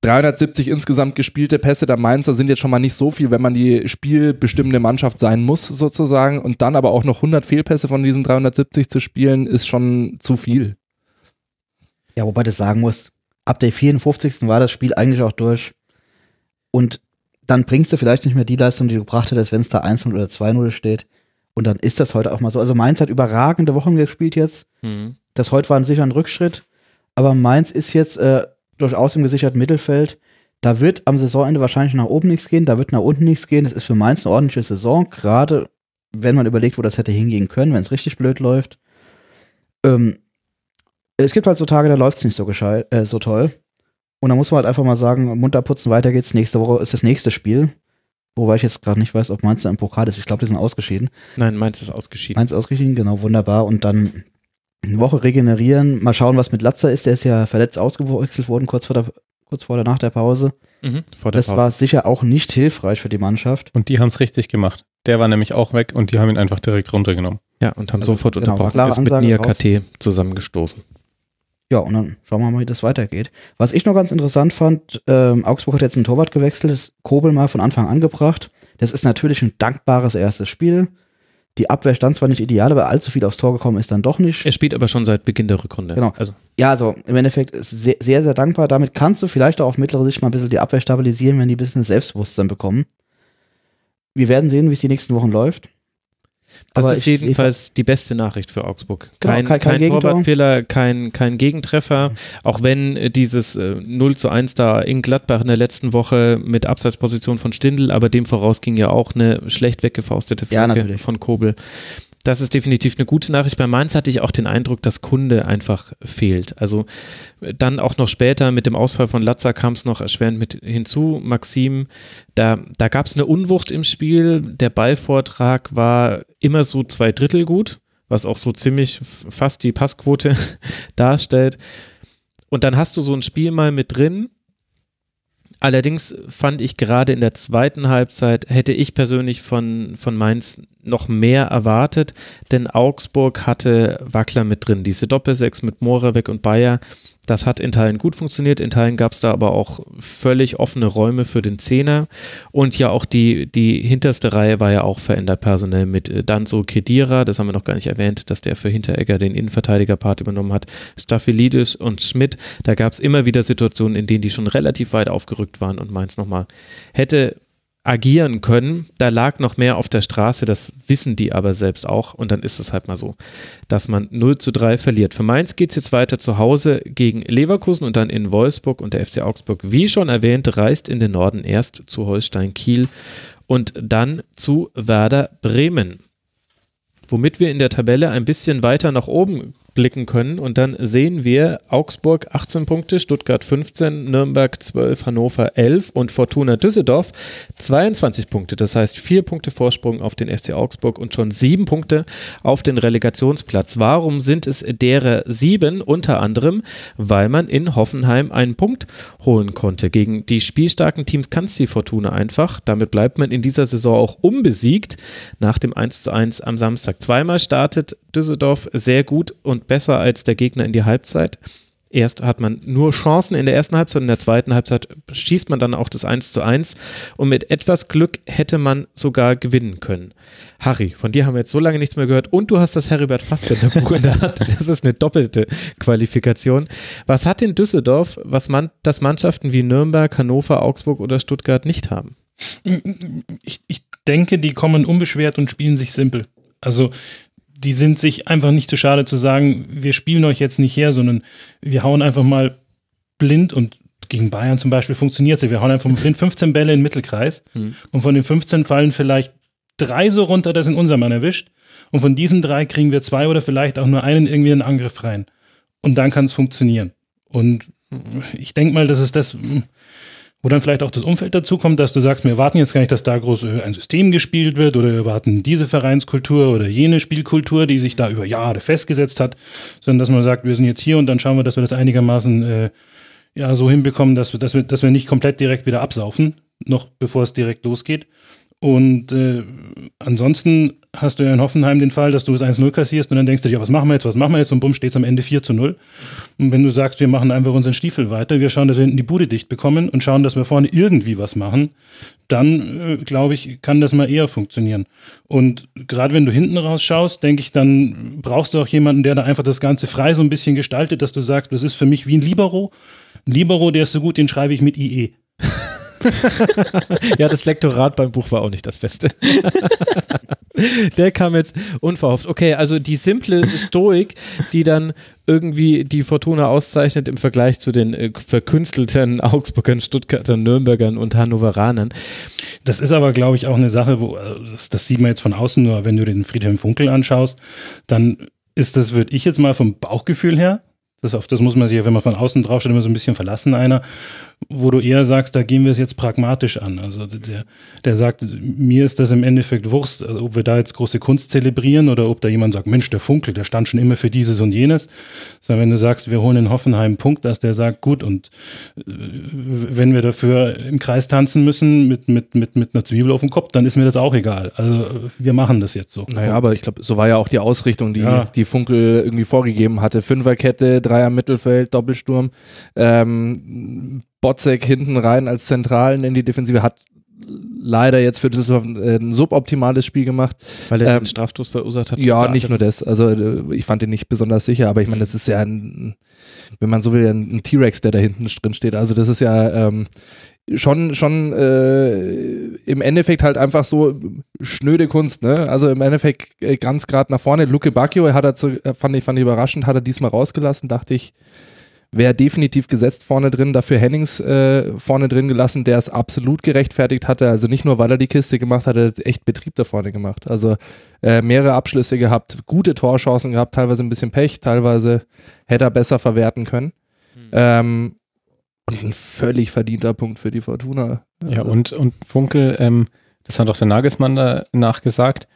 370 insgesamt gespielte Pässe der Mainzer sind jetzt schon mal nicht so viel, wenn man die spielbestimmende Mannschaft sein muss, sozusagen. Und dann aber auch noch 100 Fehlpässe von diesen 370 zu spielen, ist schon zu viel. Ja, wobei du sagen musst, ab der 54. war das Spiel eigentlich auch durch. Und dann bringst du vielleicht nicht mehr die Leistung, die du gebracht hättest, wenn es da 1-0 oder 2-0 steht. Und dann ist das heute auch mal so. Also Mainz hat überragende Wochen gespielt jetzt. Mhm. Das heute war ein sicher ein Rückschritt. Aber Mainz ist jetzt äh, durchaus im gesicherten Mittelfeld. Da wird am Saisonende wahrscheinlich nach oben nichts gehen, da wird nach unten nichts gehen. Das ist für Mainz eine ordentliche Saison, gerade wenn man überlegt, wo das hätte hingehen können, wenn es richtig blöd läuft. Ähm, es gibt halt so Tage, da läuft es nicht so, gescheit, äh, so toll. Und da muss man halt einfach mal sagen, munter putzen, weiter geht's. Nächste Woche ist das nächste Spiel. Wobei ich jetzt gerade nicht weiß, ob Mainz da im Pokal ist. Ich glaube, die sind ausgeschieden. Nein, Mainz ist ausgeschieden. Mainz ausgeschieden, genau, wunderbar. Und dann eine Woche regenerieren. Mal schauen, was mit Latzer ist. Der ist ja verletzt ausgewechselt worden, kurz vor der, kurz vor der nach der Pause. Mhm, vor der Das Pause. war sicher auch nicht hilfreich für die Mannschaft. Und die haben es richtig gemacht. Der war nämlich auch weg und die haben ihn einfach direkt runtergenommen. Ja, und haben Also, sofort genau, unterbrochen. Ist mit Nia. KT zusammengestoßen. Ja, und dann schauen wir mal, wie das weitergeht. Was ich noch ganz interessant fand, ähm, Augsburg hat jetzt einen Torwart gewechselt, das Kobel mal von Anfang an gebracht. Das ist natürlich ein dankbares erstes Spiel. Die Abwehr stand zwar nicht ideal, aber allzu viel aufs Tor gekommen ist dann doch nicht. Er spielt aber schon seit Beginn der Rückrunde. Genau. Also, Ja, also im Endeffekt ist sehr, sehr, sehr dankbar. Damit kannst du vielleicht auch auf mittlere Sicht mal ein bisschen die Abwehr stabilisieren, wenn die ein bisschen Selbstbewusstsein bekommen. Wir werden sehen, wie es die nächsten Wochen läuft. Das Aber ist jedenfalls die beste Nachricht für Augsburg. Genau, Kein, kein- kein kein, Gegentor. Torwartfehler, kein, kein Gegentreffer. Auch wenn äh, dieses äh, 0 zu 1 da in Gladbach in der letzten Woche mit Abseitsposition von Stindl, aber dem voraus ging ja auch eine schlecht weggefaustete Ja, Flanke natürlich. von Kobel. Das ist definitiv eine gute Nachricht. Bei Mainz hatte ich auch den Eindruck, dass Kunde einfach fehlt. Also äh, dann auch noch später mit dem Ausfall von Latza kam es noch erschwerend mit hinzu. Maxim, da, da gab es eine Unwucht im Spiel. Der Ballvortrag war immer so zwei Drittel gut, was auch so ziemlich fast die Passquote darstellt. Und dann hast du so ein Spiel mal mit drin. Allerdings fand ich gerade in der zweiten Halbzeit, hätte ich persönlich von, von Mainz noch mehr erwartet, denn Augsburg hatte Wackler mit drin. Diese Doppelsechs mit Moravec und Bayer, das hat in Teilen gut funktioniert, in Teilen gab es da aber auch völlig offene Räume für den Zehner. Und ja auch die, die hinterste Reihe war ja auch verändert personell mit äh, Danzo Kedira, das haben wir noch gar nicht erwähnt, dass der für Hinteregger den Innenverteidiger-Part übernommen hat, Staphylidis und Schmidt, da gab es immer wieder Situationen, in denen die schon relativ weit aufgerückt waren und Mainz nochmal hätte agieren können. Da lag noch mehr auf der Straße, das wissen die aber selbst auch. Und dann ist es halt mal so, dass man 0 zu 3 verliert. Für Mainz geht es jetzt weiter zu Hause gegen Leverkusen und dann in Wolfsburg. Und der FC Augsburg, wie schon erwähnt, reist in den Norden erst zu Holstein Kiel und dann zu Werder Bremen. Womit wir in der Tabelle ein bisschen weiter nach oben blicken können und dann sehen wir Augsburg 18 Punkte, Stuttgart 15, Nürnberg 12, Hannover 11 und Fortuna Düsseldorf 22 Punkte. Das heißt vier Punkte Vorsprung auf den FC Augsburg und schon sieben Punkte auf den Relegationsplatz. Warum sind es derer sieben? Unter anderem, weil man in Hoffenheim einen Punkt holen konnte. Gegen die spielstarken Teams kann es die Fortuna einfach. Damit bleibt man in dieser Saison auch unbesiegt nach dem 1 zu 1 am Samstag. Zweimal startet Düsseldorf sehr gut und besser als der Gegner in die Halbzeit. Erst hat man nur Chancen in der ersten Halbzeit und in der zweiten Halbzeit schießt man dann auch das 1 zu 1 und mit etwas Glück hätte man sogar gewinnen können. Harry, von dir haben wir jetzt so lange nichts mehr gehört und du hast das Heribert Fassbender Buch in der Hand. Das ist eine doppelte Qualifikation. Was hat in Düsseldorf, was man, das Mannschaften wie Nürnberg, Hannover, Augsburg oder Stuttgart nicht haben? ich, ich denke, die kommen unbeschwert und spielen sich simpel. Also die sind sich einfach nicht zu schade zu sagen, wir spielen euch jetzt nicht her, sondern wir hauen einfach mal blind und gegen Bayern zum Beispiel funktioniert es. Wir hauen einfach mal blind 15 Bälle in den Mittelkreis Hm. und von den 15 fallen vielleicht drei so runter, dass ihn unser Mann erwischt. Und von diesen drei kriegen wir zwei oder vielleicht auch nur einen irgendwie in den Angriff rein. Und dann kann es funktionieren. Und ich denke mal, das ist das, wo dann vielleicht auch das Umfeld dazu kommt, dass du sagst, wir erwarten jetzt gar nicht, dass da groß ein System gespielt wird oder wir erwarten diese Vereinskultur oder jene Spielkultur, die sich da über Jahre festgesetzt hat, sondern dass man sagt, wir sind jetzt hier und dann schauen wir, dass wir das einigermaßen äh, ja so hinbekommen, dass wir, dass wir, dass wir nicht komplett direkt wieder absaufen, noch bevor es direkt losgeht. Und äh, ansonsten hast du ja in Hoffenheim den Fall, dass du das 1-0 kassierst und dann denkst du dir, ja, was machen wir jetzt, was machen wir jetzt? Und bumm, steht es am Ende 4 zu 0. Und wenn du sagst, wir machen einfach unseren Stiefel weiter, wir schauen, dass wir hinten die Bude dicht bekommen und schauen, dass wir vorne irgendwie was machen, dann äh, glaube ich, kann das mal eher funktionieren. Und gerade wenn du hinten rausschaust, denke ich, dann brauchst du auch jemanden, der da einfach das Ganze frei so ein bisschen gestaltet, dass du sagst, das ist für mich wie ein Libero. Ein Libero, der ist so gut, den schreibe ich mit IE. ja, das Lektorat beim Buch war auch nicht das Beste. Der kam jetzt unverhofft. Okay, also die simple Stoik, die dann irgendwie die Fortuna auszeichnet im Vergleich zu den äh, verkünstelten Augsburgern, Stuttgartern, Nürnbergern und Hannoveranern. Das ist aber, glaube ich, auch eine Sache, wo äh, das, das sieht man jetzt von außen nur, wenn du den Friedhelm Funkel anschaust, dann ist das, würde ich jetzt mal vom Bauchgefühl her, das, auf das muss man sich ja, wenn man von außen drauf steht, immer so ein bisschen verlassen, einer, wo du eher sagst, da gehen wir es jetzt pragmatisch an. Also der, der sagt, mir ist das im Endeffekt Wurst, also ob wir da jetzt große Kunst zelebrieren oder ob da jemand sagt, Mensch, der Funkel, der stand schon immer für dieses und jenes. Sondern wenn du sagst, wir holen in Hoffenheim einen Punkt, dass der sagt, gut, und äh, wenn wir dafür im Kreis tanzen müssen mit, mit, mit, mit einer Zwiebel auf dem Kopf, dann ist mir das auch egal. Also wir machen das jetzt so. Naja, aber ich glaube, so war ja auch die Ausrichtung, die, Ja. die Funkel irgendwie vorgegeben hatte. Fünferkette, Dreier Mittelfeld, Doppelsturm. Ähm, Botzek hinten rein als Zentralen in die Defensive hat leider jetzt für Düsseldorf ein suboptimales Spiel gemacht. Weil er Ähm, den Strafstoß verursacht hat. Ja, nicht nur das. Also äh, ich fand ihn nicht besonders sicher, aber ich meine, das ist ja ein, wenn man so will, ein, T-Rex, der da hinten drin steht. Also das ist ja ähm, schon, schon äh, im Endeffekt halt einfach so schnöde Kunst, ne? Also im Endeffekt äh, ganz gerade nach vorne. Luke Bacchio hat er zu, fand ich, fand ich überraschend, hat er diesmal rausgelassen, dachte ich, wäre definitiv gesetzt vorne drin, dafür Hennings äh, vorne drin gelassen, der es absolut gerechtfertigt hatte. Also nicht nur, weil er die Kiste gemacht hat, er hat echt Betrieb da vorne gemacht. Also äh, mehrere Abschlüsse gehabt, gute Torchancen gehabt, teilweise ein bisschen Pech, teilweise hätte er besser verwerten können. Ähm, und ein völlig verdienter Punkt für die Fortuna. Ja, und, und Funkel, ähm, das hat auch der Nagelsmann da nachgesagt,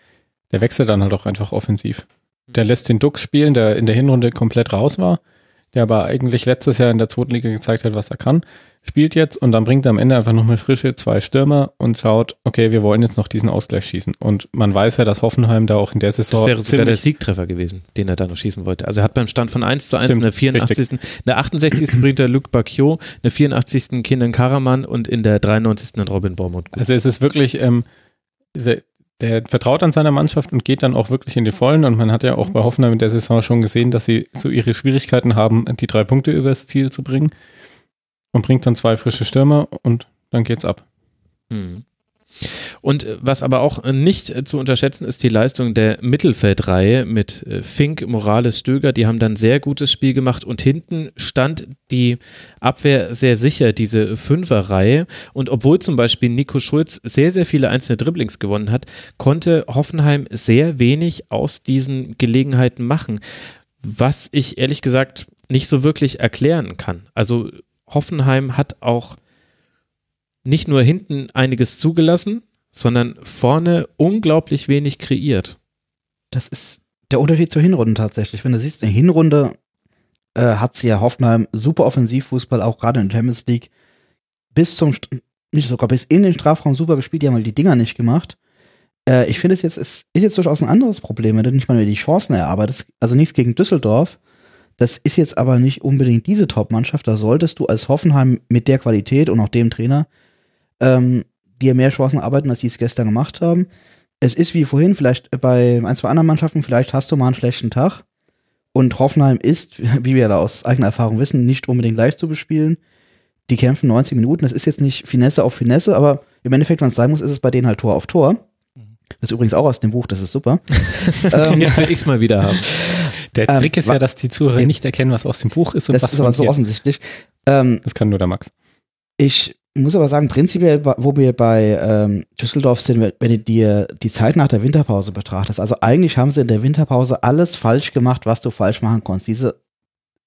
der wechselt dann halt auch einfach offensiv. Der lässt den Duck spielen, der in der Hinrunde komplett raus war, der aber eigentlich letztes Jahr in der zweiten Liga gezeigt hat, was er kann, spielt jetzt und dann bringt er am Ende einfach nochmal frische zwei Stürmer und schaut, okay, wir wollen jetzt noch diesen Ausgleich schießen. Und man weiß ja, dass Hoffenheim da auch in der Saison Das wäre sogar der Siegtreffer gewesen, den er da noch schießen wollte. Also er hat beim Stand von 1 zu 1 in Stimmt, der 84. In der 68. bringt er Luc Bacchio, in der 84. Kenan Karaman und in der 93. dann Robin Bormund. Also es ist wirklich, ähm, der, vertraut an seiner Mannschaft und geht dann auch wirklich in die Vollen. Und man hat ja auch bei Hoffenheim in der Saison schon gesehen, dass sie so ihre Schwierigkeiten haben, die drei Punkte übers Ziel zu bringen. Und bringt dann zwei frische Stürmer und dann geht's ab. Mhm. Und äh, was aber auch äh, nicht äh, zu unterschätzen ist die Leistung der Mittelfeldreihe mit Fink, Morales, Stöger. Die haben dann sehr gutes Spiel gemacht und hinten stand die Abwehr sehr sicher, diese Fünferreihe. Und obwohl zum Beispiel Nico Schulz sehr, sehr viele einzelne Dribblings gewonnen hat, konnte Hoffenheim sehr wenig aus diesen Gelegenheiten machen. Was ich ehrlich gesagt nicht so wirklich erklären kann. Also Hoffenheim hat auch nicht nur hinten einiges zugelassen, sondern vorne unglaublich wenig kreiert. Das ist der Unterschied zur Hinrunde tatsächlich. Wenn du siehst, in der Hinrunde äh, hat sie ja Hoffenheim super Offensivfußball, auch gerade in der Champions League, bis zum, nicht sogar bis in den Strafraum super gespielt, die haben halt die Dinger nicht gemacht. Äh, ich finde es jetzt, es ist jetzt durchaus ein anderes Problem, wenn du nicht mal mehr die Chancen erarbeitest. Also nichts gegen Düsseldorf. Das ist jetzt aber nicht unbedingt diese Top-Mannschaft. Da solltest du als Hoffenheim mit der Qualität und auch dem Trainer ähm, dir mehr Chancen arbeiten, als sie es gestern gemacht haben. Es ist wie vorhin, vielleicht bei ein, zwei anderen Mannschaften, vielleicht hast du mal einen schlechten Tag. Und Hoffenheim ist, wie wir da aus eigener Erfahrung wissen, nicht unbedingt leicht zu bespielen. Die kämpfen 90 Minuten. Das ist jetzt nicht Finesse auf Finesse, aber im Endeffekt, wenn es sein muss, ist es bei denen halt Tor auf Tor. Das ist übrigens auch aus dem Buch, das ist super. ähm, Jetzt will ich es mal wieder haben. Der Ähm, Trick ist ja, dass die Zuhörer nicht erkennen, was aus dem Buch ist und das was ist aber so offensichtlich. Ähm, Das kann nur der Max. Ich muss aber sagen, prinzipiell, wo wir bei ähm, Düsseldorf sind, wenn du dir die Zeit nach der Winterpause betrachtest, also eigentlich haben sie in der Winterpause alles falsch gemacht, was du falsch machen konntest. Diese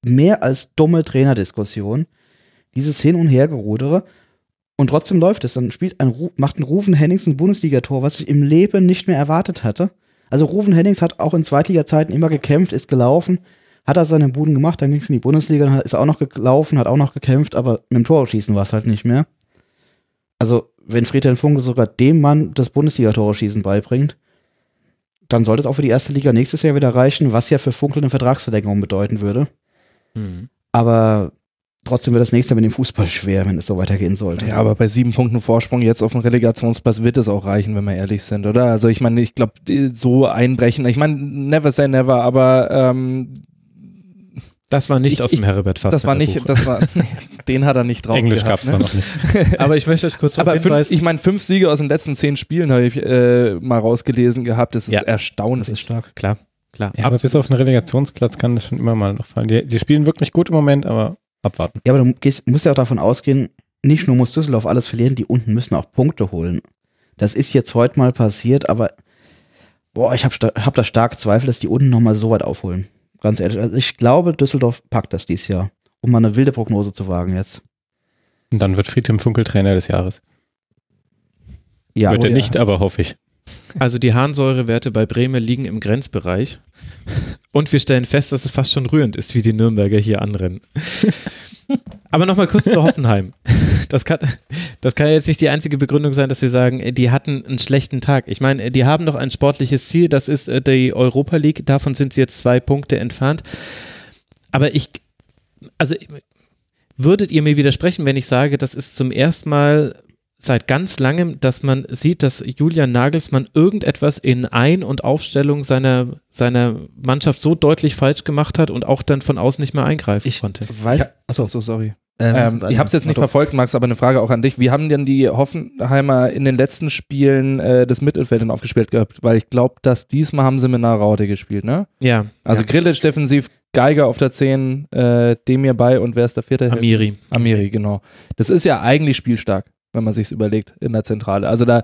mehr als dumme Trainerdiskussion, dieses Hin- und Hergerudere und trotzdem läuft es. Dann spielt ein, macht ein Rufen Hennings ein Bundesligator, was ich im Leben nicht mehr erwartet hatte. Also Rufen Hennings hat auch in Zweitliga-Zeiten immer gekämpft, ist gelaufen, hat er seine Buden gemacht, dann ging es in die Bundesliga, ist auch noch gelaufen, hat auch noch gekämpft, aber mit dem Torschießen war es halt nicht mehr. Also, wenn Friedhelm Funke sogar dem Mann das Bundesliga-Torschießen beibringt, dann sollte es auch für die erste Liga nächstes Jahr wieder reichen, was ja für Funkel eine Vertragsverlängerung bedeuten würde. Mhm. Aber trotzdem wird das nächste Jahr mit dem Fußball schwer, wenn es so weitergehen sollte. Ja, aber bei sieben Punkten Vorsprung jetzt auf dem Relegationsplatz wird es auch reichen, wenn wir ehrlich sind, oder? Also ich meine, ich glaube, so einbrechen, ich meine, never say never, aber ähm, Das war nicht Ich- aus dem ich- Heribert Fassbinder Das war nicht, Buch. das war, den hat er nicht drauf Englisch gab es ne? da noch nicht. Aber ich möchte euch kurz Aber fünf, hinweisen. ich meine, fünf Siege aus den letzten zehn Spielen habe ich äh, mal rausgelesen gehabt. Das ist Ja. erstaunlich. Das ist stark. klar, klar. Ja, aber bis auf einen Relegationsplatz kann das schon immer mal noch fallen. Die, die spielen wirklich gut im Moment, aber abwarten. Ja, aber du gehst, musst ja auch davon ausgehen, nicht nur muss Düsseldorf alles verlieren, die unten müssen auch Punkte holen. Das ist jetzt heute mal passiert, aber boah, ich habe hab da stark Zweifel, dass die unten nochmal so weit aufholen. Ganz ehrlich. Also ich glaube, Düsseldorf packt das dieses Jahr, um mal eine wilde Prognose zu wagen jetzt. Und dann wird Friedhelm Funkel Trainer des Jahres. Ja, wird oh er ja. nicht, aber hoffe ich. Also die Harnsäurewerte bei Bremen liegen im Grenzbereich. Und wir stellen fest, dass es fast schon rührend ist, wie die Nürnberger hier anrennen. Aber nochmal kurz zu Hoffenheim. Das kann, das kann jetzt nicht die einzige Begründung sein, dass wir sagen, die hatten einen schlechten Tag. Ich meine, die haben noch ein sportliches Ziel, das ist äh, die Europa League. Davon sind sie jetzt zwei Punkte entfernt. Aber ich, also würdet ihr mir widersprechen, wenn ich sage, das ist zum ersten Mal seit ganz langem, dass man sieht, dass Julian Nagelsmann irgendetwas in Ein- und Aufstellung seiner, seiner Mannschaft so deutlich falsch gemacht hat und auch dann von außen nicht mehr eingreifen Ich konnte. weiß, achso, so, sorry. ähm, Ähm, ich habe es jetzt nicht verfolgt, Max, aber eine Frage auch an dich. Wie haben denn die Hoffenheimer in den letzten Spielen äh, das Mittelfeld denn aufgespielt gehabt? Weil ich glaube, dass diesmal haben sie mit einer Raute gespielt, ne? Ja, Also Ja. Grillitsch defensiv, Geiger auf der 10, äh, Demir bei und wer ist der vierte? Amiri. Amiri, genau. Das ist ja eigentlich spielstark, wenn man sich's überlegt, in der Zentrale. Also da,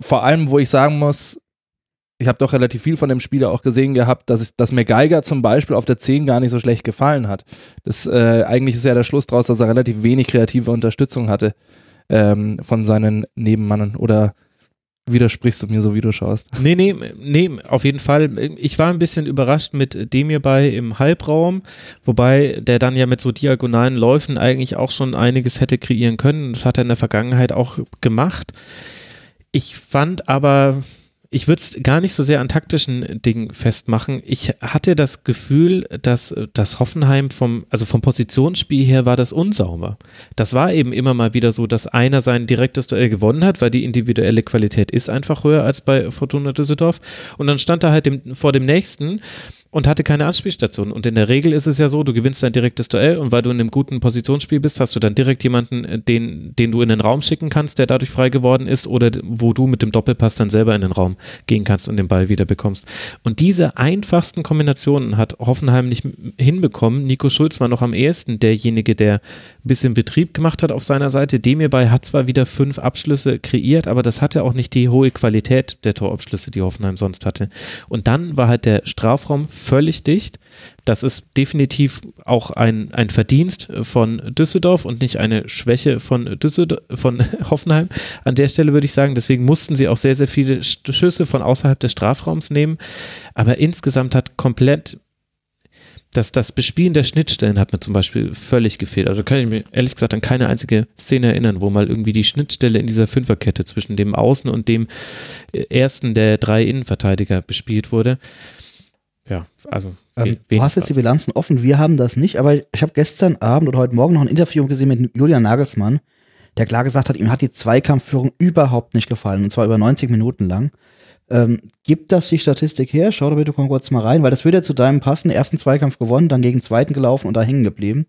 vor allem, wo ich sagen muss, ich habe doch relativ viel von dem Spieler auch gesehen gehabt, dass, ich, dass mir Geiger zum Beispiel auf der 10 gar nicht so schlecht gefallen hat. Das, äh, eigentlich ist ja der Schluss daraus, dass er relativ wenig kreative Unterstützung hatte ähm, von seinen Nebenmannen. Oder widersprichst du mir so, wie du schaust? Nee, nee, nee, auf jeden Fall. Ich war ein bisschen überrascht mit dem hierbei im Halbraum, wobei der dann ja mit so diagonalen Läufen eigentlich auch schon einiges hätte kreieren können. Das hat er in der Vergangenheit auch gemacht. Ich fand aber, ich würde es gar nicht so sehr an taktischen Dingen festmachen. Ich hatte das Gefühl, dass das Hoffenheim vom, also vom Positionsspiel her war das unsauber. Das war eben immer mal wieder so, dass einer sein direktes Duell gewonnen hat, weil die individuelle Qualität ist einfach höher als bei Fortuna Düsseldorf. Und dann stand er halt dem, vor dem nächsten und hatte keine Anspielstation. Und in der Regel ist es ja so, du gewinnst dein direktes Duell und weil du in einem guten Positionsspiel bist, hast du dann direkt jemanden, äh, den, den du in den Raum schicken kannst, der dadurch frei geworden ist oder wo du mit dem Doppelpass dann selber in den Raum gehen kannst und den Ball wieder bekommst. Und diese einfachsten Kombinationen hat Hoffenheim nicht hinbekommen. Nico Schulz war noch am ehesten derjenige, der ein bisschen Betrieb gemacht hat auf seiner Seite. Demirbay hat zwar wieder fünf Abschlüsse kreiert, aber das hatte auch nicht die hohe Qualität der Torabschlüsse, die Hoffenheim sonst hatte. Und dann war halt der Strafraum völlig dicht. Das ist definitiv auch ein, ein Verdienst von Düsseldorf und nicht eine Schwäche von, Düsseldorf, von Hoffenheim. An der Stelle würde ich sagen, deswegen mussten sie auch sehr, sehr viele Sch- Schüsse von außerhalb des Strafraums nehmen. Aber insgesamt hat komplett das, das Bespielen der Schnittstellen hat mir zum Beispiel völlig gefehlt. Also kann ich mir ehrlich gesagt an keine einzige Szene erinnern, wo mal irgendwie die Schnittstelle in dieser Fünferkette zwischen dem Außen und dem äh, ersten der drei Innenverteidiger bespielt wurde. Ja, also Ähm, du hast jetzt die. Bilanzen offen, wir haben das nicht, aber ich habe gestern Abend oder heute Morgen noch ein Interview gesehen mit Julian Nagelsmann, der klar gesagt hat, ihm hat die Zweikampfführung überhaupt nicht gefallen, und zwar über 90 Minuten lang. Ähm, gibt das die Statistik her? Schau da bitte kurz mal rein, weil das würde ja zu deinem passen. Ersten Zweikampf gewonnen, dann gegen zweiten gelaufen und da hängen geblieben.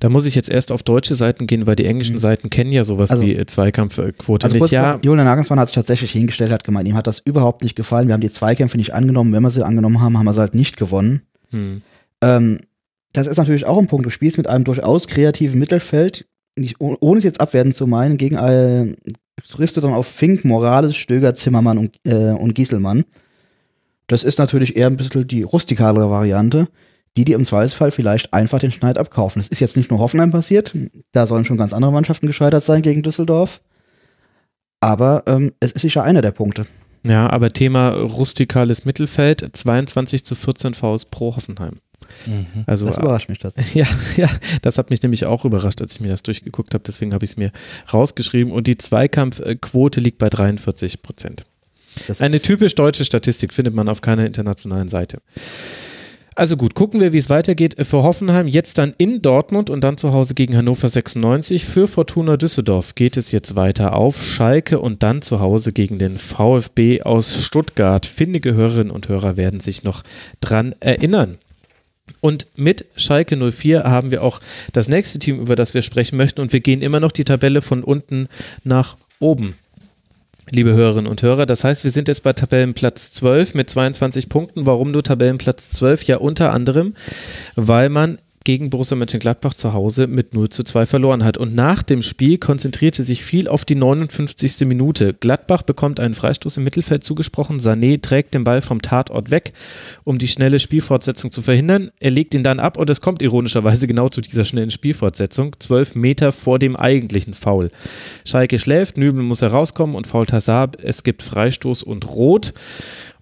Da muss ich jetzt erst auf deutsche Seiten gehen, weil die englischen Seiten kennen ja sowas Also- wie äh, Zweikampfquote Also nicht. Ja, Julian Nagelsmann hat sich tatsächlich hingestellt, hat gemeint, ihm hat das überhaupt nicht gefallen. Wir haben die Zweikämpfe nicht angenommen. Wenn wir sie angenommen haben, haben wir sie halt nicht gewonnen. hm. Ähm, das ist natürlich auch ein Punkt. Du spielst mit einem durchaus kreativen Mittelfeld, nicht, oh- ohne es jetzt abwerten zu meinen, gegen äh, triffst du dann auf Fink, Morales, Stöger, Zimmermann und, äh, und Gieselmann. Das ist natürlich eher ein bisschen die rustikalere Variante, die dir im Zweifelsfall vielleicht einfach den Schneid abkaufen. Das ist jetzt nicht nur Hoffenheim passiert, da sollen schon ganz andere Mannschaften gescheitert sein gegen Düsseldorf. Aber ähm, es ist sicher einer der Punkte. ja, aber Thema rustikales Mittelfeld, 22 zu 14 Vs pro Hoffenheim. Mhm. Also Das überrascht mich tatsächlich. Ja, ja, das hat mich nämlich auch überrascht, als ich mir das durchgeguckt habe. Deswegen habe ich es mir rausgeschrieben. Und die Zweikampfquote liegt bei 43 Prozent. Eine typisch deutsche Statistik findet man auf keiner internationalen Seite. Also gut, gucken wir, wie es weitergeht für Hoffenheim. Jetzt dann in Dortmund und dann zu Hause gegen Hannover 96. Für Fortuna Düsseldorf geht es jetzt weiter auf Schalke und dann zu Hause gegen den VfB aus Stuttgart. Findige Hörerinnen und Hörer werden sich noch dran erinnern. Und mit Schalke 04 haben wir auch das nächste Team, über das wir sprechen möchten. Und wir gehen immer noch die Tabelle von unten nach oben liebe Hörerinnen und Hörer. Das heißt, wir sind jetzt bei Tabellenplatz 12 mit 22 Punkten. Warum nur Tabellenplatz 12? Ja, unter anderem, weil man gegen Borussia Mönchengladbach zu Hause mit 0 zu 2 verloren hat. Und nach dem Spiel konzentrierte sich viel auf die 59. Minute. Gladbach bekommt einen Freistoß im Mittelfeld zugesprochen. Sané trägt den Ball vom Tatort weg, um die schnelle Spielfortsetzung zu verhindern. Er legt ihn dann ab und es kommt ironischerweise genau zu dieser schnellen Spielfortsetzung. Zwölf Meter vor dem eigentlichen Foul. Schalke schläft, Nübel muss herauskommen und fault Hazard. Es gibt Freistoß und Rot.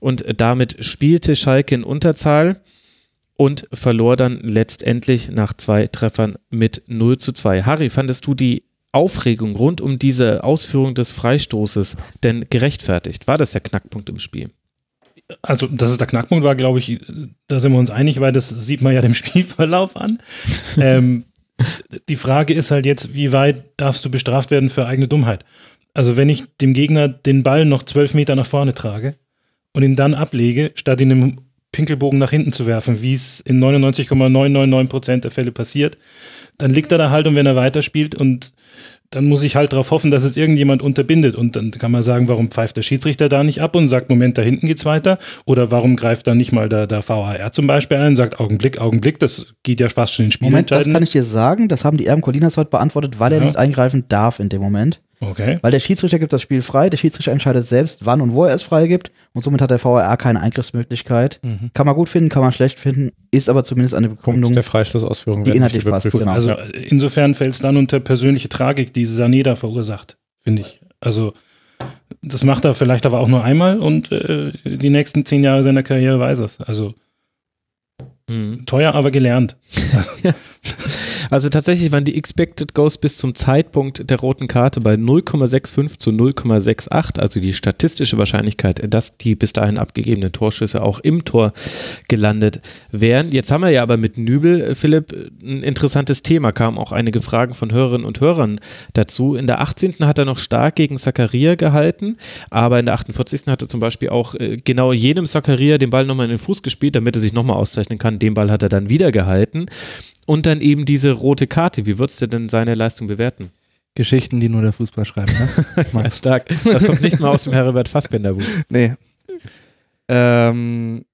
Und damit spielte Schalke in Unterzahl und verlor dann letztendlich nach zwei Treffern mit 0 zu 2. Harry, fandest du die Aufregung rund um diese Ausführung des Freistoßes denn gerechtfertigt? War das der Knackpunkt im Spiel? Also, dass es der Knackpunkt war, glaube ich, da sind wir uns einig, weil das sieht man ja dem Spielverlauf an. ähm, die Frage ist halt jetzt, wie weit darfst du bestraft werden für eigene Dummheit? Also, wenn ich dem Gegner den Ball noch zwölf Meter nach vorne trage und ihn dann ablege, statt ihn im Pinkelbogen nach hinten zu werfen, wie es in 99,999 Prozent der Fälle passiert, dann liegt er da halt und wenn er weiterspielt und dann muss ich halt darauf hoffen, dass es irgendjemand unterbindet. Und dann kann man sagen, warum pfeift der Schiedsrichter da nicht ab und sagt, Moment, da hinten geht's weiter? Oder warum greift da nicht mal der, der VAR zum Beispiel ein und sagt, Augenblick, Augenblick, das geht ja fast schon in Spiel Moment, das kann ich dir sagen. Das haben die Erben Colinas heute beantwortet, weil er Ja. nicht eingreifen darf in dem Moment. Okay. Weil der Schiedsrichter gibt das Spiel frei, der Schiedsrichter entscheidet selbst, wann und wo er es freigibt und somit hat der VAR keine Eingriffsmöglichkeit. Mhm. Kann man gut finden, kann man schlecht finden, ist aber zumindest eine Begründung. der Freistoßausführung. die inhaltlich passt, genau. Also insofern fällt es dann unter persönliche Tragik, die Sané da verursacht, finde ich. Also das macht er vielleicht aber auch nur einmal und äh, die nächsten zehn Jahre seiner Karriere weiß es. Also Hm. teuer, aber gelernt. Also tatsächlich waren die Expected Goals bis zum Zeitpunkt der roten Karte bei 0,65 zu 0,68, also die statistische Wahrscheinlichkeit, dass die bis dahin abgegebenen Torschüsse auch im Tor gelandet wären. Jetzt haben wir ja aber mit Nübel, äh, Philipp, ein interessantes Thema, kamen auch einige Fragen von Hörerinnen und Hörern dazu. In der 18. hat er noch stark gegen Zakaria gehalten, aber in der 48. hat er zum Beispiel auch äh, genau jenem Zakaria den Ball nochmal in den Fuß gespielt, damit er sich nochmal auszeichnen kann. Den Ball hat er dann wieder gehalten. Und dann eben diese rote Karte. Wie würdest du denn seine Leistung bewerten? Geschichten, die nur der Fußball schreibt, ne? Mal stark. Das kommt nicht mal aus dem Herbert Fassbender Buch. Nee. Ähm,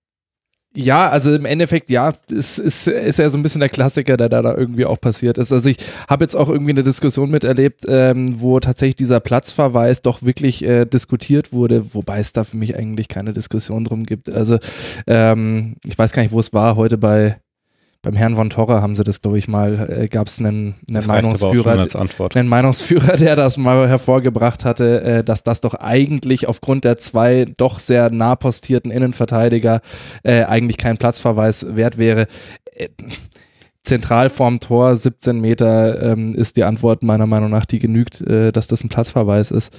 ja, also im Endeffekt, ja, es ist, ist ja so ein bisschen der Klassiker, der da, da irgendwie auch passiert ist. Also ich habe jetzt auch irgendwie eine Diskussion miterlebt, ähm, wo tatsächlich dieser Platzverweis doch wirklich äh, diskutiert wurde, wobei es da für mich eigentlich keine Diskussion drum gibt. Also ähm, ich weiß gar nicht, wo es war, heute bei beim Herrn von Torra haben sie das, glaube ich, mal, äh, gab es einen, einen Meinungsführer, als Antwort. einen Meinungsführer, der das mal hervorgebracht hatte, äh, dass das doch eigentlich aufgrund der zwei doch sehr nah postierten Innenverteidiger äh, eigentlich kein Platzverweis wert wäre. Äh, Zentral vorm Tor, 17 Meter, ähm, ist die Antwort meiner Meinung nach, die genügt, äh, dass das ein Platzverweis ist.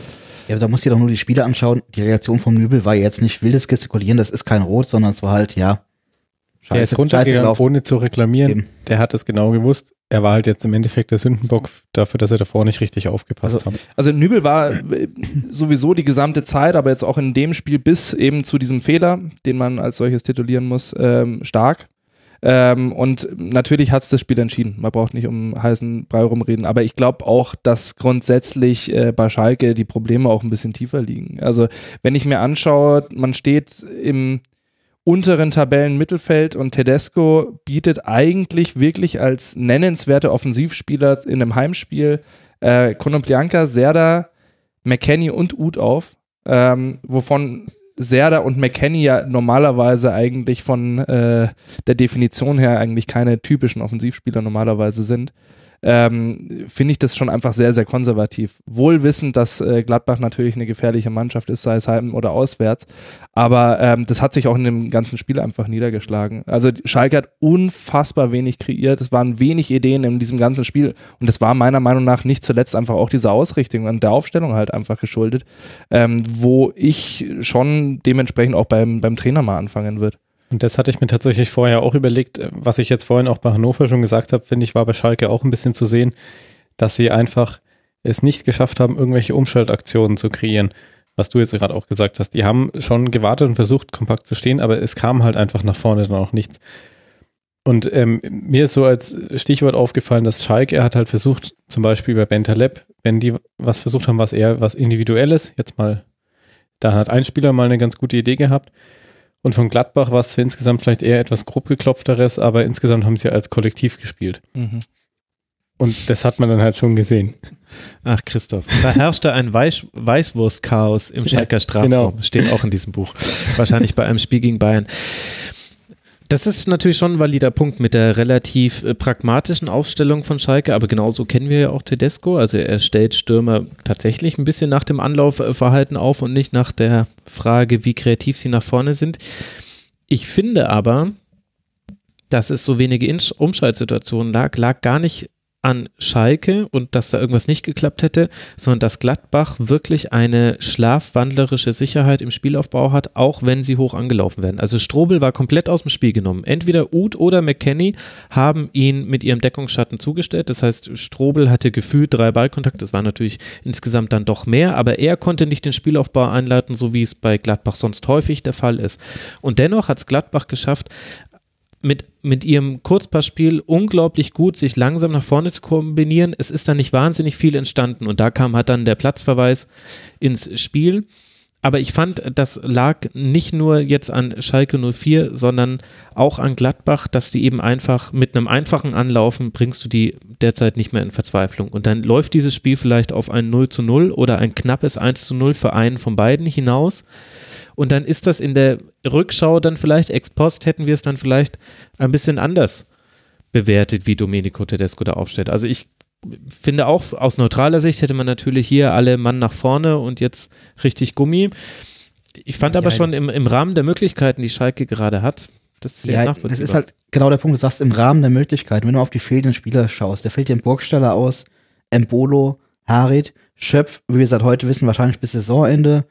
Ja, aber da musst du dir doch nur die Spiele anschauen. Die Reaktion vom Nübel war jetzt nicht wildes Gestikulieren, das ist kein Rot, sondern es war halt, ja. Der ist scheiße runtergegangen, ohne zu reklamieren. Eben. Der hat es genau gewusst. Er war halt jetzt im Endeffekt der Sündenbock dafür, dass er davor nicht richtig aufgepasst Also, hat. Also Nübel war äh, sowieso die gesamte Zeit, aber jetzt auch in dem Spiel bis eben zu diesem Fehler, den man als solches titulieren muss, ähm, stark. Ähm, und natürlich hat es das Spiel entschieden. Man braucht nicht um heißen Brei rumreden. Aber ich glaube auch, dass grundsätzlich äh, bei Schalke die Probleme auch ein bisschen tiefer liegen. Also wenn ich mir anschaue, man steht im unteren Tabellenmittelfeld und Tedesco bietet eigentlich wirklich als nennenswerter Offensivspieler in einem Heimspiel äh, Konoplyanka, Serda, McKenny und Uth auf, ähm, wovon Serda und McKenny ja normalerweise eigentlich von äh, der Definition her eigentlich keine typischen Offensivspieler normalerweise sind, ähm, finde ich das schon einfach sehr, sehr konservativ. Wohl wissend, dass äh, Gladbach natürlich eine gefährliche Mannschaft ist, sei es heim oder auswärts, aber ähm, das hat sich auch in dem ganzen Spiel einfach niedergeschlagen. Also Schalke hat unfassbar wenig kreiert, es waren wenig Ideen in diesem ganzen Spiel und das war meiner Meinung nach nicht zuletzt einfach auch diese Ausrichtung und der Aufstellung halt einfach geschuldet, ähm, wo ich schon dementsprechend auch beim, beim Trainer mal anfangen wird. Und das hatte ich mir tatsächlich vorher auch überlegt, was ich jetzt vorhin auch bei Hannover schon gesagt habe, finde ich, war bei Schalke auch ein bisschen zu sehen, dass sie einfach es nicht geschafft haben, irgendwelche Umschaltaktionen zu kreieren. Was du jetzt gerade auch gesagt hast. Die haben schon gewartet und versucht, kompakt zu stehen, aber es kam halt einfach nach vorne dann auch nichts. Und ähm, mir ist so als Stichwort aufgefallen, dass Schalke, er hat halt versucht, zum Beispiel bei Bentaleb, wenn die was versucht haben, was eher was Individuelles, jetzt mal, da hat ein Spieler mal eine ganz gute Idee gehabt. Und von Gladbach war es insgesamt vielleicht eher etwas grob geklopfteres, aber insgesamt haben sie als Kollektiv gespielt. Mhm. Und das hat man dann halt schon gesehen. Ach, Christoph. Da herrschte ein Weiß Weißwurst-Chaos im Schalker Strafraum. genau. Steht auch in diesem Buch. Wahrscheinlich bei einem Spiel gegen Bayern. Das ist natürlich schon ein valider Punkt mit der relativ äh, pragmatischen Aufstellung von Schalke, aber genauso kennen wir ja auch Tedesco. Also er stellt Stürmer tatsächlich ein bisschen nach dem Anlaufverhalten auf und nicht nach der Frage, wie kreativ sie nach vorne sind. Ich finde aber, dass es so wenige Umschaltsituationen lag, lag gar nicht an Schalke und dass da irgendwas nicht geklappt hätte, sondern dass Gladbach wirklich eine schlafwandlerische Sicherheit im Spielaufbau hat, auch wenn sie hoch angelaufen werden. Also Strobel war komplett aus dem Spiel genommen. Entweder Uth oder McKenny haben ihn mit ihrem Deckungsschatten zugestellt. Das heißt, Strobel hatte gefühlt drei Ballkontakte. Das war natürlich insgesamt dann doch mehr, aber er konnte nicht den Spielaufbau einleiten, so wie es bei Gladbach sonst häufig der Fall ist. Und dennoch hat es Gladbach geschafft, mit, mit ihrem Kurzpassspiel unglaublich gut, sich langsam nach vorne zu kombinieren. Es ist da nicht wahnsinnig viel entstanden und da kam halt dann der Platzverweis ins Spiel. Aber ich fand, das lag nicht nur jetzt an Schalke 04, sondern auch an Gladbach, dass die eben einfach mit einem einfachen Anlaufen bringst du die derzeit nicht mehr in Verzweiflung. Und dann läuft dieses Spiel vielleicht auf ein 0 zu 0 oder ein knappes 1 zu 0 für einen von beiden hinaus. Und dann ist das in der Rückschau dann vielleicht, ex post hätten wir es dann vielleicht ein bisschen anders bewertet, wie Domenico Tedesco da aufstellt. Also ich finde auch aus neutraler Sicht hätte man natürlich hier alle Mann nach vorne und jetzt richtig Gummi. Ich fand aber Ja, schon im, im Rahmen der Möglichkeiten, die Schalke gerade hat, das sehr Ja, das ist halt genau der Punkt, du sagst im Rahmen der Möglichkeiten, wenn du auf die fehlenden Spieler schaust, der fällt dir ein Burgstaller aus, Embolo, Harit, Schöpf, wie wir seit heute wissen, wahrscheinlich bis Saisonende,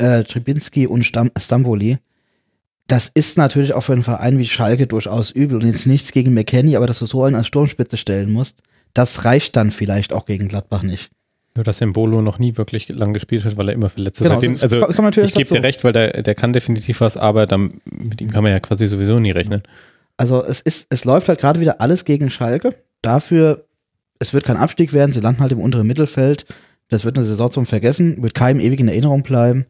äh, Tribinski und Stam Stamboli. Das ist natürlich auch für einen Verein wie Schalke durchaus übel und jetzt nichts gegen McKenny, aber dass du so einen als Sturmspitze stellen musst, das reicht dann vielleicht auch gegen Gladbach nicht. Nur, dass Embolo noch nie wirklich lang gespielt hat, weil er immer verletzt ist. Genau, Seitdem- das also, kann- kann ich gebe dir recht, weil der, der kann definitiv was, aber dann, mit ihm kann man ja quasi sowieso nie rechnen. Also es ist, es läuft halt gerade wieder alles gegen Schalke. Dafür, es wird kein Abstieg werden, sie landen halt im unteren Mittelfeld. Das wird eine Saison zum Vergessen, wird keinem ewig in Erinnerung bleiben.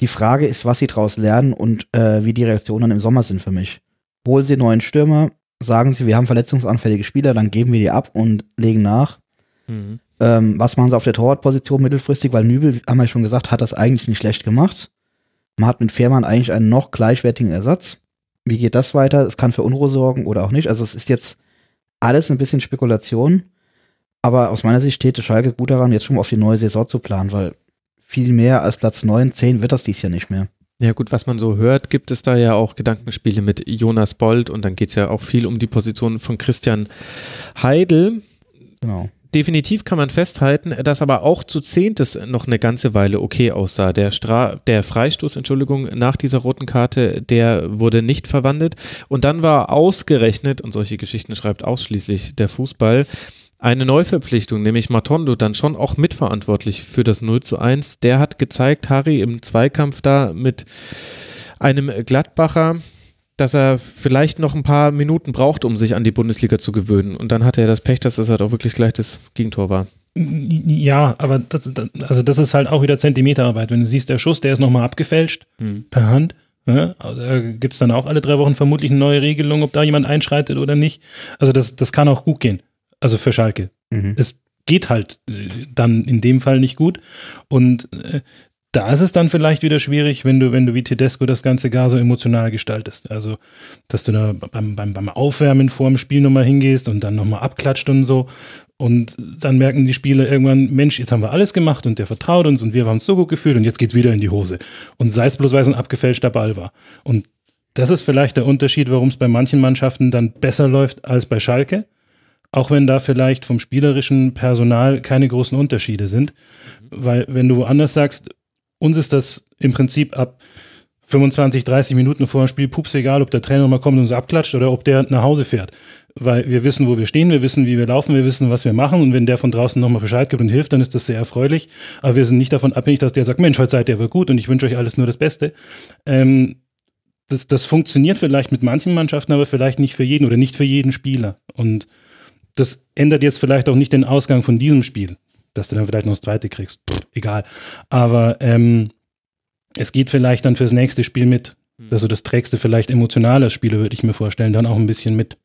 Die Frage ist, was sie daraus lernen und äh, wie die Reaktionen dann im Sommer sind für mich. Holen sie neuen Stürmer, sagen sie, wir haben verletzungsanfällige Spieler, dann geben wir die ab und legen nach. Mhm. Ähm, was machen sie auf der Torwartposition mittelfristig? Weil Nübel, haben wir schon gesagt, hat das eigentlich nicht schlecht gemacht. Man hat mit Fährmann eigentlich einen noch gleichwertigen Ersatz. Wie geht das weiter? Es kann für Unruhe sorgen oder auch nicht. Also es ist jetzt alles ein bisschen Spekulation. Aber aus meiner Sicht täte Schalke gut daran, jetzt schon mal auf die neue Saison zu planen, weil viel mehr als Platz 9, 10 wird das dies Jahr nicht mehr. Ja gut, was man so hört, gibt es da ja auch Gedankenspiele mit Jonas Bold und dann geht es ja auch viel um die Position von Christian Heidel. Genau. Definitiv kann man festhalten, dass aber auch zu Zehntes noch eine ganze Weile okay aussah. Der, Stra der Freistoß, Entschuldigung, nach dieser roten Karte, der wurde nicht verwandelt. Und dann war ausgerechnet, und solche Geschichten schreibt ausschließlich der Fußball, eine Neuverpflichtung, nämlich Matondo, dann schon auch mitverantwortlich für das 0 zu 1. Der hat gezeigt, Harry im Zweikampf da mit einem Gladbacher, dass er vielleicht noch ein paar Minuten braucht, um sich an die Bundesliga zu gewöhnen. Und dann hatte er das Pech, dass das halt auch wirklich gleich das Gegentor war. Ja, aber das, also das ist halt auch wieder Zentimeterarbeit. Wenn du siehst, der Schuss, der ist nochmal abgefälscht Hm. per Hand. Ja, also da gibt es dann auch alle drei Wochen vermutlich eine neue Regelung, ob da jemand einschreitet oder nicht. Also das, das kann auch gut gehen. Also für Schalke. Mhm. Es geht halt äh, dann in dem Fall nicht gut. Und äh, da ist es dann vielleicht wieder schwierig, wenn du, wenn du wie Tedesco das Ganze gar so emotional gestaltest. Also, dass du da beim, beim, beim Aufwärmen vor dem Spiel nochmal hingehst und dann nochmal abklatscht und so. Und dann merken die Spieler irgendwann, Mensch, jetzt haben wir alles gemacht und der vertraut uns und wir haben uns so gut gefühlt und jetzt geht's wieder in die Hose. Und sei es bloß, weil es ein abgefälschter Ball war. Und das ist vielleicht der Unterschied, warum es bei manchen Mannschaften dann besser läuft als bei Schalke. Auch wenn da vielleicht vom spielerischen Personal keine großen Unterschiede sind. Weil wenn du woanders sagst, uns ist das im Prinzip ab 25, 30 Minuten vor dem Spiel pups egal, ob der Trainer mal kommt und uns abklatscht oder ob der nach Hause fährt. Weil wir wissen, wo wir stehen, wir wissen, wie wir laufen, wir wissen, was wir machen und wenn der von draußen nochmal Bescheid gibt und hilft, dann ist das sehr erfreulich. Aber wir sind nicht davon abhängig, dass der sagt, Mensch, heute seid ihr aber gut und ich wünsche euch alles nur das Beste. Ähm, das, das funktioniert vielleicht mit manchen Mannschaften, aber vielleicht nicht für jeden oder nicht für jeden Spieler. Und das ändert jetzt vielleicht auch nicht den Ausgang von diesem Spiel, dass du dann vielleicht noch das zweite kriegst. Pff, egal. Aber ähm, es geht vielleicht dann fürs nächste Spiel mit. Also das trägst du vielleicht emotional als Spieler, würde ich mir vorstellen, dann auch ein bisschen mit.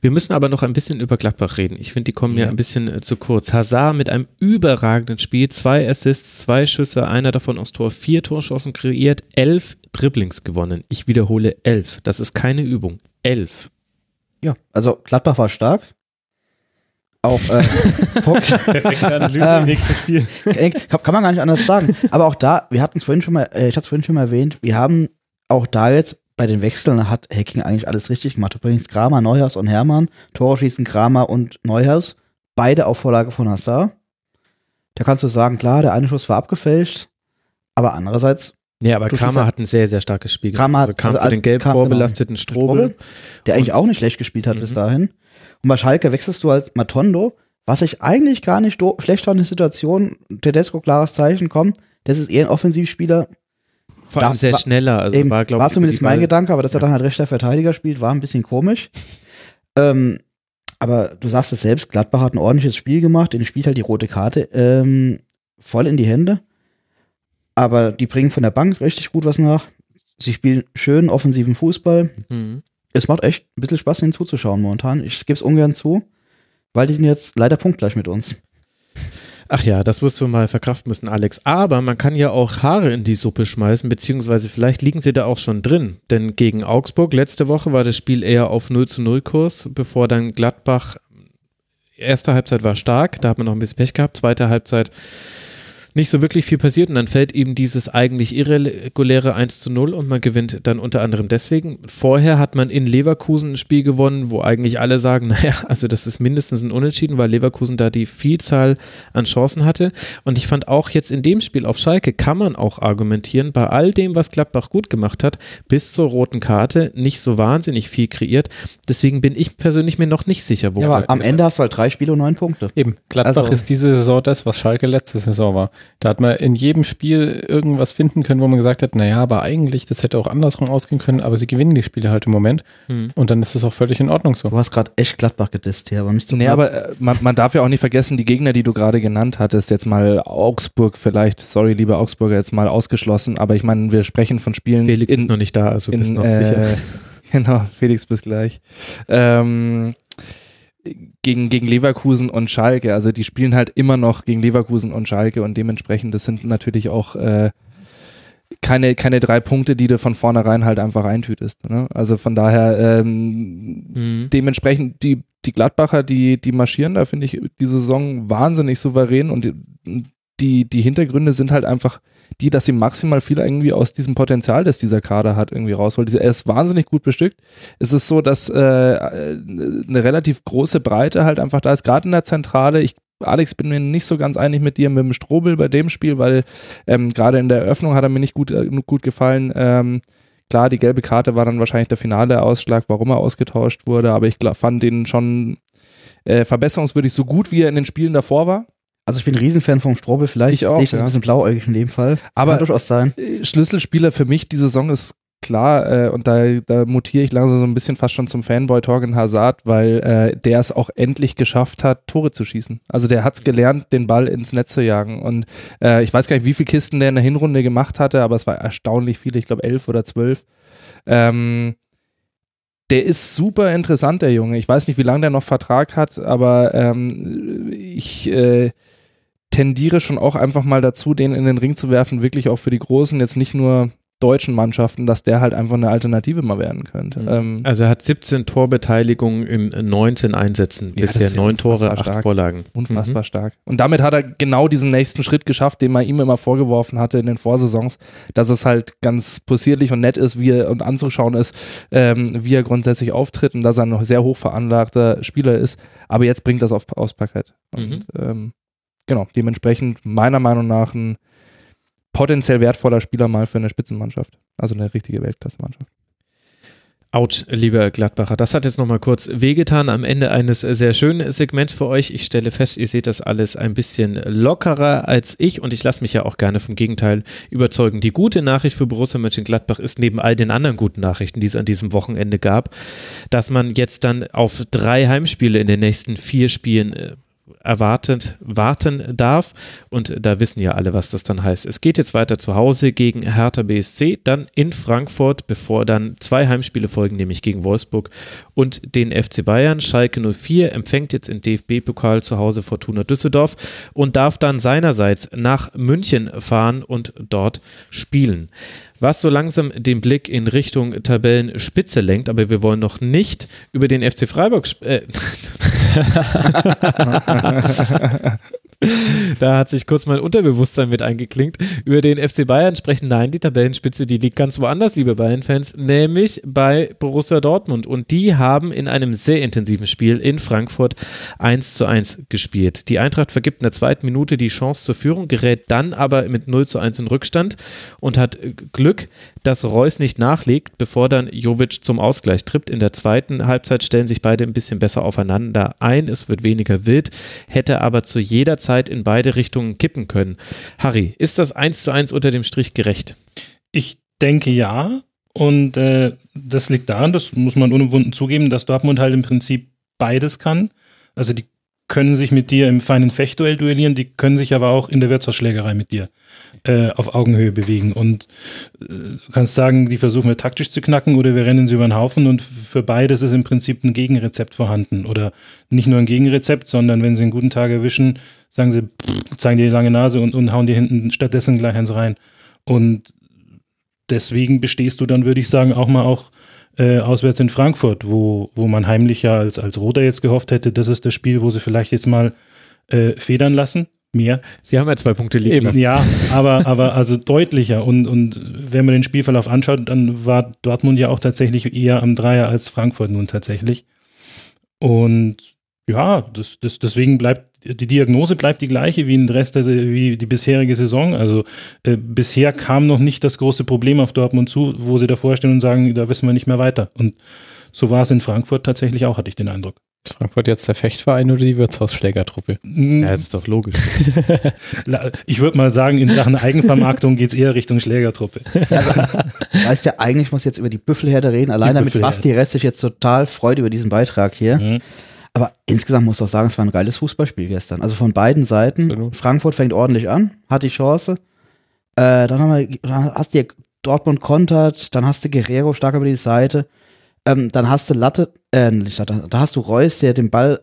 Wir müssen aber noch ein bisschen über Gladbach reden. Ich finde, die kommen ja, Ja. ein bisschen äh, zu kurz. Hazard mit einem überragenden Spiel, zwei Assists, zwei Schüsse, einer davon aufs Tor, vier Torschancen kreiert, elf Dribblings gewonnen. Ich wiederhole elf. Das ist keine Übung. Elf. Ja, also Gladbach war stark. Auch äh, Punkt. Ähm, nächstes Spiel. Kann, kann man gar nicht anders sagen. Aber auch da, wir hatten es vorhin schon mal, äh, ich hatte es vorhin schon mal erwähnt, wir haben auch da jetzt bei den Wechseln hat Hacking eigentlich alles richtig gemacht. Übrigens Kramer, Neuhaus und Hermann, Tore schießen Kramer und Neuhaus, beide auf Vorlage von Hazard. Da kannst du sagen, klar, der eine Schuss war abgefälscht, aber andererseits, Nee, aber Du Kramer hat ein sehr, sehr starkes Spiel Kramer hat- Also kam also für als- den gelb Kam- vorbelasteten Strobel. Strobel, der eigentlich auch nicht schlecht gespielt hat bis Mhm. dahin. Und bei Schalke wechselst du als Matondo, was ich eigentlich gar nicht schlecht fand in der Situation, Tedesco klares Zeichen, komm, das ist eher ein Offensivspieler, Vor allem Da- sehr war- schneller. Also Eben, war, war, ich, zumindest mein Gedanke, aber dass er dann halt rechter Verteidiger spielt, war ein bisschen komisch. ähm, aber du sagst es selbst, Gladbach hat ein ordentliches Spiel gemacht, denen spielt halt die rote Karte ähm, voll in die Hände. Aber die bringen von der Bank richtig gut was nach. Sie spielen schön offensiven Fußball. Mhm. Es macht echt ein bisschen Spaß, ihnen zuzuschauen momentan. Ich gebe es ungern zu, weil die sind jetzt leider punktgleich mit uns. Ach ja, das wirst du mal verkraften müssen, Alex. Aber man kann ja auch Haare in die Suppe schmeißen, beziehungsweise vielleicht liegen sie da auch schon drin. Denn gegen Augsburg letzte Woche war das Spiel eher auf 0 zu 0 Kurs, bevor dann Gladbach, erste Halbzeit war stark, da hat man noch ein bisschen Pech gehabt, zweite Halbzeit nicht so wirklich viel passiert und dann fällt eben dieses eigentlich irreguläre 1 zu 0 und man gewinnt dann unter anderem deswegen. Vorher hat man in Leverkusen ein Spiel gewonnen, wo eigentlich alle sagen, naja, also das ist mindestens ein Unentschieden, weil Leverkusen da die Vielzahl an Chancen hatte und ich fand auch jetzt in dem Spiel auf Schalke kann man auch argumentieren, bei all dem, was Gladbach gut gemacht hat, bis zur roten Karte nicht so wahnsinnig viel kreiert. Deswegen bin ich persönlich mir noch nicht sicher, wo Ja, aber am Ende hast du halt drei Spiele und neun Punkte. Eben, Gladbach Also- ist diese Saison das, was Schalke letzte Saison war. Da hat man in jedem Spiel irgendwas finden können, wo man gesagt hat, naja, aber eigentlich, das hätte auch andersrum ausgehen können, aber sie gewinnen die Spiele halt im Moment. Hm. Und dann ist das auch völlig in Ordnung so. Du hast gerade echt Gladbach gedisst hier, aber nicht so Nee, aber äh, man, man darf ja auch nicht vergessen, die Gegner, die du gerade genannt hattest, jetzt mal Augsburg vielleicht, sorry, liebe Augsburger, jetzt mal ausgeschlossen, aber ich meine, wir sprechen von Spielen Felix in, ist noch nicht da, also bist in, noch sicher. äh, Genau, Felix bis gleich. Ähm, gegen, gegen Leverkusen und Schalke, also die spielen halt immer noch gegen Leverkusen und Schalke und dementsprechend, das sind natürlich auch äh, keine, keine drei Punkte, die du von vornherein halt einfach eintütest. Ne? Also von daher ähm, Mhm. dementsprechend die, die Gladbacher, die, die marschieren da, finde ich, die Saison wahnsinnig souverän und die, die, die Hintergründe sind halt einfach die, dass sie maximal viel irgendwie aus diesem Potenzial, das dieser Kader hat, irgendwie rausholt. Er ist wahnsinnig gut bestückt. Es ist so, dass äh, eine relativ große Breite halt einfach da ist, gerade in der Zentrale. Ich Alex, bin mir nicht so ganz einig mit dir mit dem Strobel bei dem Spiel, weil ähm, gerade in der Eröffnung hat er mir nicht gut, äh, gut gefallen. Ähm, klar, die gelbe Karte war dann wahrscheinlich der finale Ausschlag, warum er ausgetauscht wurde, aber ich glaub, fand den schon äh, verbesserungswürdig, so gut wie er in den Spielen davor war. Also ich bin ein Riesenfan vom Strobel, vielleicht Ich auch, sehe ich das ja. ein bisschen blauäugig in dem Fall. Aber Kann durchaus sein. äh, Schlüsselspieler für mich die Saison ist klar äh, und da, da mutiere ich langsam so ein bisschen fast schon zum Fanboy Torgen Hazard, weil äh, der es auch endlich geschafft hat, Tore zu schießen. Also der hat es gelernt, den Ball ins Netz zu jagen und äh, ich weiß gar nicht, wie viele Kisten der in der Hinrunde gemacht hatte, aber es war erstaunlich viele, ich glaube elf oder zwölf. Ähm, der ist super interessant, der Junge. Ich weiß nicht, wie lange der noch Vertrag hat, aber ähm, ich äh, tendiere schon auch einfach mal dazu, den in den Ring zu werfen, wirklich auch für die Großen, jetzt nicht nur deutschen Mannschaften, dass der halt einfach eine Alternative mal werden könnte. Mhm. Ähm, Also er hat 17 Torbeteiligungen in 19 Einsätzen, Ja, bisher 9 Tore, 8 stark. Vorlagen. unfassbar stark. Und damit hat er genau diesen nächsten Schritt geschafft, den man ihm immer vorgeworfen hatte in den Vorsaisons, dass es halt ganz possierlich und nett ist, wie er und anzuschauen ist, ähm, wie er grundsätzlich auftritt und dass er ein sehr hoch veranlagter Spieler ist. Aber jetzt bringt das auf, aufs Parkett. Und ähm, genau, dementsprechend meiner Meinung nach ein potenziell wertvoller Spieler mal für eine Spitzenmannschaft. Also eine richtige Weltklassemannschaft. Autsch, lieber Gladbacher, das hat jetzt nochmal kurz wehgetan am Ende eines sehr schönen Segments für euch. Ich stelle fest, ihr seht das alles ein bisschen lockerer als ich und ich lasse mich ja auch gerne vom Gegenteil überzeugen. Die gute Nachricht für Borussia Mönchengladbach ist neben all den anderen guten Nachrichten, die es an diesem Wochenende gab, dass man jetzt dann auf drei Heimspiele in den nächsten vier Spielen erwartet, warten darf. Und da wissen ja alle, was das dann heißt. Es geht jetzt weiter zu Hause gegen Hertha BSC, dann in Frankfurt, bevor dann zwei Heimspiele folgen, nämlich gegen Wolfsburg und den FC Bayern. Schalke 04 empfängt jetzt im DFB-Pokal zu Hause Fortuna Düsseldorf und darf dann seinerseits nach München fahren und dort spielen was so langsam den Blick in Richtung Tabellenspitze lenkt, aber wir wollen noch nicht über den FC Freiburg äh, da hat sich kurz mein Unterbewusstsein mit eingeklinkt. Über den FC Bayern sprechen. Nein, die Tabellenspitze, die liegt ganz woanders, liebe Bayern-Fans, nämlich bei Borussia Dortmund. Und die haben in einem sehr intensiven Spiel in Frankfurt 1 zu 1 gespielt. Die Eintracht vergibt in der zweiten Minute die Chance zur Führung, gerät dann aber mit 0 zu 1 in Rückstand und hat Glück, dass Reus nicht nachlegt, bevor dann Jovic zum Ausgleich trippt. In der zweiten Halbzeit stellen sich beide ein bisschen besser aufeinander ein. Es wird weniger wild, hätte aber zu jeder Zeit in beide Richtungen kippen können. Harry, ist das 1 zu 1 unter dem Strich gerecht? Ich denke ja. Und äh, das liegt daran, das muss man unumwunden zugeben, dass Dortmund halt im Prinzip beides kann. Also die können sich mit dir im feinen Fechtduell duellieren, die können sich aber auch in der Wirtshausschlägerei mit dir äh, auf Augenhöhe bewegen. Und äh, du kannst sagen, die versuchen wir taktisch zu knacken oder wir rennen sie über den Haufen und für beides ist im Prinzip ein Gegenrezept vorhanden. Oder nicht nur ein Gegenrezept, sondern wenn sie einen guten Tag erwischen, sagen sie, pff, zeigen dir die lange Nase und, und hauen dir hinten stattdessen gleich eins rein. Und deswegen bestehst du dann, würde ich sagen, auch mal auch äh, auswärts in Frankfurt, wo, wo man heimlich ja als, als Roter jetzt gehofft hätte, das ist das Spiel, wo sie vielleicht jetzt mal äh, federn lassen. Mehr. Sie haben ja zwei Punkte liegen lassen. Ja, aber, aber also deutlicher. Und, und wenn man den Spielverlauf anschaut, dann war Dortmund ja auch tatsächlich eher am Dreier als Frankfurt nun tatsächlich. Und ja, das, das, deswegen bleibt die Diagnose bleibt die gleiche wie, den Rest der, wie die bisherige Saison. Also äh, bisher kam noch nicht das große Problem auf Dortmund zu, wo sie davor stehen und sagen, da wissen wir nicht mehr weiter. Und so war es in Frankfurt tatsächlich auch, hatte ich den Eindruck. Ist Frankfurt jetzt der Fechtverein oder die Wirtshausschlägertruppe? Ja, das ist doch logisch. ich würde mal sagen, in Sachen Eigenvermarktung geht es eher Richtung Schlägertruppe. Also, weißt ja, eigentlich muss jetzt über die Büffelherde reden. Allein damit Basti Rest sich jetzt total freut über diesen Beitrag hier. Mhm. Aber insgesamt muss ich auch sagen, es war ein geiles Fußballspiel gestern. Also von beiden Seiten. Absolut. Frankfurt fängt ordentlich an, hat die Chance. Äh, dann, haben wir, dann hast du Dortmund kontert, dann hast du Guerrero stark über die Seite. Ähm, dann hast du Latte, äh, da hast du Reus, der den Ball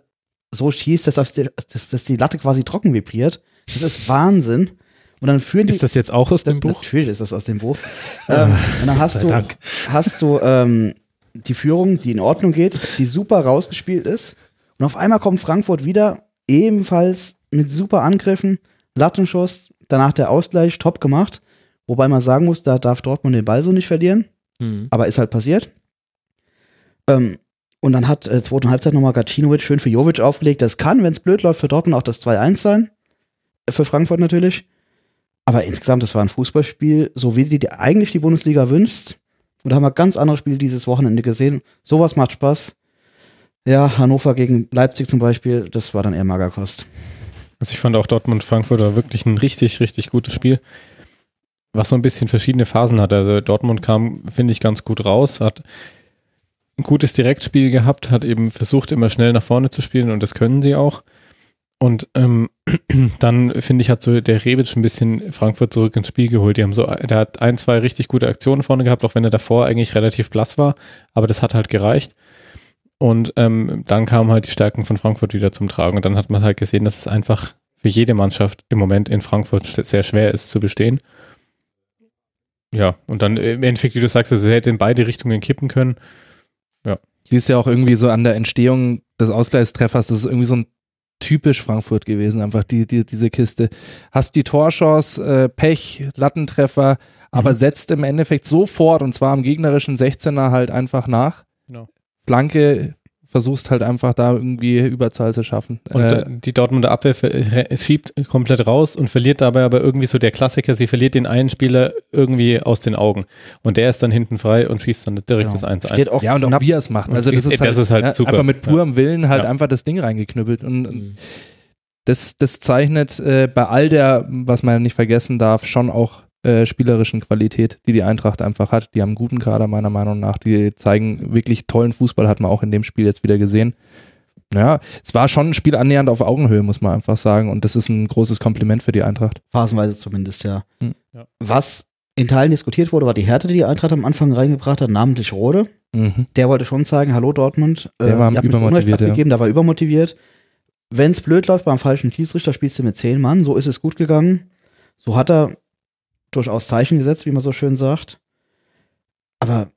so schießt, dass, die, dass, dass die Latte quasi trocken vibriert. Das ist Wahnsinn. Und dann führen die. Ist das jetzt auch aus dem Buch? Natürlich ist das aus dem Buch. ähm, und dann hast du, hast du ähm, die Führung, die in Ordnung geht, die super rausgespielt ist. Und auf einmal kommt Frankfurt wieder, ebenfalls mit super Angriffen, Lattenschuss, danach der Ausgleich, top gemacht. Wobei man sagen muss, da darf Dortmund den Ball so nicht verlieren. Mhm. Aber ist halt passiert. Ähm, und dann hat äh, zweite Halbzeit nochmal Gacinovic schön für Jovic aufgelegt. Das kann, wenn es blöd läuft, für Dortmund auch das 2-1 sein. Für Frankfurt natürlich. Aber insgesamt, das war ein Fußballspiel, so wie die, die eigentlich die Bundesliga wünscht. Und da haben wir ganz andere Spiele dieses Wochenende gesehen. Sowas macht Spaß. Ja, Hannover gegen Leipzig zum Beispiel, das war dann eher Magerkost. Also ich fand auch Dortmund-Frankfurt war wirklich ein richtig, richtig gutes Spiel, was so ein bisschen verschiedene Phasen hat. Also Dortmund kam, finde ich, ganz gut raus, hat ein gutes Direktspiel gehabt, hat eben versucht, immer schnell nach vorne zu spielen und das können sie auch. Und ähm, dann, finde ich, hat so der Rebic ein bisschen Frankfurt zurück ins Spiel geholt. Die haben so, der hat ein, zwei richtig gute Aktionen vorne gehabt, auch wenn er davor eigentlich relativ blass war, aber das hat halt gereicht. Und ähm, dann kamen halt die Stärken von Frankfurt wieder zum Tragen. Und dann hat man halt gesehen, dass es einfach für jede Mannschaft im Moment in Frankfurt sehr schwer ist zu bestehen. Ja, und dann im Endeffekt, wie du sagst, es hätte in beide Richtungen kippen können. Ja. Die ist ja auch irgendwie so an der Entstehung des Ausgleichstreffers, das ist irgendwie so ein typisch Frankfurt gewesen, einfach die, die, diese Kiste. Hast die Torchance, äh, Pech, Lattentreffer, aber mhm. setzt im Endeffekt sofort und zwar am gegnerischen 16er halt einfach nach. Genau. Flanke versuchst halt einfach da irgendwie Überzahl zu schaffen. Und äh, die Dortmunder Abwehr schiebt komplett raus und verliert dabei aber irgendwie so der Klassiker, sie verliert den einen Spieler irgendwie aus den Augen. Und der ist dann hinten frei und schießt dann direkt Genau. das 1 Steht auch ja, und auch wie er es macht. Also das Das ist halt, ist halt ja, super. einfach mit purem Willen halt Ja. einfach das Ding reingeknüppelt. Und das, das zeichnet äh, bei all der, was man nicht vergessen darf, schon auch äh, spielerischen Qualität, die die Eintracht einfach hat. Die haben einen guten Kader meiner Meinung nach. Die zeigen wirklich tollen Fußball, hat man auch in dem Spiel jetzt wieder gesehen. Ja, es war schon ein Spiel annähernd auf Augenhöhe, muss man einfach sagen. Und das ist ein großes Kompliment für die Eintracht. phasenweise zumindest, ja. Hm. Ja. Was in Teilen diskutiert wurde, war die Härte, die die Eintracht am Anfang reingebracht hat, namentlich Rode. Mhm. Der wollte schon zeigen, hallo Dortmund, äh, Der war ihr habt übermotiviert, ja. abgegeben, der war übermotiviert. Wenn es blöd läuft beim falschen Schiedsrichter, spielst du mit zehn Mann, so ist es gut gegangen. So hat er durchaus Zeichen gesetzt, wie man so schön sagt. Aber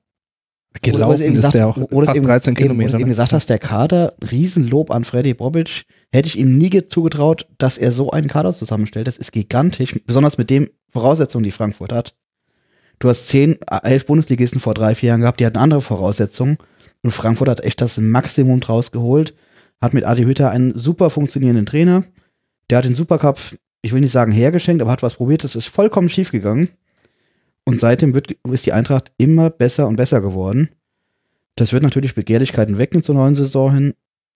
Gelaufen eben ist gesagt- der auch es fast eben, 13 eben, Wo Kilometer. du eben ne? gesagt hast, der Kader, Riesenlob an Freddy Bobic, hätte ich ihm nie ge- zugetraut, dass er so einen Kader zusammenstellt. Das ist gigantisch, besonders mit den Voraussetzungen, die Frankfurt hat. Du hast zehn, äh, elf Bundesligisten vor drei, vier Jahren gehabt, die hatten andere Voraussetzungen. Und Frankfurt hat echt das Maximum draus geholt, hat mit Adi Hütter einen super funktionierenden Trainer. Der hat den Supercup, ich will nicht sagen hergeschenkt, aber hat was probiert, das ist vollkommen schief gegangen. Und seitdem wird, ist die Eintracht immer besser und besser geworden. Das wird natürlich Begehrlichkeiten wecken zur neuen Saison hin,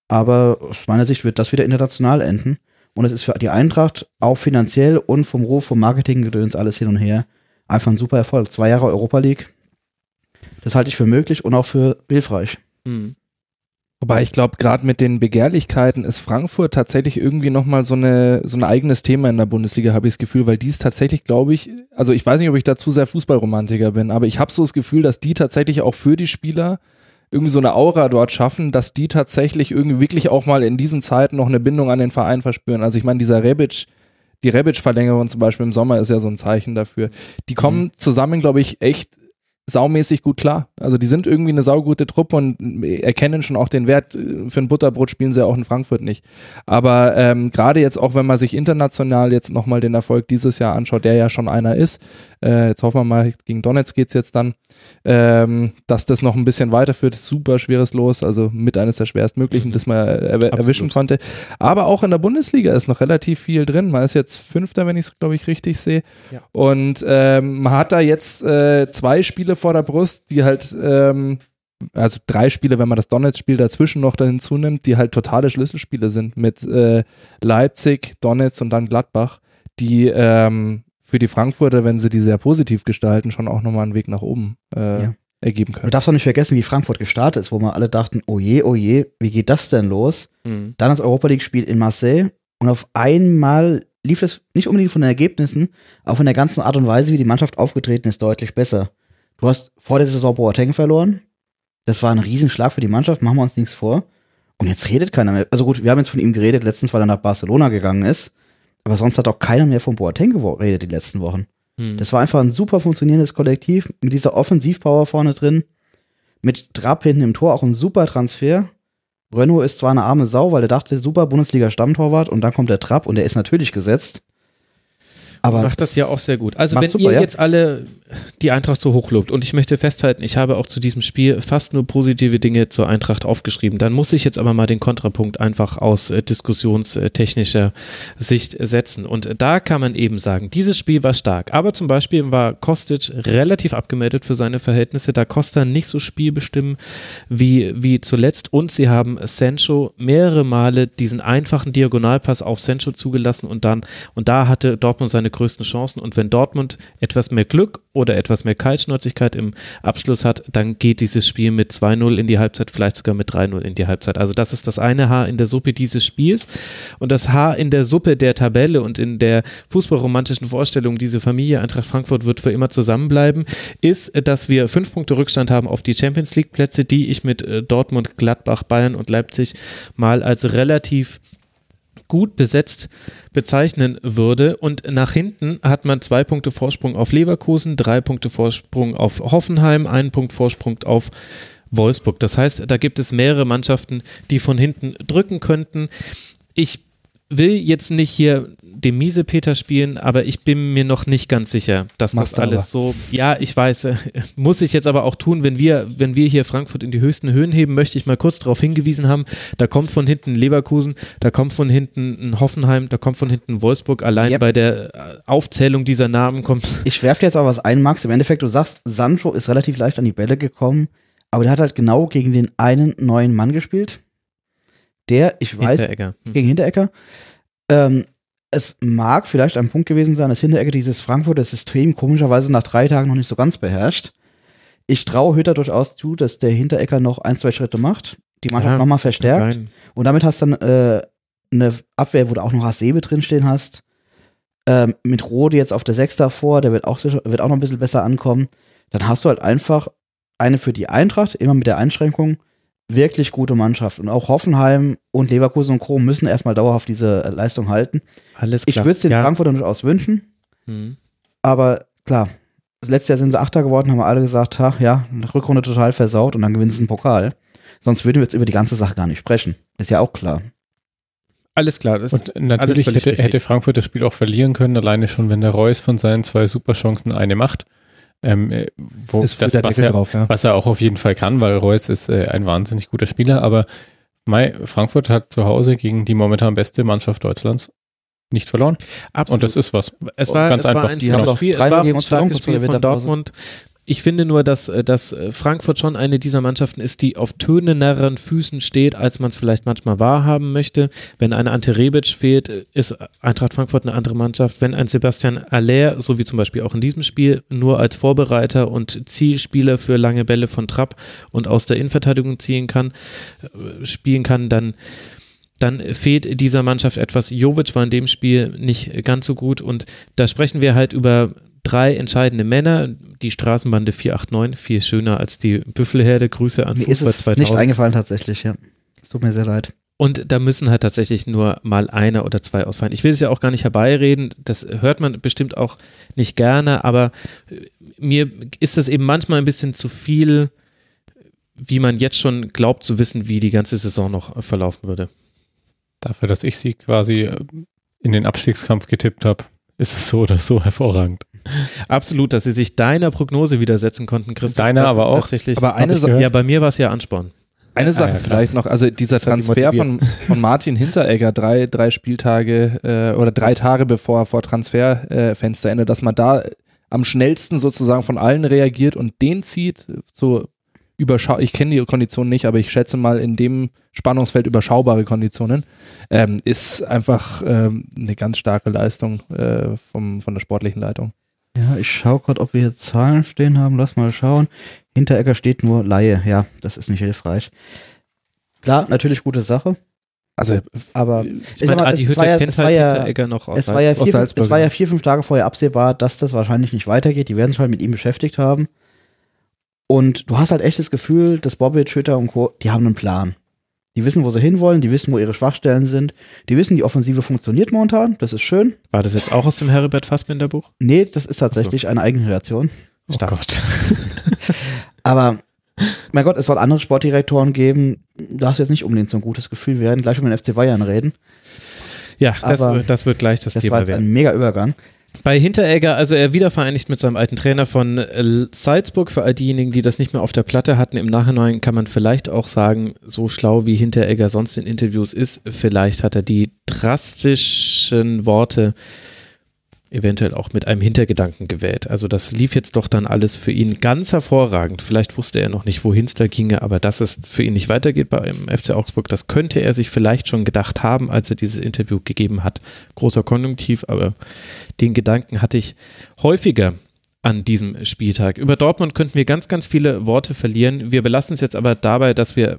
aber aus meiner Sicht wird das wieder international enden. Und es ist für die Eintracht auch finanziell und vom Ruf, vom Marketinggedöns, alles hin und her, einfach ein super Erfolg. Zwei Jahre Europa League. Das halte ich für möglich und auch für hilfreich. Wobei ich glaube, gerade mit den Begehrlichkeiten ist Frankfurt tatsächlich irgendwie nochmal so, eine, so ein eigenes Thema in der Bundesliga, habe ich das Gefühl, weil die ist tatsächlich, glaube ich, also ich weiß nicht, ob ich da zu sehr Fußballromantiker bin, aber ich habe so das Gefühl, dass die tatsächlich auch für die Spieler irgendwie so eine Aura dort schaffen, dass die tatsächlich irgendwie wirklich auch mal in diesen Zeiten noch eine Bindung an den Verein verspüren. Also ich meine, dieser Rebic, die Rebic-Verlängerung zum Beispiel im Sommer ist ja so ein Zeichen dafür. Die kommen zusammen, glaube ich, echt saumäßig gut klar. Also die sind irgendwie eine saugute Truppe und erkennen schon auch den Wert. Für ein Butterbrot spielen sie ja auch in Frankfurt nicht. Aber ähm, gerade jetzt auch, wenn man sich international jetzt nochmal den Erfolg dieses Jahr anschaut, der ja schon einer ist, äh, jetzt hoffen wir mal, gegen Donetsk geht's jetzt dann, ähm, dass das noch ein bisschen weiterführt. Super schweres Los, also mit eines der schwerstmöglichen, das man erw erwischen konnte. Aber auch in der Bundesliga ist noch relativ viel drin. Man ist jetzt Fünfter, wenn ich es, glaube ich, richtig sehe. Und ähm, man hat da jetzt äh, zwei Spiele vor der Brust, die halt, ähm, also drei Spiele, wenn man das Donetsk-Spiel dazwischen noch da hinzunimmt, die halt totale Schlüsselspiele sind mit äh, Leipzig, Donetsk und dann Gladbach, die ähm, für die Frankfurter, wenn sie die sehr positiv gestalten, schon auch nochmal einen Weg nach oben äh, Ja. ergeben Du können. darfst auch nicht vergessen, wie Frankfurt gestartet ist, wo wir alle dachten, oh je, oh je, wie geht das denn los? Mhm. Dann das Europa League-Spiel in Marseille und auf einmal lief es nicht unbedingt von den Ergebnissen, aber von der ganzen Art und Weise, wie die Mannschaft aufgetreten ist, deutlich besser. Du hast vor der Saison Boateng verloren. Das war ein Riesenschlag für die Mannschaft, machen wir uns nichts vor. Und jetzt redet keiner mehr. Also gut, wir haben jetzt von ihm geredet, letztens, weil er nach Barcelona gegangen ist. Aber sonst hat auch keiner mehr von Boateng geredet die letzten Wochen. Mhm. Das war einfach ein super funktionierendes Kollektiv mit dieser Offensivpower vorne drin. Mit Trapp hinten im Tor auch ein super Transfer. Renault ist zwar eine arme Sau, weil er dachte, super Bundesliga-Stammtorwart und dann kommt der Trapp und der ist natürlich gesetzt. Aber macht das ja auch sehr gut. Also wenn super, ihr ja. jetzt alle die Eintracht so hochlobt. Und ich möchte festhalten, ich habe auch zu diesem Spiel fast nur positive Dinge zur Eintracht aufgeschrieben, dann muss ich jetzt aber mal den Kontrapunkt einfach aus äh, diskussionstechnischer Sicht setzen. Und da kann man eben sagen, dieses Spiel war stark, aber zum Beispiel war Kostic relativ abgemeldet für seine Verhältnisse, da Costa nicht so spielbestimmt wie, wie zuletzt. Und sie haben Sancho mehrere Male diesen einfachen Diagonalpass auf Sancho zugelassen und dann, und da hatte Dortmund seine größten Chancen. Und wenn Dortmund etwas mehr Glück oder etwas mehr Kaltschnäuzigkeit im Abschluss hat, dann geht dieses Spiel mit 2-0 in die Halbzeit, vielleicht sogar mit 3-0 in die Halbzeit. Also das ist das eine Haar in der Suppe dieses Spiels und das Haar in der Suppe der Tabelle und in der fußballromantischen Vorstellung, diese Familie Eintracht Frankfurt wird für immer zusammenbleiben, ist, dass wir fünf Punkte Rückstand haben auf die Champions League Plätze, die ich mit äh, Dortmund, Gladbach, Bayern und Leipzig mal als relativ gut besetzt bezeichnen würde. Und nach hinten hat man zwei Punkte Vorsprung auf Leverkusen, drei Punkte Vorsprung auf Hoffenheim, einen Punkt Vorsprung auf Wolfsburg. Das heißt, da gibt es mehrere Mannschaften, die von hinten drücken könnten. Ich will jetzt nicht hier dem Miesepeter spielen, aber ich bin mir noch nicht ganz sicher, dass Machst das alles aber. so, ja, ich weiß, äh, muss ich jetzt aber auch tun, wenn wir, wenn wir hier Frankfurt in die höchsten Höhen heben, möchte ich mal kurz darauf hingewiesen haben, da kommt von hinten Leverkusen, da kommt von hinten ein Hoffenheim, da kommt von hinten Wolfsburg, allein Yep. bei der äh, Aufzählung dieser Namen kommt, Ich werfe dir jetzt auch was ein, Max. Im Endeffekt, du sagst, Sancho ist relativ leicht an die Bälle gekommen, aber der hat halt genau gegen den einen neuen Mann gespielt. Der, ich weiß, Hinteregger. Hm. gegen Hinterecker. Ähm, es mag vielleicht ein Punkt gewesen sein, dass Hinterecker dieses Frankfurter System komischerweise nach drei Tagen noch nicht so ganz beherrscht. Ich traue Hütter durchaus zu, dass der Hinterecker noch ein, zwei Schritte macht, die Mannschaft Ja, nochmal verstärkt. Und damit hast du dann äh, eine Abwehr, wo du auch noch Hasebe drinstehen hast. Ähm, mit Rode jetzt auf der Sechs davor, der wird auch, sicher, wird auch noch ein bisschen besser ankommen. Dann hast du halt einfach eine für die Eintracht, immer mit der Einschränkung, wirklich gute Mannschaft. Und auch Hoffenheim und Leverkusen und Krom müssen erstmal dauerhaft diese äh, Leistung halten. Alles Ich klar. würde es den ja. Frankfurtern durchaus wünschen, Hm. aber klar, das letzte Jahr sind sie Achter geworden, haben wir alle gesagt, ha, ja, Rückrunde total versaut und dann gewinnen sie einen Pokal. Sonst würden wir jetzt über die ganze Sache gar nicht sprechen. Ist ja auch klar. Alles klar. Das Und natürlich hätte, hätte Frankfurt das Spiel auch verlieren können, alleine schon, wenn der Reus von seinen zwei Superchancen eine macht. Ähm, äh, wo, Ist das, was, er, drauf, ja. was er auch auf jeden Fall kann, weil Reus ist äh, ein wahnsinnig guter Spieler, aber Mai, Frankfurt hat zu Hause gegen die momentan beste Mannschaft Deutschlands nicht verloren. Absolut. Und das ist was. Es war, ganz es war einfach. ein Die haben Spiel, es 3-0 war gegen ein uns Spiel von. Dortmund. Ich finde nur, dass, äh, dass äh, Frankfurt schon eine dieser Mannschaften ist, die auf tönenderen Füßen steht, als man es vielleicht manchmal wahrhaben möchte. Wenn ein Ante Rebic fehlt, äh, ist Eintracht Frankfurt eine andere Mannschaft. Wenn ein Sebastian Aller, so wie zum Beispiel auch in diesem Spiel, nur als Vorbereiter und Zielspieler für lange Bälle von Trapp und aus der Innenverteidigung ziehen kann, spielen kann, dann dann fehlt dieser Mannschaft etwas. Jovic war in dem Spiel nicht ganz so gut und da sprechen wir halt über drei entscheidende Männer. Die Straßenbande 489, viel schöner als die Büffelherde. Grüße an Mir ist Fußball es 2000. nicht eingefallen tatsächlich, ja. Es tut mir sehr leid. Und da müssen halt tatsächlich nur mal einer oder zwei ausfallen. Ich will es ja auch gar nicht herbeireden, das hört man bestimmt auch nicht gerne, aber äh, mir ist das eben manchmal ein bisschen zu viel, wie man jetzt schon glaubt zu wissen, wie die ganze Saison noch äh, verlaufen würde. Dafür, dass ich sie quasi äh, in den Abstiegskampf getippt habe, ist es so oder so hervorragend. Absolut, dass sie sich deiner Prognose widersetzen konnten, Christoph. Deiner aber auch. Tatsächlich, Aber eine Sache, ja, bei mir war es ja Ansporn. Eine Sache ja, klar. vielleicht noch, also dieser Transfer von, von Martin Hinteregger drei, drei Spieltage äh, oder drei Tage bevor er vor Transferfensterende, dass man da am schnellsten sozusagen von allen reagiert und den zieht, so überschau ich kenne die Konditionen nicht, aber ich schätze mal in dem Spannungsfeld überschaubare Konditionen, ähm, ist einfach ähm, eine ganz starke Leistung äh, vom, von der sportlichen Leitung. Ja, ich schaue gerade, ob wir hier Zahlen stehen haben. Lass mal schauen. Hinteregger steht nur Laie. Ja, das ist nicht hilfreich. Klar, natürlich gute Sache, Also aber Ich meine, mal, Adi es war ja- kennt es war halt ja- Hinteregger noch aus es war, ja vier, es war ja vier, fünf Tage vorher absehbar, dass das wahrscheinlich nicht weitergeht. Die werden sich halt mit ihm beschäftigt haben. Und du hast halt echt das Gefühl, dass Bobic, Schütter und Co., die haben einen Plan. Die wissen, wo sie hinwollen, die wissen, wo ihre Schwachstellen sind. Die wissen, die Offensive funktioniert momentan, das ist schön. War das jetzt auch aus dem Heribert Fassbinder Buch? Nee, das ist tatsächlich eine Eigenkreation. Stark. Oh Gott. Aber, mein Gott, es soll andere Sportdirektoren geben. Da hast du jetzt nicht unbedingt so ein gutes Gefühl. Wir werden gleich über den FC Bayern reden. Ja, das, das wird gleich das, Das war Thema jetzt werden. ein mega Übergang. Bei Hinteregger, also er wieder vereinigt mit seinem alten Trainer von äh, Salzburg. Für all diejenigen, die das nicht mehr auf der Platte hatten, im Nachhinein kann man vielleicht auch sagen, so schlau wie Hinteregger sonst in Interviews ist, vielleicht hat er die drastischen Worte eventuell auch mit einem Hintergedanken gewählt. Also das lief jetzt doch dann alles für ihn ganz hervorragend. Vielleicht wusste er noch nicht, wohin es da ginge, aber dass es für ihn nicht weitergeht beim FC Augsburg, das könnte er sich vielleicht schon gedacht haben, als er dieses Interview gegeben hat. Großer Konjunktiv, aber den Gedanken hatte ich häufiger an diesem Spieltag. Über Dortmund könnten wir ganz, ganz viele Worte verlieren. Wir belassen es jetzt aber dabei, dass wir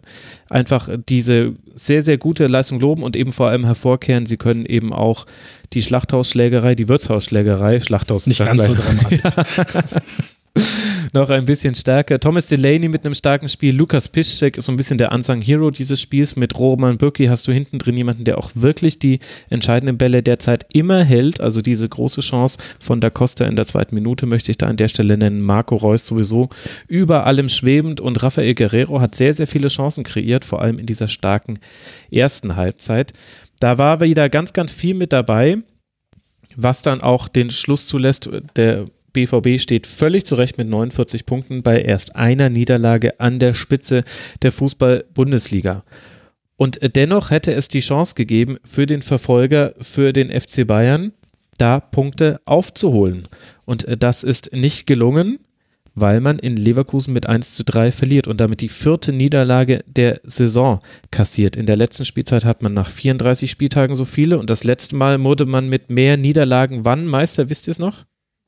einfach diese sehr, sehr gute Leistung loben und eben vor allem hervorkehren, sie können eben auch die Schlachthausschlägerei, die Wirtshausschlägerei, Schlachthaus Nicht ganz so dramatisch. noch ein bisschen stärker. Thomas Delaney mit einem starken Spiel. Lukas Piszczek ist so ein bisschen der Unsung Hero dieses Spiels. Mit Roman Bürki hast du hinten drin jemanden, der auch wirklich die entscheidenden Bälle derzeit immer hält. Also diese große Chance von Da Costa in der zweiten Minute möchte ich da an der Stelle nennen. Marco Reus sowieso über allem schwebend und Rafael Guerrero hat sehr, sehr viele Chancen kreiert, vor allem in dieser starken ersten Halbzeit. Da war wieder ganz, ganz viel mit dabei, was dann auch den Schluss zulässt. Der BVB steht völlig zurecht mit 49 Punkten bei erst einer Niederlage an der Spitze der Fußball-Bundesliga. Und dennoch hätte es die Chance gegeben, für den Verfolger, für den FC Bayern, da Punkte aufzuholen. Und das ist nicht gelungen, weil man in Leverkusen mit 1 zu 3 verliert und damit die vierte Niederlage der Saison kassiert. In der letzten Spielzeit hat man nach 34 Spieltagen so viele und das letzte Mal wurde man mit mehr Niederlagen wann Meister, wisst ihr es noch?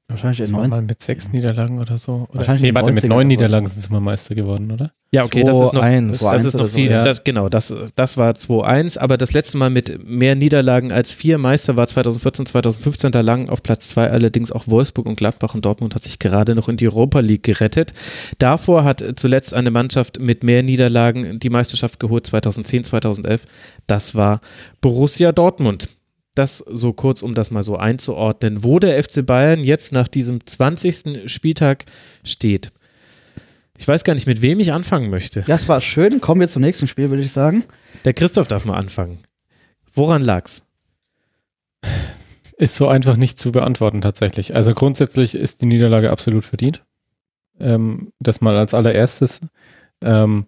Wahrscheinlich in Zweimal 90. mit sechs Niederlagen oder so. Oder? Wahrscheinlich Nee, in warte, mit 90er neun. Niederlagen sind sie mal Meister geworden, oder? Ja, okay, das ist noch, 2-1. das, das ist noch oder so, viel. ja. Das, genau, das, das war 2-1, aber das letzte Mal mit mehr Niederlagen als vier Meister war 2014, 2015. Da lagen auf Platz zwei allerdings auch Wolfsburg und Gladbach und Dortmund hat sich gerade noch in die Europa League gerettet. Davor hat zuletzt eine Mannschaft mit mehr Niederlagen die Meisterschaft geholt, 2010, 2011. Das war Borussia Dortmund. Das so kurz, um das mal so einzuordnen, wo der FC Bayern jetzt nach diesem 20. Spieltag steht. Ich weiß gar nicht, mit wem ich anfangen möchte. Ja, es war schön. Kommen wir zum nächsten Spiel, würde ich sagen. Der Christoph darf mal anfangen. Woran lag's? Ist so einfach nicht zu beantworten tatsächlich. Also grundsätzlich ist die Niederlage absolut verdient. Ähm, das mal als allererstes. Ähm,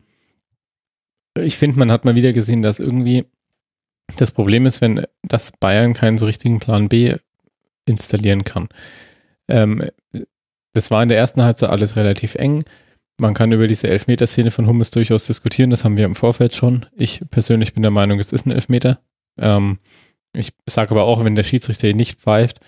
ich finde, man hat mal wieder gesehen, dass irgendwie das Problem ist, wenn das Bayern keinen so richtigen Plan B installieren kann. Ähm, das war in der ersten Halbzeit alles relativ eng. Man kann über diese Elfmeterszene von Hummels durchaus diskutieren. Das haben wir im Vorfeld schon. Ich persönlich bin der Meinung, es ist ein Elfmeter. Ähm, ich sage aber auch, wenn der Schiedsrichter ihn nicht pfeift,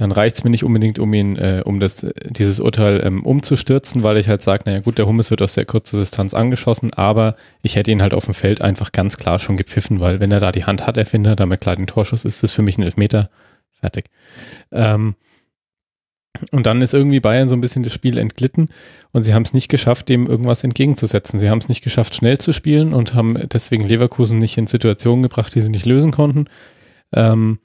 dann reicht es mir nicht unbedingt, um ihn, äh, um das, dieses Urteil ähm, umzustürzen, weil ich halt sage, naja gut, der Hummels wird aus sehr kurzer Distanz angeschossen, aber ich hätte ihn halt auf dem Feld einfach ganz klar schon gepfiffen, weil wenn er da die Hand hat, der Finder, damit klar den Torschuss ist, ist das für mich ein Elfmeter. Fertig. Ähm, und dann ist irgendwie Bayern so ein bisschen das Spiel entglitten und sie haben es nicht geschafft, dem irgendwas entgegenzusetzen. Sie haben es nicht geschafft, schnell zu spielen und haben deswegen Leverkusen nicht in Situationen gebracht, die sie nicht lösen konnten. Ähm,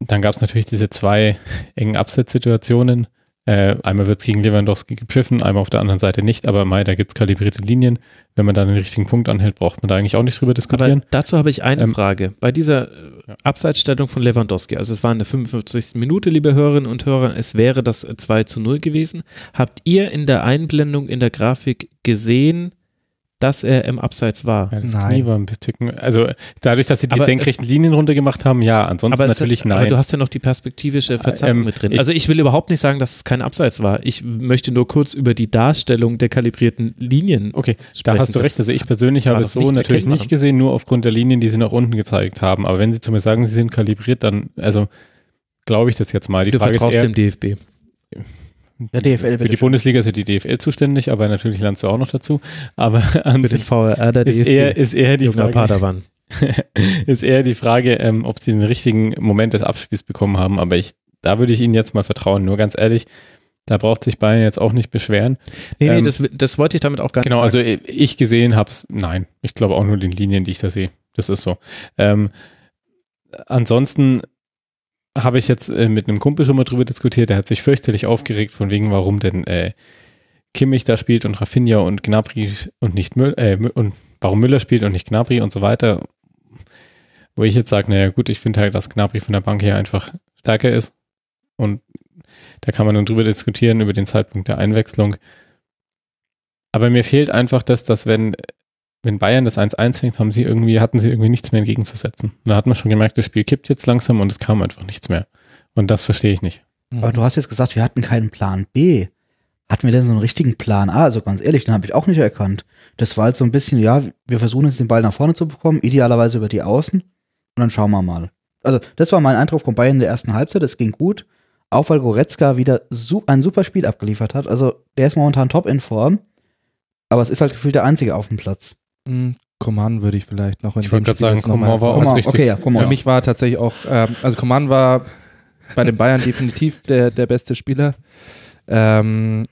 dann gab es natürlich diese zwei engen Absetzsituationen. Äh, einmal wird es gegen Lewandowski gepfiffen, einmal auf der anderen Seite nicht, aber Mai, da gibt es kalibrierte Linien. Wenn man dann den richtigen Punkt anhält, braucht man da eigentlich auch nicht drüber Aber diskutieren. dazu habe ich eine Ähm, Frage. Bei dieser äh, Ja. Abseitsstellung von Lewandowski, also es war eine 55. Minute, liebe Hörerinnen und Hörer, es wäre das 2 zu 0 gewesen. Habt ihr in der Einblendung in der Grafik gesehen, dass er im Abseits war? Ja, das Nein. Knie war ein bisschen, also dadurch, dass sie die Aber senkrechten Linien runtergemacht haben, ja, ansonsten es- natürlich aber nein. du hast ja noch die perspektivische Verzahnung ähm, mit drin. ich- also ich will überhaupt nicht sagen, dass es kein Abseits war. Ich möchte nur kurz über die Darstellung der kalibrierten Linien Okay, da sprechen. hast du Das- recht. Also ich persönlich habe es so nicht natürlich nicht gesehen, nur aufgrund der Linien, die sie nach unten gezeigt haben. Aber wenn sie zu mir sagen, sie sind kalibriert, dann, also glaube ich das jetzt mal. Die du Frage ist vertraust eher, dem DFB. Der DFL für die Bundesliga ist ja die DFL zuständig, aber natürlich lernst du auch noch dazu. Aber an Für den VRR der ist eher, ist eher die Junger Frage, Padawan. ist eher die Frage, ähm, ob sie den richtigen Moment des Abspiels bekommen haben. Aber ich, da würde ich ihnen jetzt mal vertrauen. Nur ganz ehrlich, da braucht sich Bayern jetzt auch nicht beschweren. Nee, nee, Ähm, das, das wollte ich damit auch gar Genau, nicht sagen. also ich gesehen habe es, nein. Ich glaube auch nur den Linien, die ich da sehe. Das ist so. Ähm, ansonsten habe ich jetzt äh, mit einem Kumpel schon mal drüber diskutiert, der hat sich fürchterlich aufgeregt von wegen, warum denn äh, Kimmich da spielt und Rafinha und Gnabry und nicht Müller, äh, und warum Müller spielt und nicht Gnabry und so weiter. Wo ich jetzt sage, naja gut, ich finde halt, dass Gnabry von der Bank her einfach stärker ist. Und da kann man dann drüber diskutieren, über den Zeitpunkt der Einwechslung. Aber mir fehlt einfach, dass, dass wenn, wenn Bayern das 1-1 fängt, haben sie irgendwie, hatten sie irgendwie nichts mehr entgegenzusetzen. Da hat man schon gemerkt, das Spiel kippt jetzt langsam und es kam einfach nichts mehr. Und das verstehe ich nicht. Aber du hast jetzt gesagt, wir hatten keinen Plan B. Hatten wir denn so einen richtigen Plan A? Also ganz ehrlich, den habe ich auch nicht erkannt. Das war halt so ein bisschen, ja, wir versuchen jetzt den Ball nach vorne zu bekommen, idealerweise über die Außen. Und dann schauen wir mal. Also, das war mein Eindruck von Bayern in der ersten Halbzeit. Es ging gut. Auch weil Goretzka wieder ein super Spiel abgeliefert hat. Also, der ist momentan top in Form. Aber es ist halt gefühlt der Einzige auf dem Platz. Hm, Coman würde ich vielleicht noch in Ich wollte dem gerade Spiel sagen, jetzt noch mal Coman war auch richtig. okay, ja. Für mich war tatsächlich auch, ähm, also Coman war bei den Bayern definitiv der, der beste Spieler. Ähm,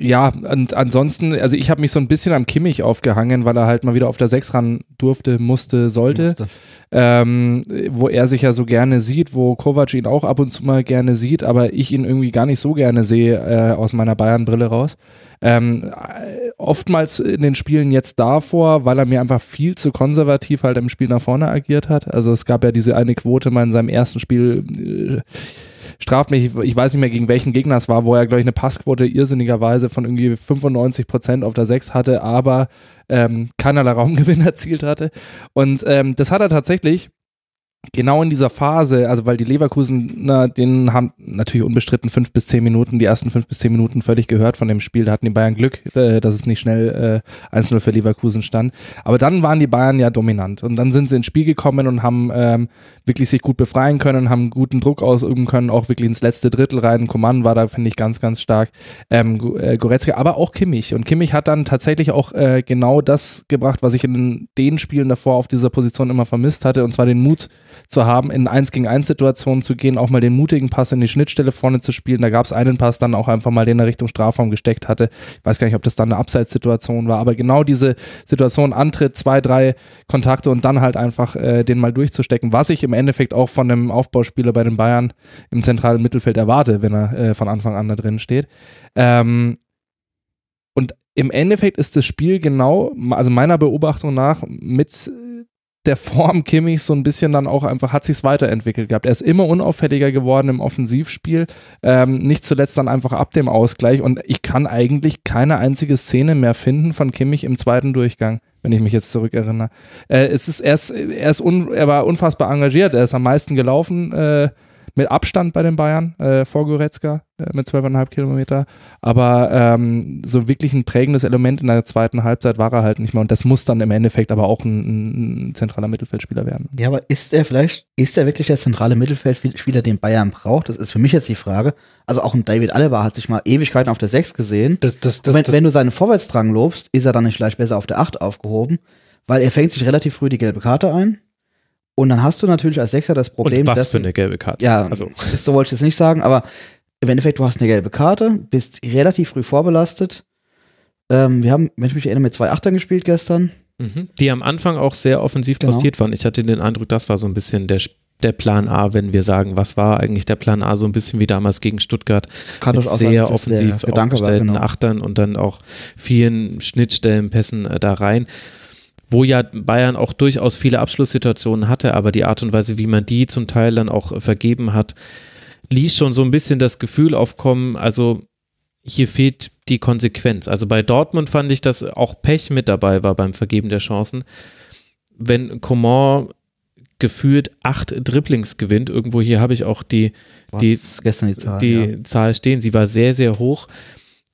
ja, und ansonsten, also ich habe mich so ein bisschen am Kimmich aufgehangen, weil er halt mal wieder auf der 6 ran durfte, musste, sollte. Musste. Ähm, wo er sich ja so gerne sieht, wo Kovac ihn auch ab und zu mal gerne sieht, aber ich ihn irgendwie gar nicht so gerne sehe äh, aus meiner Bayern-Brille raus. Ähm, äh, oftmals in den Spielen jetzt davor, weil er mir einfach viel zu konservativ halt im Spiel nach vorne agiert hat. Also es gab ja diese eine Quote mal in seinem ersten Spiel, äh, straft mich, ich weiß nicht mehr gegen welchen Gegner es war, wo er, glaube ich, eine Passquote irrsinnigerweise von irgendwie 95 Prozent auf der 6 hatte, aber ähm, keinerlei Raumgewinn erzielt hatte. Und ähm, das hat er tatsächlich genau in dieser Phase, also weil die Leverkusener, denen haben natürlich unbestritten fünf bis zehn Minuten, die ersten fünf bis zehn Minuten völlig gehört von dem Spiel. Da hatten die Bayern Glück, äh, dass es nicht schnell äh, 1-0 für Leverkusen stand. Aber dann waren die Bayern ja dominant und dann sind sie ins Spiel gekommen und haben ähm, wirklich sich gut befreien können, haben guten Druck ausüben können, auch wirklich ins letzte Drittel rein. Coman war da, finde ich, ganz, ganz stark. Ähm, äh, Goretzka, aber auch Kimmich. Und Kimmich hat dann tatsächlich auch äh, genau das gebracht, was ich in den Spielen davor auf dieser Position immer vermisst hatte, und zwar den Mut zu haben, in 1 gegen 1 Situationen zu gehen, auch mal den mutigen Pass in die Schnittstelle vorne zu spielen. Da gab es einen Pass dann auch einfach mal, den er Richtung Strafraum gesteckt hatte. Ich weiß gar nicht, ob das dann eine Abseitssituation war, aber genau diese Situation, Antritt, zwei, drei Kontakte und dann halt einfach äh, den mal durchzustecken, was ich im Endeffekt auch von einem Aufbauspieler bei den Bayern im zentralen Mittelfeld erwarte, wenn er äh, von Anfang an da drin steht. Ähm, und im Endeffekt ist das Spiel genau, also meiner Beobachtung nach, mit der Form Kimmichs so ein bisschen dann auch einfach hat sich's weiterentwickelt gehabt. Er ist immer unauffälliger geworden im Offensivspiel, ähm, nicht zuletzt dann einfach ab dem Ausgleich und ich kann eigentlich keine einzige Szene mehr finden von Kimmich im zweiten Durchgang, wenn ich mich jetzt zurückerinnere. Äh, es ist, er, ist, er, ist un, er war unfassbar engagiert, er ist am meisten gelaufen, äh, mit Abstand bei den Bayern, äh, vor Goretzka äh, mit 12,5 Kilometer. Aber ähm, so wirklich ein prägendes Element in der zweiten Halbzeit war er halt nicht mehr. Und das muss dann im Endeffekt aber auch ein, ein zentraler Mittelfeldspieler werden. Ja, aber ist er vielleicht, ist er wirklich der zentrale Mittelfeldspieler, den Bayern braucht? Das ist für mich jetzt die Frage. Also auch ein David Alaba hat sich mal Ewigkeiten auf der 6 gesehen. Das, das, das, wenn, das, wenn du seinen Vorwärtsdrang lobst, ist er dann nicht vielleicht besser auf der 8 aufgehoben, weil er fängt sich relativ früh die gelbe Karte ein. Und dann hast du natürlich als Sechser das Problem, Und was dass für eine gelbe Karte. Ja, also so wollte ich es nicht sagen, aber im Endeffekt, du hast eine gelbe Karte, bist relativ früh vorbelastet. Ähm, wir haben, wenn ich mich erinnere, mit zwei Achtern gespielt gestern. Mhm. Die am Anfang auch sehr offensiv Genau. postiert waren. Ich hatte den Eindruck, das war so ein bisschen der, der Plan A, wenn wir sagen, was war eigentlich der Plan A, so ein bisschen wie damals gegen Stuttgart. Kann mit sein, sehr der offensiv Gedanke war, aufgestellten genau. Achtern und dann auch vielen Schnittstellenpässen äh, da rein. Wo ja Bayern auch durchaus viele Abschlusssituationen hatte, aber die Art und Weise, wie man die zum Teil dann auch äh, vergeben hat, ließ schon so ein bisschen das Gefühl aufkommen, also hier fehlt die Konsequenz. Also bei Dortmund fand ich, dass auch Pech mit dabei war beim Vergeben der Chancen. Wenn Coman gefühlt acht Dribblings gewinnt, irgendwo hier habe ich auch die, die, gestern die Zahl. die ja. Zahl stehen, sie war sehr, sehr hoch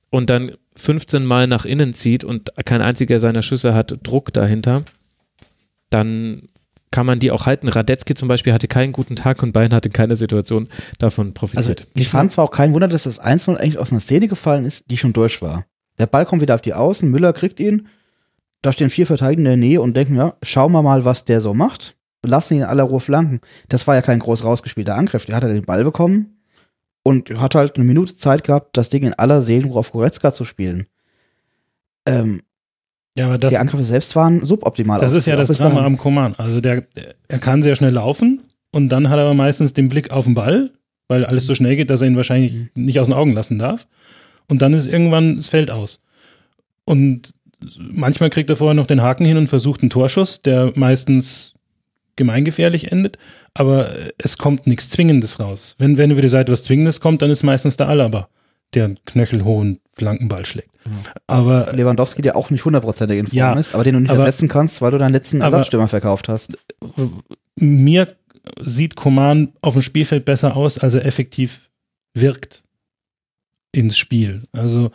und dann 15 Mal nach innen zieht und kein einziger seiner Schüsse hat Druck dahinter, dann kann man die auch halten. Radetzky zum Beispiel hatte keinen guten Tag und Bayern hatte keine Situation davon Also profitiert. ich fand zwar auch kein Wunder, dass das 1-0 eigentlich aus einer Szene gefallen ist, die schon durch war. Der Ball kommt wieder auf die Außen, Müller kriegt ihn, da stehen vier Verteidiger in der Nähe und denken, ja, schauen wir mal, was der so macht. Lassen ihn in aller Ruhe flanken. Das war ja kein groß rausgespielter Angriff. Der hat halt den Ball bekommen und hat halt eine Minute Zeit gehabt, das Ding in aller Seelenruhe auf Goretzka zu spielen. Ähm, ja, aber das, die Angriffe selbst waren suboptimal. das ist ja das Drama am Coman. Also der, er kann sehr schnell laufen und dann hat er aber meistens den Blick auf den Ball, weil alles so schnell geht, dass er ihn wahrscheinlich nicht aus den Augen lassen darf. Und dann ist irgendwann das Feld aus. Und manchmal kriegt er vorher noch den Haken hin und versucht einen Torschuss, der meistens gemeingefährlich endet, aber es kommt nichts Zwingendes raus. Wenn, wenn über die Seite was Zwingendes kommt, dann ist meistens der Alaba, der einen knöchelhohen Flankenball schlägt. Aber Lewandowski, der auch nicht hundertprozentig in Form Ja, ist, aber den du nicht aber- ersetzen kannst, weil du deinen letzten Ersatzstürmer verkauft hast. mir sieht Coman auf dem Spielfeld besser aus, als er effektiv wirkt ins Spiel. Also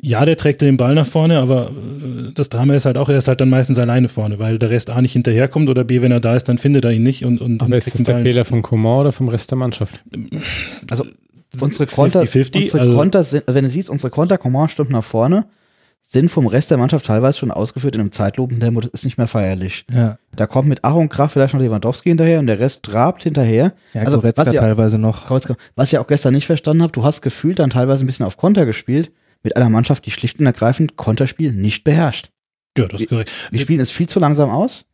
ja, der trägt den Ball nach vorne, aber äh, das Drama ist halt auch, er ist halt dann meistens alleine vorne, weil der Rest A nicht hinterherkommt oder B, wenn er da ist, dann findet er ihn nicht und, und, Aber und ist das der. Fehler von Coman oder vom Rest der Mannschaft? Also unsere Konter, 50-50, unsere also- Konter sind, wenn du siehst, unsere Konter, Coman stimmt nach vorne, sind vom Rest der Mannschaft teilweise schon ausgeführt in einem Zeitlupentempo, das ist nicht mehr feierlich. Ja, Da kommt mit Ach und Krach vielleicht noch Lewandowski hinterher und der Rest trabt hinterher. ja Also, Goretzka was teilweise noch. Was ich auch gestern nicht verstanden habe, du hast gefühlt dann teilweise ein bisschen auf Konter gespielt, mit einer Mannschaft, die schlicht und ergreifend Konterspiel nicht beherrscht. Ja, das ist korrekt. Wir spielen es viel zu langsam aus.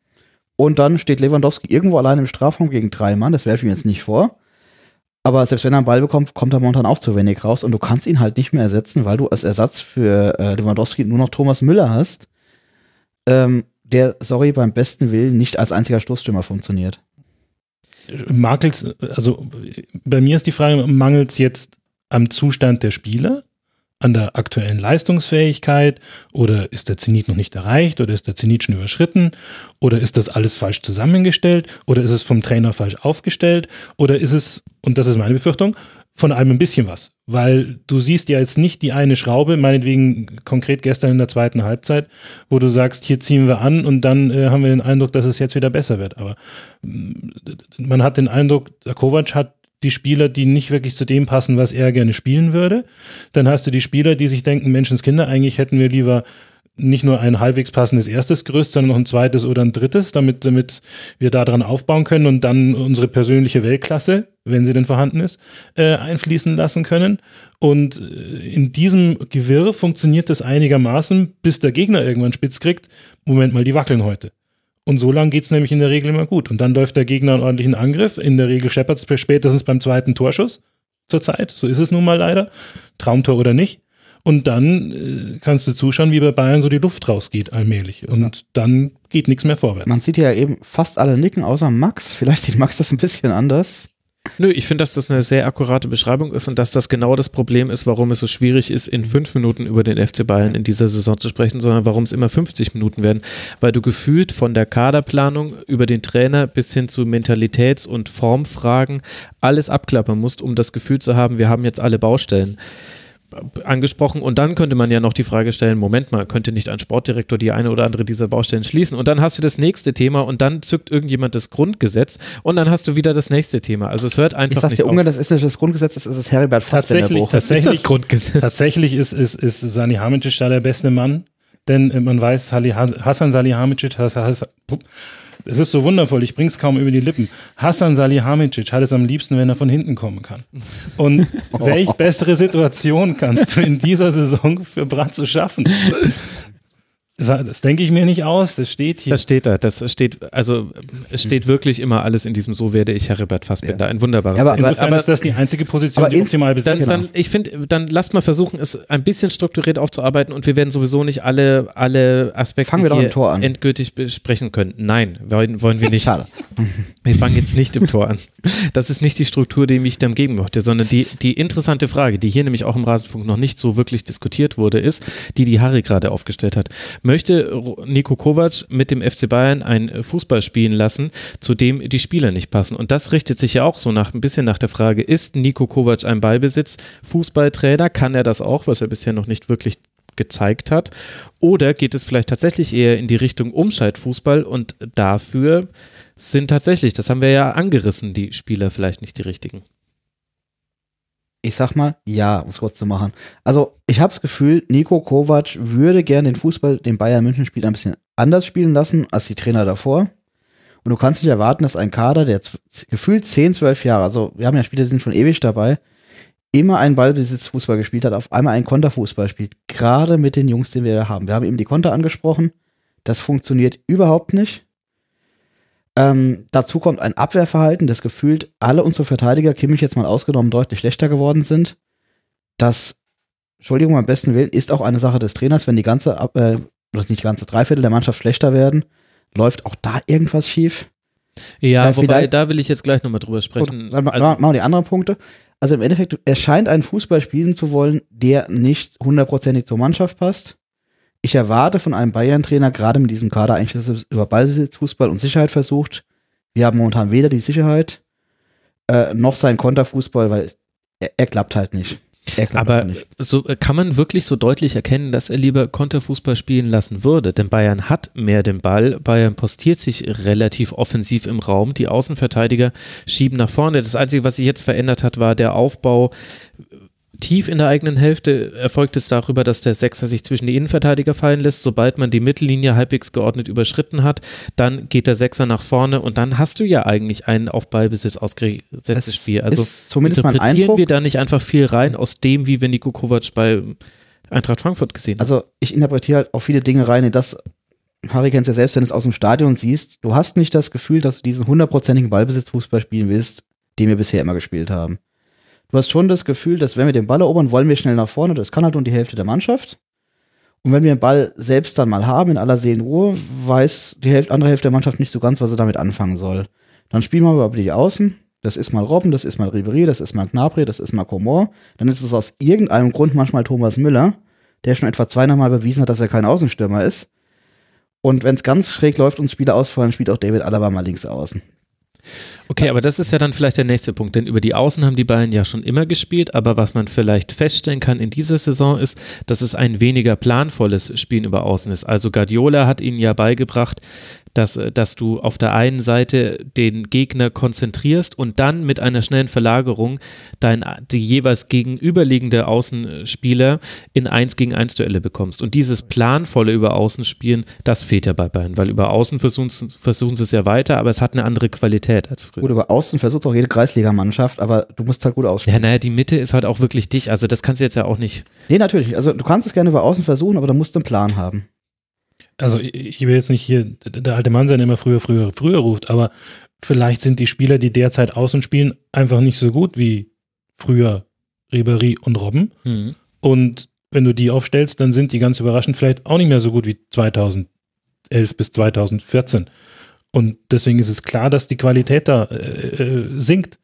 Und dann steht Lewandowski irgendwo allein im Strafraum gegen drei Mann. Das werfe ich mir jetzt nicht vor. Aber selbst wenn er einen Ball bekommt, kommt er momentan auch zu wenig raus. Und du kannst ihn halt nicht mehr ersetzen, weil du als Ersatz für äh, Lewandowski nur noch Thomas Müller hast. Ähm, der, sorry, beim besten Willen nicht als einziger Stoßstürmer funktioniert. Makels, also bei mir ist die Frage, mangelt es jetzt am Zustand der Spieler, an der aktuellen Leistungsfähigkeit oder ist der Zenit noch nicht erreicht oder ist der Zenit schon überschritten oder ist das alles falsch zusammengestellt oder ist es vom Trainer falsch aufgestellt oder ist es, und das ist meine Befürchtung, von allem ein bisschen was. Weil du siehst ja jetzt nicht die eine Schraube, meinetwegen konkret gestern in der zweiten Halbzeit, wo du sagst, hier ziehen wir an und dann äh, haben wir den Eindruck, dass es jetzt wieder besser wird. Aber mm, man hat den Eindruck, der Kovac hat die Spieler, die nicht wirklich zu dem passen, was er gerne spielen würde. Dann hast du die Spieler, die sich denken, Menschenskinder, eigentlich hätten wir lieber nicht nur ein halbwegs passendes erstes Gerüst, sondern noch ein zweites oder ein drittes, damit, damit wir daran aufbauen können und dann unsere persönliche Weltklasse, wenn sie denn vorhanden ist, äh, einfließen lassen können. Und äh, in diesem Gewirr funktioniert das einigermaßen, bis der Gegner irgendwann spitz kriegt. Moment mal, die wackeln heute. Und so lange geht's nämlich in der Regel immer gut. Und dann läuft der Gegner einen ordentlichen Angriff. In der Regel scheppert es spätestens beim zweiten Torschuss zurzeit. So ist es nun mal leider. Traumtor oder nicht. Und dann äh, kannst du zuschauen, wie bei Bayern so die Luft rausgeht allmählich. Und dann geht nichts mehr vorwärts. Man sieht ja eben fast alle nicken, außer Max. Vielleicht sieht Max das ein bisschen anders. Nö, ich finde, dass das eine sehr akkurate Beschreibung ist und dass das genau das Problem ist, warum es so schwierig ist, in fünf Minuten über den FC Bayern in dieser Saison zu sprechen, sondern warum es immer 50 Minuten werden. Weil du gefühlt von der Kaderplanung über den Trainer bis hin zu Mentalitäts- und Formfragen alles abklappern musst, um das Gefühl zu haben, wir haben jetzt alle Baustellen angesprochen und dann könnte man ja noch die Frage stellen, Moment mal, könnte nicht ein Sportdirektor die eine oder andere dieser Baustellen schließen und dann hast du das nächste Thema und dann zückt irgendjemand das Grundgesetz und dann hast du wieder das nächste Thema. Also es hört einfach Ich nicht dir, auf. Ungarn, das ist nicht das Grundgesetz, das ist das Heribert Tatsächlich, Buch. das ist tatsächlich, das Grundgesetz. tatsächlich ist, ist, ist Sani Hamicic da der beste Mann, denn äh, man weiß, Sali- Hassan Salihamidzic, Has- Has- es ist so wundervoll, ich bring's kaum über die Lippen. Hassan Salihamidzic hat es am liebsten, wenn er von hinten kommen kann. Und welch bessere Situation kannst du in dieser Saison für Bratzo schaffen? Das, denke ich mir nicht aus, das steht hier. Das steht da, das steht, also es steht wirklich immer alles in diesem So werde ich Heribert Fassbinder, ein wunderbares Ja, aber-. Insofern ist das die einzige Position, aber die optimal dann, besetzt dann, ist. ich finde, dann lasst mal versuchen, es ein bisschen strukturiert aufzuarbeiten und wir werden sowieso nicht alle, alle Aspekte Fangen wir doch im Tor an. endgültig besprechen können. Nein, wollen, wollen wir nicht. Schade. Wir fangen jetzt nicht im Tor an. Das ist nicht die Struktur, die ich dann geben möchte, sondern die, die interessante Frage, die hier nämlich auch im Rasenfunk noch nicht so wirklich diskutiert wurde, ist, die die Harry gerade aufgestellt hat. Möchte Nico Kovac mit dem FC Bayern ein Fußball spielen lassen, zu dem die Spieler nicht passen? Und das richtet sich ja auch so nach, ein bisschen nach der Frage, ist Nico Kovac ein Ballbesitz, Fußballtrainer? Kann er das auch, was er bisher noch nicht wirklich gezeigt hat? Oder geht es vielleicht tatsächlich eher in die Richtung Umschaltfußball und dafür sind tatsächlich, das haben wir ja angerissen, die Spieler vielleicht nicht die richtigen. Ich sag mal, ja, um es kurz zu machen. Also, ich habe das Gefühl, Nico Kovac würde gern den Fußball, den Bayern München spielt, ein bisschen anders spielen lassen als die Trainer davor. Und du kannst nicht erwarten, dass ein Kader, der gefühlt 10, 12 Jahre, also wir haben ja Spieler, die sind schon ewig dabei, immer einen Ballbesitzfußball gespielt hat, auf einmal einen Konterfußball spielt. Gerade mit den Jungs, die wir da haben. Wir haben eben die Konter angesprochen. Das funktioniert überhaupt nicht. Ähm, dazu kommt ein Abwehrverhalten, das gefühlt alle unsere Verteidiger, Kimmich jetzt mal ausgenommen, deutlich schlechter geworden sind. Das, Entschuldigung, am besten Willen, ist auch eine Sache des Trainers, wenn die ganze, äh, oder nicht die ganze Dreiviertel der Mannschaft schlechter werden, läuft auch da irgendwas schief. Ja, Äh, wobei, da will ich jetzt gleich nochmal drüber sprechen. dann Also, machen wir die anderen Punkte. Also im Endeffekt, er scheint einen Fußball spielen zu wollen, der nicht hundertprozentig zur Mannschaft passt. Ich erwarte von einem Bayern-Trainer, gerade mit diesem Kader, eigentlich, dass er über Ballbesitz, Fußball und Sicherheit versucht. Wir haben momentan weder die Sicherheit äh, noch seinen Konterfußball, weil es- er, er klappt halt nicht. Er klappt aber so kann man wirklich so deutlich erkennen, dass er lieber Konterfußball spielen lassen würde. Denn Bayern hat mehr den Ball. Bayern postiert sich relativ offensiv im Raum. Die Außenverteidiger schieben nach vorne. Das Einzige, was sich jetzt verändert hat, war der Aufbau tief in der eigenen Hälfte erfolgt es darüber, dass der Sechser sich zwischen die Innenverteidiger fallen lässt. Sobald man die Mittellinie halbwegs geordnet überschritten hat, dann geht der Sechser nach vorne und dann hast du ja eigentlich ein auf Ballbesitz ausgesetztes Es Spiel. Also zumindest interpretieren wir da nicht einfach viel rein aus dem, wie wir Nico Kovac bei Eintracht Frankfurt gesehen hat. Also ich interpretiere halt auch viele Dinge rein in das, Harry kennt es ja selbst, wenn du es aus dem Stadion siehst, du hast nicht das Gefühl, dass du diesen hundertprozentigen Ballbesitzfußball spielen willst, den wir bisher immer gespielt haben. Du hast schon das Gefühl, dass wenn wir den Ball erobern, wollen wir schnell nach vorne, das kann halt nur die Hälfte der Mannschaft. Und wenn wir den Ball selbst dann mal haben, in aller Seelenruhe, weiß die Hälfte, andere Hälfte der Mannschaft nicht so ganz, was sie damit anfangen soll. Dann spielen wir über die Außen. Das ist mal Robben, das ist mal Ribery, das ist mal Gnabry, das ist mal Comor. Dann ist es aus irgendeinem Grund manchmal Thomas Müller, der schon etwa zweimal bewiesen hat, dass er kein Außenstürmer ist. Und wenn es ganz schräg läuft und Spieler ausfallen, spielt auch David Alaba mal links außen. Okay, aber das ist ja dann vielleicht der nächste Punkt, denn über die Außen haben die Bayern ja schon immer gespielt, aber was man vielleicht feststellen kann in dieser Saison ist, dass es ein weniger planvolles Spielen über Außen ist. Also Guardiola hat ihnen ja beigebracht, dass, äh, dass du auf der einen Seite den Gegner konzentrierst und dann mit einer schnellen Verlagerung dein, die jeweils gegenüberliegende Außenspieler in 1 gegen 1 Duelle bekommst. Und dieses planvolle über Außen spielen, das fehlt ja bei Bayern, weil über Außen versuchen, versuchen sie es ja weiter, aber es hat eine andere Qualität als früher. Gut, über Außen versucht auch jede Kreisligamannschaft, aber du musst halt gut ausspielen. Ja, naja, die Mitte ist halt auch wirklich dich, also das kannst du jetzt ja auch nicht. Nee, natürlich. Also du kannst es gerne über Außen versuchen, aber da musst du einen Plan haben also ich will jetzt nicht hier der alte Mann sein, der immer früher, früher, früher ruft, aber vielleicht sind die Spieler, die derzeit außen spielen, einfach nicht so gut wie früher Ribery und Robben. Mhm. Und wenn du die aufstellst, dann sind die ganz überraschend vielleicht auch nicht mehr so gut wie 2011 bis 2014. Und deswegen ist es klar, dass die Qualität da äh, äh sinkt.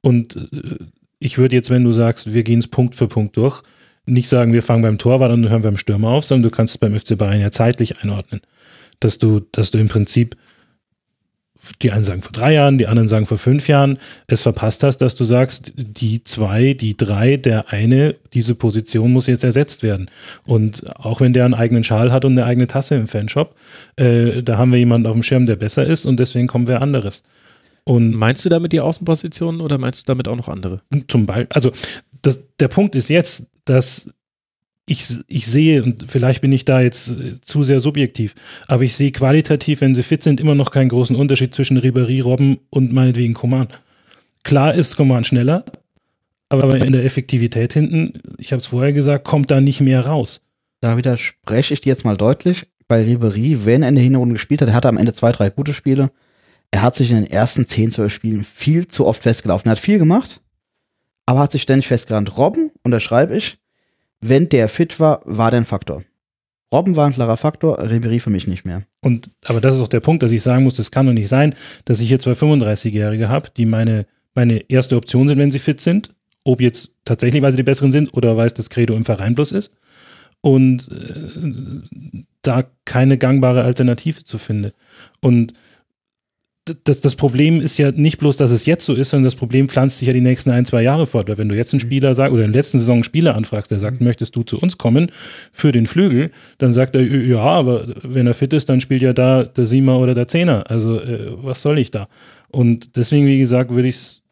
Und äh, ich würde jetzt, wenn du sagst, wir gehen es Punkt für Punkt durch, nicht sagen, wir fangen beim Torwart und hören beim Stürmer auf, sondern du kannst es beim FC Bayern ja zeitlich einordnen. Dass du, dass du im Prinzip, die einen sagen vor drei Jahren, die anderen sagen vor fünf Jahren, es verpasst hast, dass du sagst, die zwei, die drei, der eine, diese Position muss jetzt ersetzt werden. Und auch wenn der einen eigenen Schal hat und eine eigene Tasse im Fanshop, äh, da haben wir jemanden auf dem Schirm, der besser ist und deswegen kommen wir anderes. Und meinst du damit die Außenpositionen oder meinst du damit auch noch andere? Zum Beispiel, also das, der Punkt ist jetzt, dass ich, ich sehe, und vielleicht bin ich da jetzt äh, zu sehr subjektiv, aber ich sehe qualitativ, wenn sie fit sind, immer noch keinen großen Unterschied zwischen Ribéry, Robben und meinetwegen Coman. Klar ist Coman schneller, aber in der Effektivität hinten, ich habe es vorher gesagt, kommt da nicht mehr raus. Da widerspreche ich dir jetzt mal deutlich. Bei Ribéry, wenn er in der Hinrunde gespielt hat, er hatte am Ende zwei, drei gute Spiele. Er hat sich in den ersten zehn, zwölf Spielen viel zu oft festgelaufen. Er hat viel gemacht, aber hat sich ständig festgerannt. Robben, unterschreibe ich, wenn der fit war, war der ein Faktor. Robben war ein klarer Faktor, Ribery für mich nicht mehr. Und, aber das ist auch der Punkt, dass ich sagen muss, es kann doch nicht sein, dass ich hier zwei 35-Jährige habe, die meine, meine erste Option sind, wenn sie fit sind. Ob jetzt tatsächlich, weil sie die Besseren sind oder weil es das Credo im Verein bloß ist. Und äh, da keine gangbare Alternative zu finde. Und das, das Problem ist ja nicht bloß, dass es jetzt so ist, sondern das Problem pflanzt sich ja die nächsten ein, zwei Jahre fort. Weil wenn du jetzt einen Spieler sagst, oder in der letzten Saison einen Spieler anfragst, der sagt, möchtest du zu uns kommen für den Flügel, dann sagt er, ja, aber wenn er fit ist, dann spielt ja da der Siemer oder der Zehner. Also äh, was soll ich da? Und deswegen, wie gesagt, würde ich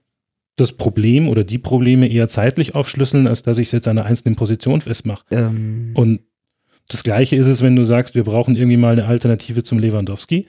das Problem oder die Probleme eher zeitlich aufschlüsseln, als dass ich es jetzt an einer einzelnen Position festmache. Ähm. Und das Gleiche ist es, wenn du sagst, wir brauchen irgendwie mal eine Alternative zum Lewandowski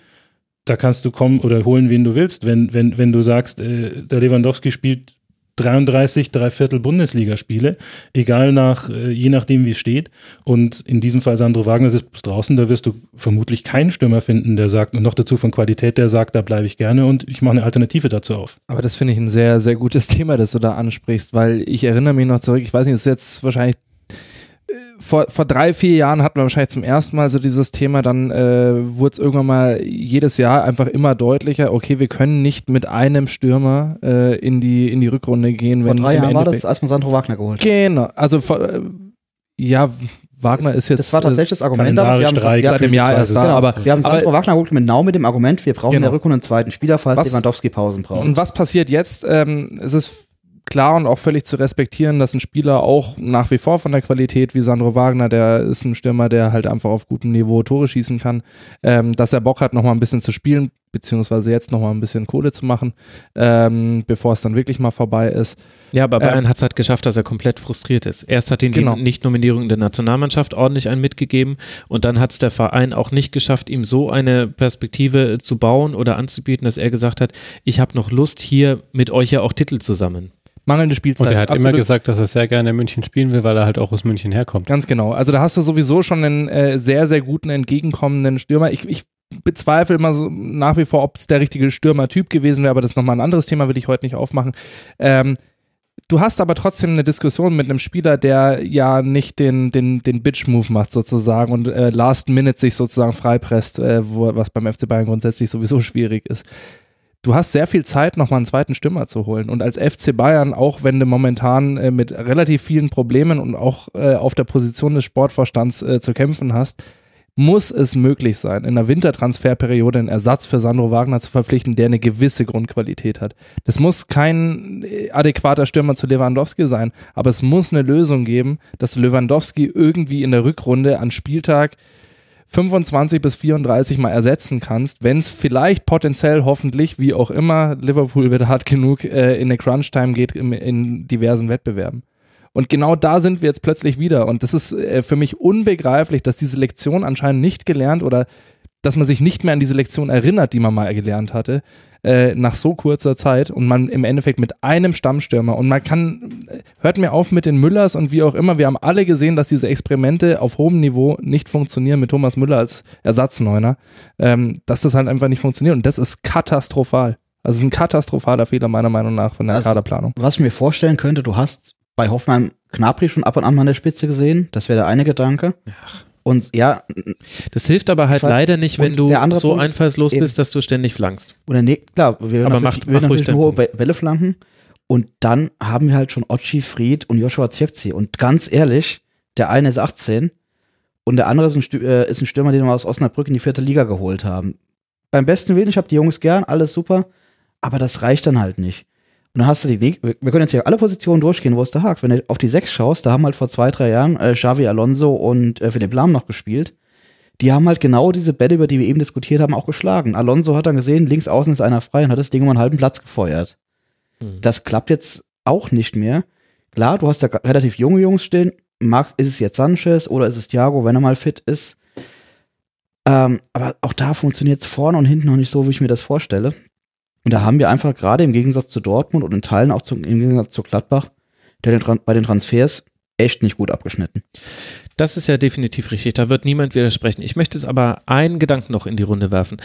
da kannst du kommen oder holen, wen du willst. Wenn, wenn, wenn du sagst, äh, der Lewandowski spielt 33, Dreiviertel Bundesligaspiele, egal nach, äh, je nachdem wie es steht. Und in diesem Fall Sandro Wagner ist draußen, da wirst du vermutlich keinen Stürmer finden, der sagt, und noch dazu von Qualität, der sagt, da bleibe ich gerne und ich mache eine Alternative dazu auf. Aber das finde ich ein sehr, sehr gutes Thema, das du da ansprichst, weil ich erinnere mich noch zurück, ich weiß nicht, das ist jetzt wahrscheinlich vor, vor drei, vier Jahren hatten wir wahrscheinlich zum ersten Mal so dieses Thema, dann äh, wurde es irgendwann mal jedes Jahr einfach immer deutlicher, okay, wir können nicht mit einem Stürmer äh, in, die, in die Rückrunde gehen. Vor wenn drei Jahren war das, als man Sandro Wagner geholt hat. Genau, also äh, ja, Wagner ist jetzt. Das war tatsächlich das Argument damals. Wir haben seit dem Jahr erst da, genau. aber wir haben Sandro Wagner geholt genau mit dem Argument, wir brauchen genau. in der Rückrunde einen zweiten Spieler, falls was, Lewandowski Pausen braucht. Und was passiert jetzt? Ähm, es ist klar und auch völlig zu respektieren, dass ein Spieler auch nach wie vor von der Qualität wie Sandro Wagner, der ist ein Stürmer, der halt einfach auf gutem Niveau Tore schießen kann, ähm, dass er Bock hat, nochmal ein bisschen zu spielen, beziehungsweise jetzt nochmal ein bisschen Kohle zu machen, ähm, bevor es dann wirklich mal vorbei ist. Ja, aber Bayern ähm, hat es halt geschafft, dass er komplett frustriert ist. Erst hat ihn genau. die Nicht-Nominierung in der Nationalmannschaft ordentlich einen mitgegeben und dann hat es der Verein auch nicht geschafft, ihm so eine Perspektive zu bauen oder anzubieten, dass er gesagt hat, ich habe noch Lust, hier mit euch ja auch Titel zu sammeln. Mangelnde Spielzeit. Und er hat Absolut. immer gesagt, dass er sehr gerne in München spielen will, weil er halt auch aus München herkommt. Ganz genau. Also da hast du sowieso schon einen äh, sehr, sehr guten, entgegenkommenden Stürmer. Ich, ich bezweifle immer so nach wie vor, ob es der richtige Stürmertyp gewesen wäre, aber das ist nochmal ein anderes Thema, will ich heute nicht aufmachen. Ähm, du hast aber trotzdem eine Diskussion mit einem Spieler, der ja nicht den, den, den Bitch-Move macht sozusagen und äh, Last Minute sich sozusagen freipresst, äh, wo, was beim FC Bayern grundsätzlich sowieso schwierig ist. Du hast sehr viel Zeit, nochmal einen zweiten Stürmer zu holen. Und als FC Bayern, auch wenn du momentan äh, mit relativ vielen Problemen und auch äh, auf der Position des Sportvorstands äh, zu kämpfen hast, muss es möglich sein, in der Wintertransferperiode einen Ersatz für Sandro Wagner zu verpflichten, der eine gewisse Grundqualität hat. Das muss kein äh, adäquater Stürmer zu Lewandowski sein, aber es muss eine Lösung geben, dass Lewandowski irgendwie in der Rückrunde an Spieltag 25 bis 34 mal ersetzen kannst, wenn es vielleicht potenziell hoffentlich, wie auch immer, Liverpool wird hart genug äh, in eine Crunch-Time geht in, in diversen Wettbewerben. Und genau da sind wir jetzt plötzlich wieder. Und das ist äh, für mich unbegreiflich, dass diese Lektion anscheinend nicht gelernt oder dass man sich nicht mehr an diese Lektion erinnert, die man mal gelernt hatte, äh, nach so kurzer Zeit und man im Endeffekt mit einem Stammstürmer und man kann, äh, hört mir auf mit den Müllers und wie auch immer, wir haben alle gesehen, dass diese Experimente auf hohem Niveau nicht funktionieren mit Thomas Müller als Ersatzneuner, ähm, dass das halt einfach nicht funktioniert und das ist katastrophal. Also es ist ein katastrophaler Fehler meiner Meinung nach von der Also- Kaderplanung. Was ich mir vorstellen könnte, du hast bei Hoffenheim Knapri schon ab und an mal an der Spitze gesehen. Das wäre der eine Gedanke. Und ja, Das hilft aber halt leider nicht, wenn du so Punkt einfallslos eben- bist, dass du ständig flankst. oder nee, klar, wir werden Aber natürlich, macht- wir natürlich nur hohe Bälle flanken. Und dann haben wir halt schon Ochi Fried und Joshua Zirkzee. Und ganz ehrlich, der eine ist 18 und der andere ist ein, Stü äh, ist ein Stürmer, den wir aus Osnabrück in die vierte Liga geholt haben. Beim besten Willen, ich habe die Jungs gern, alles super, aber das reicht dann halt nicht. Und dann hast du die, Leg- wir können jetzt hier alle Positionen durchgehen, wo es der hakt. Wenn du auf die sechs schaust, da haben halt vor zwei, drei Jahren äh, Xavi Alonso und äh, Philipp Lahm noch gespielt. Die haben halt genau diese Bälle, über die wir eben diskutiert haben, auch geschlagen. Alonso hat dann gesehen, links außen ist einer frei und hat das Ding um einen halben Platz gefeuert. Das klappt jetzt auch nicht mehr. Klar, du hast da relativ junge Jungs stehen. Mag, ist es jetzt Sanchez oder ist es Thiago, wenn er mal fit ist? Ähm, aber auch da funktioniert es vorne und hinten noch nicht so, wie ich mir das vorstelle. Und da haben wir einfach gerade im Gegensatz zu Dortmund und in Teilen auch zu, im Gegensatz zu Gladbach der den, bei den Transfers echt nicht gut abgeschnitten. Das ist ja definitiv richtig, da wird niemand widersprechen. Ich möchte es aber einen Gedanken noch in die Runde werfen.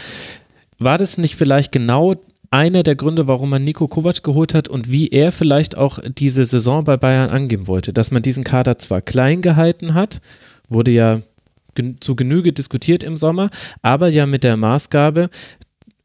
War das nicht vielleicht genau einer der Gründe, warum man Nico Kovac geholt hat und wie er vielleicht auch diese Saison bei Bayern angehen wollte? Dass man diesen Kader zwar klein gehalten hat, wurde ja zu Genüge diskutiert im Sommer, aber ja mit der Maßgabe,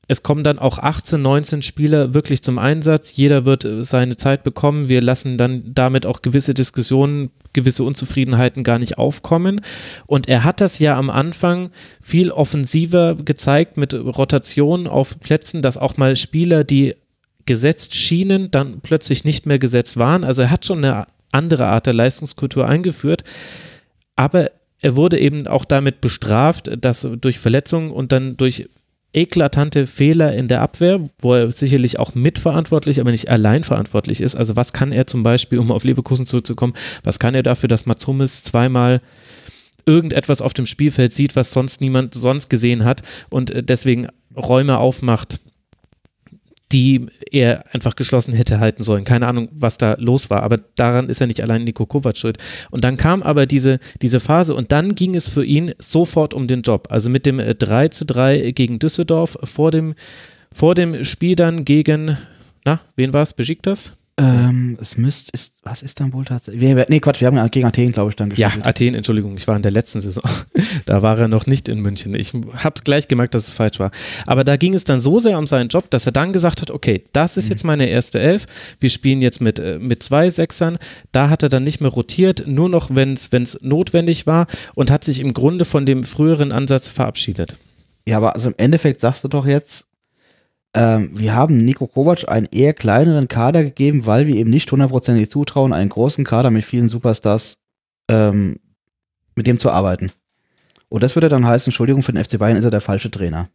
es kommen dann auch 18, 19 Spieler wirklich zum Einsatz. Jeder wird äh, seine Zeit bekommen. Wir lassen dann damit auch gewisse Diskussionen, gewisse Unzufriedenheiten gar nicht aufkommen. Und er hat das ja am Anfang viel offensiver gezeigt mit Rotation auf Plätzen, dass auch mal Spieler, die gesetzt schienen, dann plötzlich nicht mehr gesetzt waren. Also er hat schon eine andere Art der Leistungskultur eingeführt. Aber er wurde eben auch damit bestraft, dass durch Verletzungen und dann durch eklatante Fehler in der Abwehr, wo er sicherlich auch mitverantwortlich, aber nicht allein verantwortlich ist. Also was kann er zum Beispiel, um auf Leverkusen zurückzukommen, was kann er dafür, dass Mats Hummels zweimal irgendetwas auf dem Spielfeld sieht, was sonst niemand sonst gesehen hat und äh, deswegen Räume aufmacht, die er einfach geschlossen hätte halten sollen. Keine Ahnung, was da los war, aber daran ist ja nicht allein Nico Kovac schuld. Und dann kam aber diese, diese Phase und dann ging es für ihn sofort um den Job. Also mit dem äh, 3 zu 3 gegen Düsseldorf vor dem, vor dem Spiel dann gegen, na, wen war es? Besiktas? Ähm, es müsste, ist, was ist dann wohl tatsächlich? Wir, nee, Quatsch, wir haben ja gegen Athen, glaube ich, dann Ja, gespielt. Athen, Entschuldigung, ich war in der letzten Saison. da war er noch nicht in München. Ich habe gleich gemerkt, dass es falsch war. Aber da ging es dann so sehr um seinen Job, dass er dann gesagt hat, okay, das ist jetzt meine erste Elf. Wir spielen jetzt mit, äh, mit zwei Sechsern. Da hat er dann nicht mehr rotiert, nur noch, wenn es notwendig war und hat sich im Grunde von dem früheren Ansatz verabschiedet. Ja, aber also im Endeffekt sagst du doch jetzt, ähm, wir haben Nico Kovac einen eher kleineren Kader gegeben, weil wir ihm nicht hundertprozentig zutrauen, einen großen Kader mit vielen Superstars ähm, mit dem zu arbeiten. Und das würde dann heißen, Entschuldigung, für den FC Bayern ist er der falsche Trainer.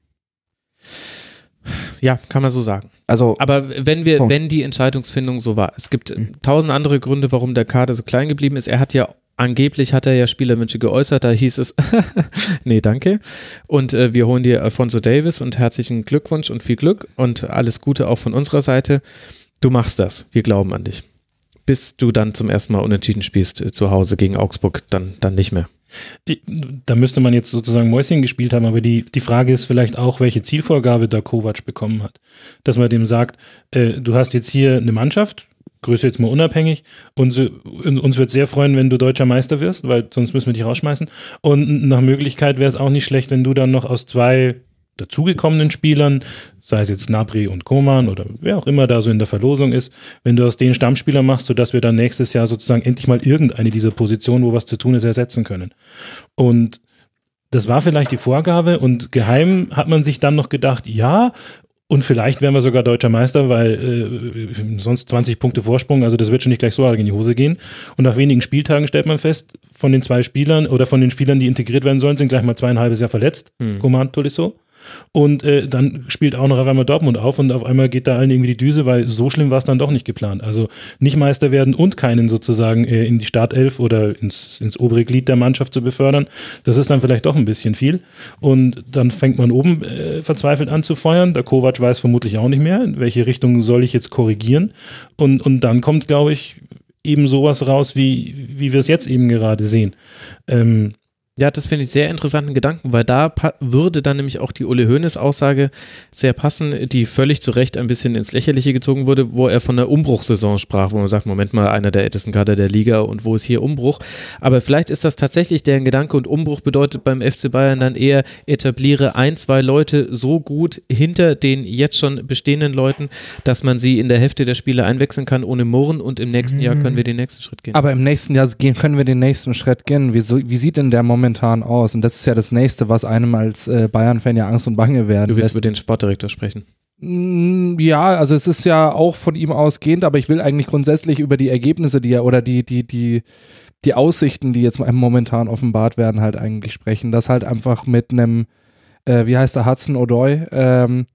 Ja, kann man so sagen. Also, Aber wenn wir, Punkt. wenn die Entscheidungsfindung so war, es gibt Mhm. tausend andere Gründe, warum der Kader so klein geblieben ist. Er hat ja angeblich hat er ja Spielerwünsche geäußert, da hieß es, nee, danke. Und äh, wir holen dir Alfonso Davis und herzlichen Glückwunsch und viel Glück und alles Gute auch von unserer Seite. Du machst das. Wir glauben an dich. bis du dann zum ersten Mal unentschieden spielst äh, zu Hause gegen Augsburg, dann, dann nicht mehr. Da müsste man jetzt sozusagen Mäuschen gespielt haben, aber die, die Frage ist vielleicht auch, welche Zielvorgabe da Kovac bekommen hat. Dass man dem sagt, äh, du hast jetzt hier eine Mannschaft, Größe jetzt mal unabhängig, und uns wird sehr freuen, wenn du deutscher Meister wirst, weil sonst müssen wir dich rausschmeißen. Und nach Möglichkeit wäre es auch nicht schlecht, wenn du dann noch aus zwei dazugekommenen Spielern, sei es jetzt Nabri und Koman oder wer auch immer da so in der Verlosung ist, wenn du aus denen Stammspieler machst, sodass wir dann nächstes Jahr sozusagen endlich mal irgendeine dieser Positionen, wo was zu tun ist, ersetzen können. Und das war vielleicht die Vorgabe und geheim hat man sich dann noch gedacht, ja, und vielleicht wären wir sogar deutscher Meister, weil äh, sonst 20 Punkte Vorsprung, also das wird schon nicht gleich so arg in die Hose gehen. Und nach wenigen Spieltagen stellt man fest, von den zwei Spielern oder von den Spielern, die integriert werden sollen, sind gleich mal zweieinhalbes Jahr verletzt. Hm. Command Tolisso. Und äh, dann spielt auch noch auf einmal Dortmund auf und auf einmal geht da allen irgendwie die Düse, weil so schlimm war es dann doch nicht geplant. Also nicht Meister werden und keinen sozusagen äh, in die Startelf oder ins, ins obere Glied der Mannschaft zu befördern, das ist dann vielleicht doch ein bisschen viel. Und dann fängt man oben äh, verzweifelt an zu feuern. Der Kovac weiß vermutlich auch nicht mehr, in welche Richtung soll ich jetzt korrigieren. Und, und dann kommt, glaube ich, eben sowas raus, wie, wie wir es jetzt eben gerade sehen. Ähm, ja, das finde ich sehr interessanten Gedanken, weil da würde dann nämlich auch die Uli Hoeneß Aussage sehr passen, die völlig zu Recht ein bisschen ins Lächerliche gezogen wurde, wo er von der Umbruchssaison sprach, wo man sagt, Moment mal, einer der ältesten Kader der Liga und wo ist hier Umbruch? Aber vielleicht ist das tatsächlich deren Gedanke und Umbruch bedeutet beim FC Bayern dann eher etabliere ein, zwei Leute so gut hinter den jetzt schon bestehenden Leuten, dass man sie in der Hälfte der Spiele einwechseln kann ohne Murren und im nächsten. Jahr können wir den nächsten Schritt gehen. Aber im nächsten Jahr können wir den nächsten Schritt gehen. Wie, wie sieht denn der Moment momentan aus? Und das ist ja das Nächste, was einem als äh, Bayern-Fan ja Angst und Bange werden Du willst über den Sportdirektor sprechen. Mm, ja, also es ist ja auch von ihm ausgehend, aber ich will eigentlich grundsätzlich über die Ergebnisse, die er oder die, die, die, die Aussichten, die jetzt momentan offenbart werden, halt eigentlich sprechen. Das halt einfach mit einem, äh, wie heißt der, Hudson O'Doy, ähm,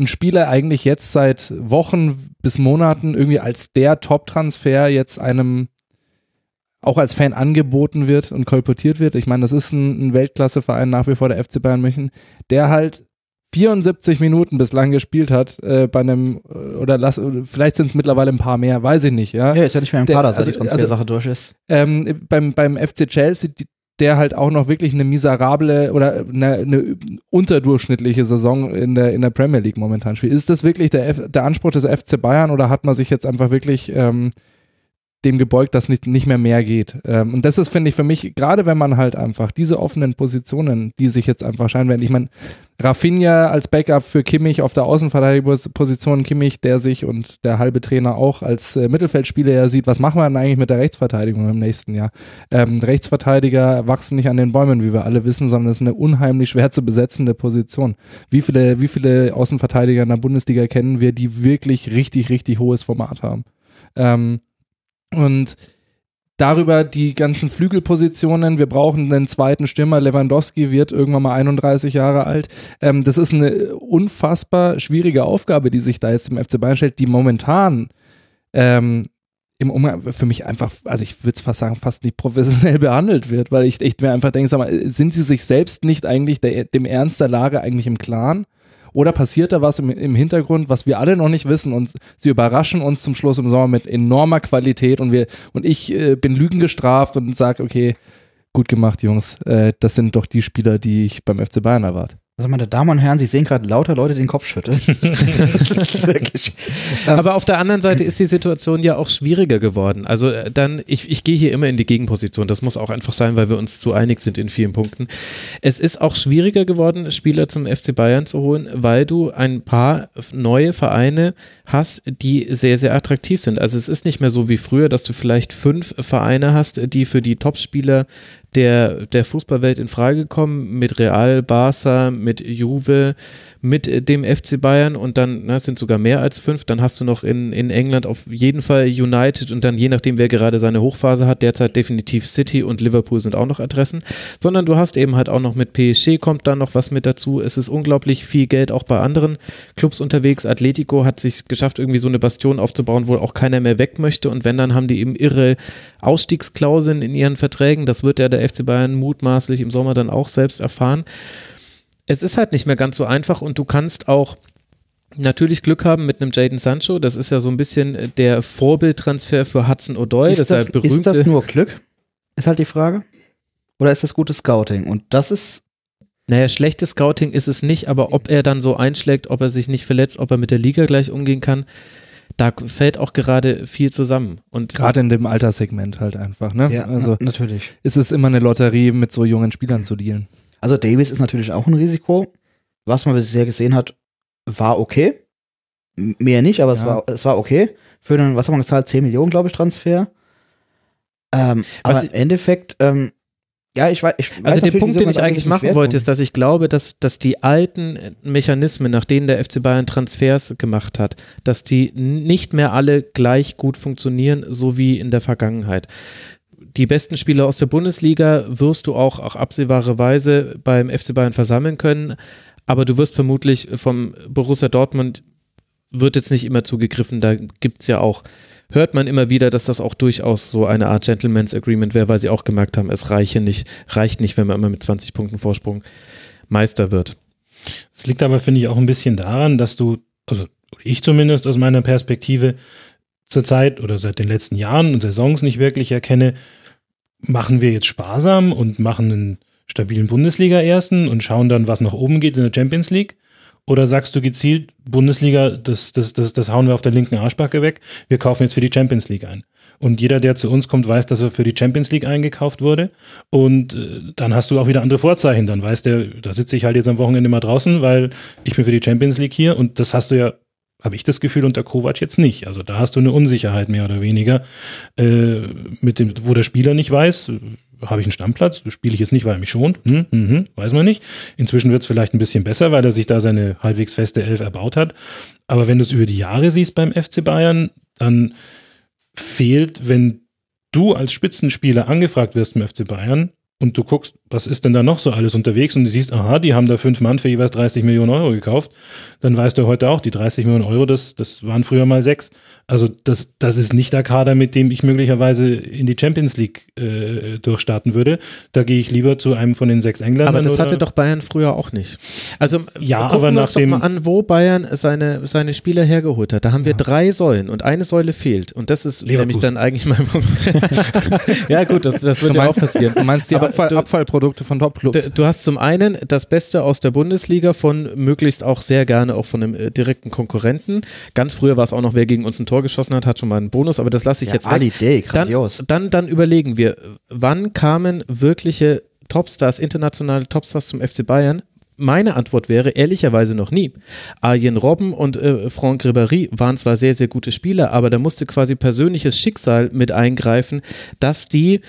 ein Spieler eigentlich jetzt seit Wochen bis Monaten irgendwie als der Top-Transfer jetzt einem auch als Fan angeboten wird und kolportiert wird. Ich meine, das ist ein, ein Weltklasseverein nach wie vor der FC Bayern München, der halt 74 Minuten bislang gespielt hat äh, bei einem äh, oder lass vielleicht sind es mittlerweile ein paar mehr, weiß ich nicht. Ja, ja ist ja nicht mehr im Kader, seit also, die Transfersache also, durch ist. Ähm, beim beim FC Chelsea der halt auch noch wirklich eine miserable oder eine, eine, unterdurchschnittliche Saison in der in der Premier League momentan spielt. Ist das wirklich der, F der Anspruch des FC Bayern oder hat man sich jetzt einfach wirklich ähm, dem gebeugt, dass nicht, nicht mehr mehr geht. Ähm, und das ist, finde ich, für mich, gerade wenn man halt einfach diese offenen Positionen, die sich jetzt einfach scheinen werden, ich meine, Rafinha als Backup für Kimmich auf der Außenverteidigungsposition, Kimmich, der sich und der halbe Trainer auch als äh, Mittelfeldspieler ja sieht, was machen wir denn eigentlich mit der Rechtsverteidigung im nächsten Jahr? Ähm, Rechtsverteidiger wachsen nicht an den Bäumen, wie wir alle wissen, sondern es ist eine unheimlich schwer zu besetzende Position. Wie viele, wie viele Außenverteidiger in der Bundesliga kennen wir, die wirklich richtig, richtig hohes Format haben? Ähm, und darüber die ganzen Flügelpositionen. Wir brauchen einen zweiten Stürmer. Lewandowski wird irgendwann mal 31 Jahre alt. Ähm, das ist eine unfassbar schwierige Aufgabe, die sich da jetzt im FC Bayern stellt, die momentan ähm, im Umgang für mich einfach, also ich würde es fast sagen, fast nicht professionell behandelt wird, weil ich echt mir einfach denke, sag mal, sind sie sich selbst nicht eigentlich der, dem Ernst der Lage eigentlich im Klaren? Oder passiert da was im, im Hintergrund, was wir alle noch nicht wissen und sie überraschen uns zum Schluss im Sommer mit enormer Qualität und wir und ich äh, bin Lügen gestraft und sage, okay, gut gemacht, Jungs. Äh, das sind doch die Spieler, die ich beim FC Bayern erwarte. Also meine Damen und Herren, Sie sehen gerade lauter Leute den Kopf schütteln. wirklich, ähm, Aber auf der anderen Seite ist die Situation ja auch schwieriger geworden. Also äh, dann, ich, ich gehe hier immer in die Gegenposition. Das muss auch einfach sein, weil wir uns zu einig sind in vielen Punkten. Es ist auch schwieriger geworden, Spieler zum FC Bayern zu holen, weil du ein paar neue Vereine hast, die sehr, sehr attraktiv sind. Also es ist nicht mehr so wie früher, dass du vielleicht fünf Vereine hast, die für die Topspieler der, der Fußballwelt in Frage kommen, mit Real, Barca, mit Juve, mit dem FC Bayern und dann na, sind sogar mehr als fünf. Dann hast du noch in, in England auf jeden Fall United und dann je nachdem, wer gerade seine Hochphase hat, derzeit definitiv City und Liverpool sind auch noch Adressen, sondern du hast eben halt auch noch mit PSG kommt da noch was mit dazu. Es ist unglaublich viel Geld auch bei anderen Clubs unterwegs. Atletico hat sich geschafft, irgendwie so eine Bastion aufzubauen, wo auch keiner mehr weg möchte und wenn, dann haben die eben irre Ausstiegsklauseln in ihren Verträgen. Das wird ja der FC Bayern mutmaßlich im Sommer dann auch selbst erfahren. Es ist halt nicht mehr ganz so einfach und du kannst auch natürlich Glück haben mit einem Jaden Sancho. Das ist ja so ein bisschen der Vorbildtransfer für Hudson O'Doy. Ist das, ja berühmte, ist das nur Glück? Ist halt die Frage. Oder ist das gutes Scouting? Und das ist, Naja, schlechtes Scouting ist es nicht, aber ob er dann so einschlägt, ob er sich nicht verletzt, ob er mit der Liga gleich umgehen kann, da fällt auch gerade viel zusammen. Und Gerade in dem Alterssegment halt einfach, ne? ja, also na, natürlich. ist es immer eine Lotterie, mit so jungen Spielern zu dealen. Also Davis ist natürlich auch ein Risiko. Was man bisher gesehen hat, war okay. Mehr nicht, aber es, Ja. war, es war okay. Für einen, was haben wir gezahlt? 10 Millionen, glaube ich, Transfer. Ähm, aber im Endeffekt, ähm, ja, ich weiß, ich weiß Also der Punkt, den ich eigentlich machen wollte, ist, dass ich glaube, dass, dass die alten Mechanismen, nach denen der FC Bayern Transfers gemacht hat, dass die nicht mehr alle gleich gut funktionieren, so wie in der Vergangenheit. Die besten Spieler aus der Bundesliga wirst du auch, auch absehbare Weise beim FC Bayern versammeln können, aber du wirst vermutlich vom Borussia Dortmund wird jetzt nicht immer zugegriffen, da gibt es ja auch hört man immer wieder, dass das auch durchaus so eine Art Gentleman's Agreement wäre, weil sie auch gemerkt haben, es reiche nicht, reicht nicht, wenn man immer mit 20 Punkten Vorsprung Meister wird. Es liegt aber, finde ich, auch ein bisschen daran, dass du, also ich zumindest aus meiner Perspektive zurzeit oder seit den letzten Jahren und Saisons nicht wirklich erkenne, machen wir jetzt sparsam und machen einen stabilen Bundesliga-Ersten und schauen dann, was nach oben geht in der Champions League? Oder sagst du gezielt, Bundesliga, das, das, das, das hauen wir auf der linken Arschbacke weg, wir kaufen jetzt für die Champions League ein. Und jeder, der zu uns kommt, weiß, dass er für die Champions League eingekauft wurde. Und äh, dann hast du auch wieder andere Vorzeichen. Dann weiß der, da sitze ich halt jetzt am Wochenende mal draußen, weil ich bin für die Champions League hier. Und das hast du ja, habe ich das Gefühl, unter Kovac jetzt nicht. Also da hast du eine Unsicherheit mehr oder weniger, äh, mit dem, wo der Spieler nicht weiß, habe ich einen Stammplatz, spiele ich jetzt nicht, weil er mich schont, hm, hm, hm, weiß man nicht. Inzwischen wird es vielleicht ein bisschen besser, weil er sich da seine halbwegs feste Elf erbaut hat. Aber wenn du es über die Jahre siehst beim FC Bayern, dann fehlt, wenn du als Spitzenspieler angefragt wirst im FC Bayern und du guckst, was ist denn da noch so alles unterwegs und du siehst, aha, die haben da fünf Mann für jeweils 30 Millionen Euro gekauft, dann weißt du heute auch, die 30 Millionen Euro, das, das waren früher mal sechs. Also das, das ist nicht der Kader, mit dem ich möglicherweise in die Champions League äh, durchstarten würde. Da gehe ich lieber zu einem von den sechs Engländern. Aber das oder- hatte doch Bayern früher auch nicht. Also Ja, gucken aber wir uns doch mal an, wo Bayern seine, seine Spieler hergeholt hat. Da haben wir drei Säulen und eine Säule fehlt. Und das ist Leverkusen. nämlich dann eigentlich mein Punkt. ja gut, das, das wird ja auch passieren. du meinst die Abfall, du- Abfallprodukte von Topclubs? Du, du hast zum einen das Beste aus der Bundesliga von möglichst auch sehr gerne auch von einem äh, direkten Konkurrenten. Ganz früher war es auch noch, wer gegen uns ein Tor geschossen hat, hat schon mal einen Bonus, aber das lasse ich Ja, jetzt weg. Ali Day, Dann, grandios. dann, dann überlegen wir, wann kamen wirkliche Topstars, internationale Topstars zum FC Bayern? Meine Antwort wäre ehrlicherweise noch nie. Arjen Robben und äh, Franck Ribéry waren zwar sehr, sehr gute Spieler, aber da musste quasi persönliches Schicksal mit eingreifen, dass die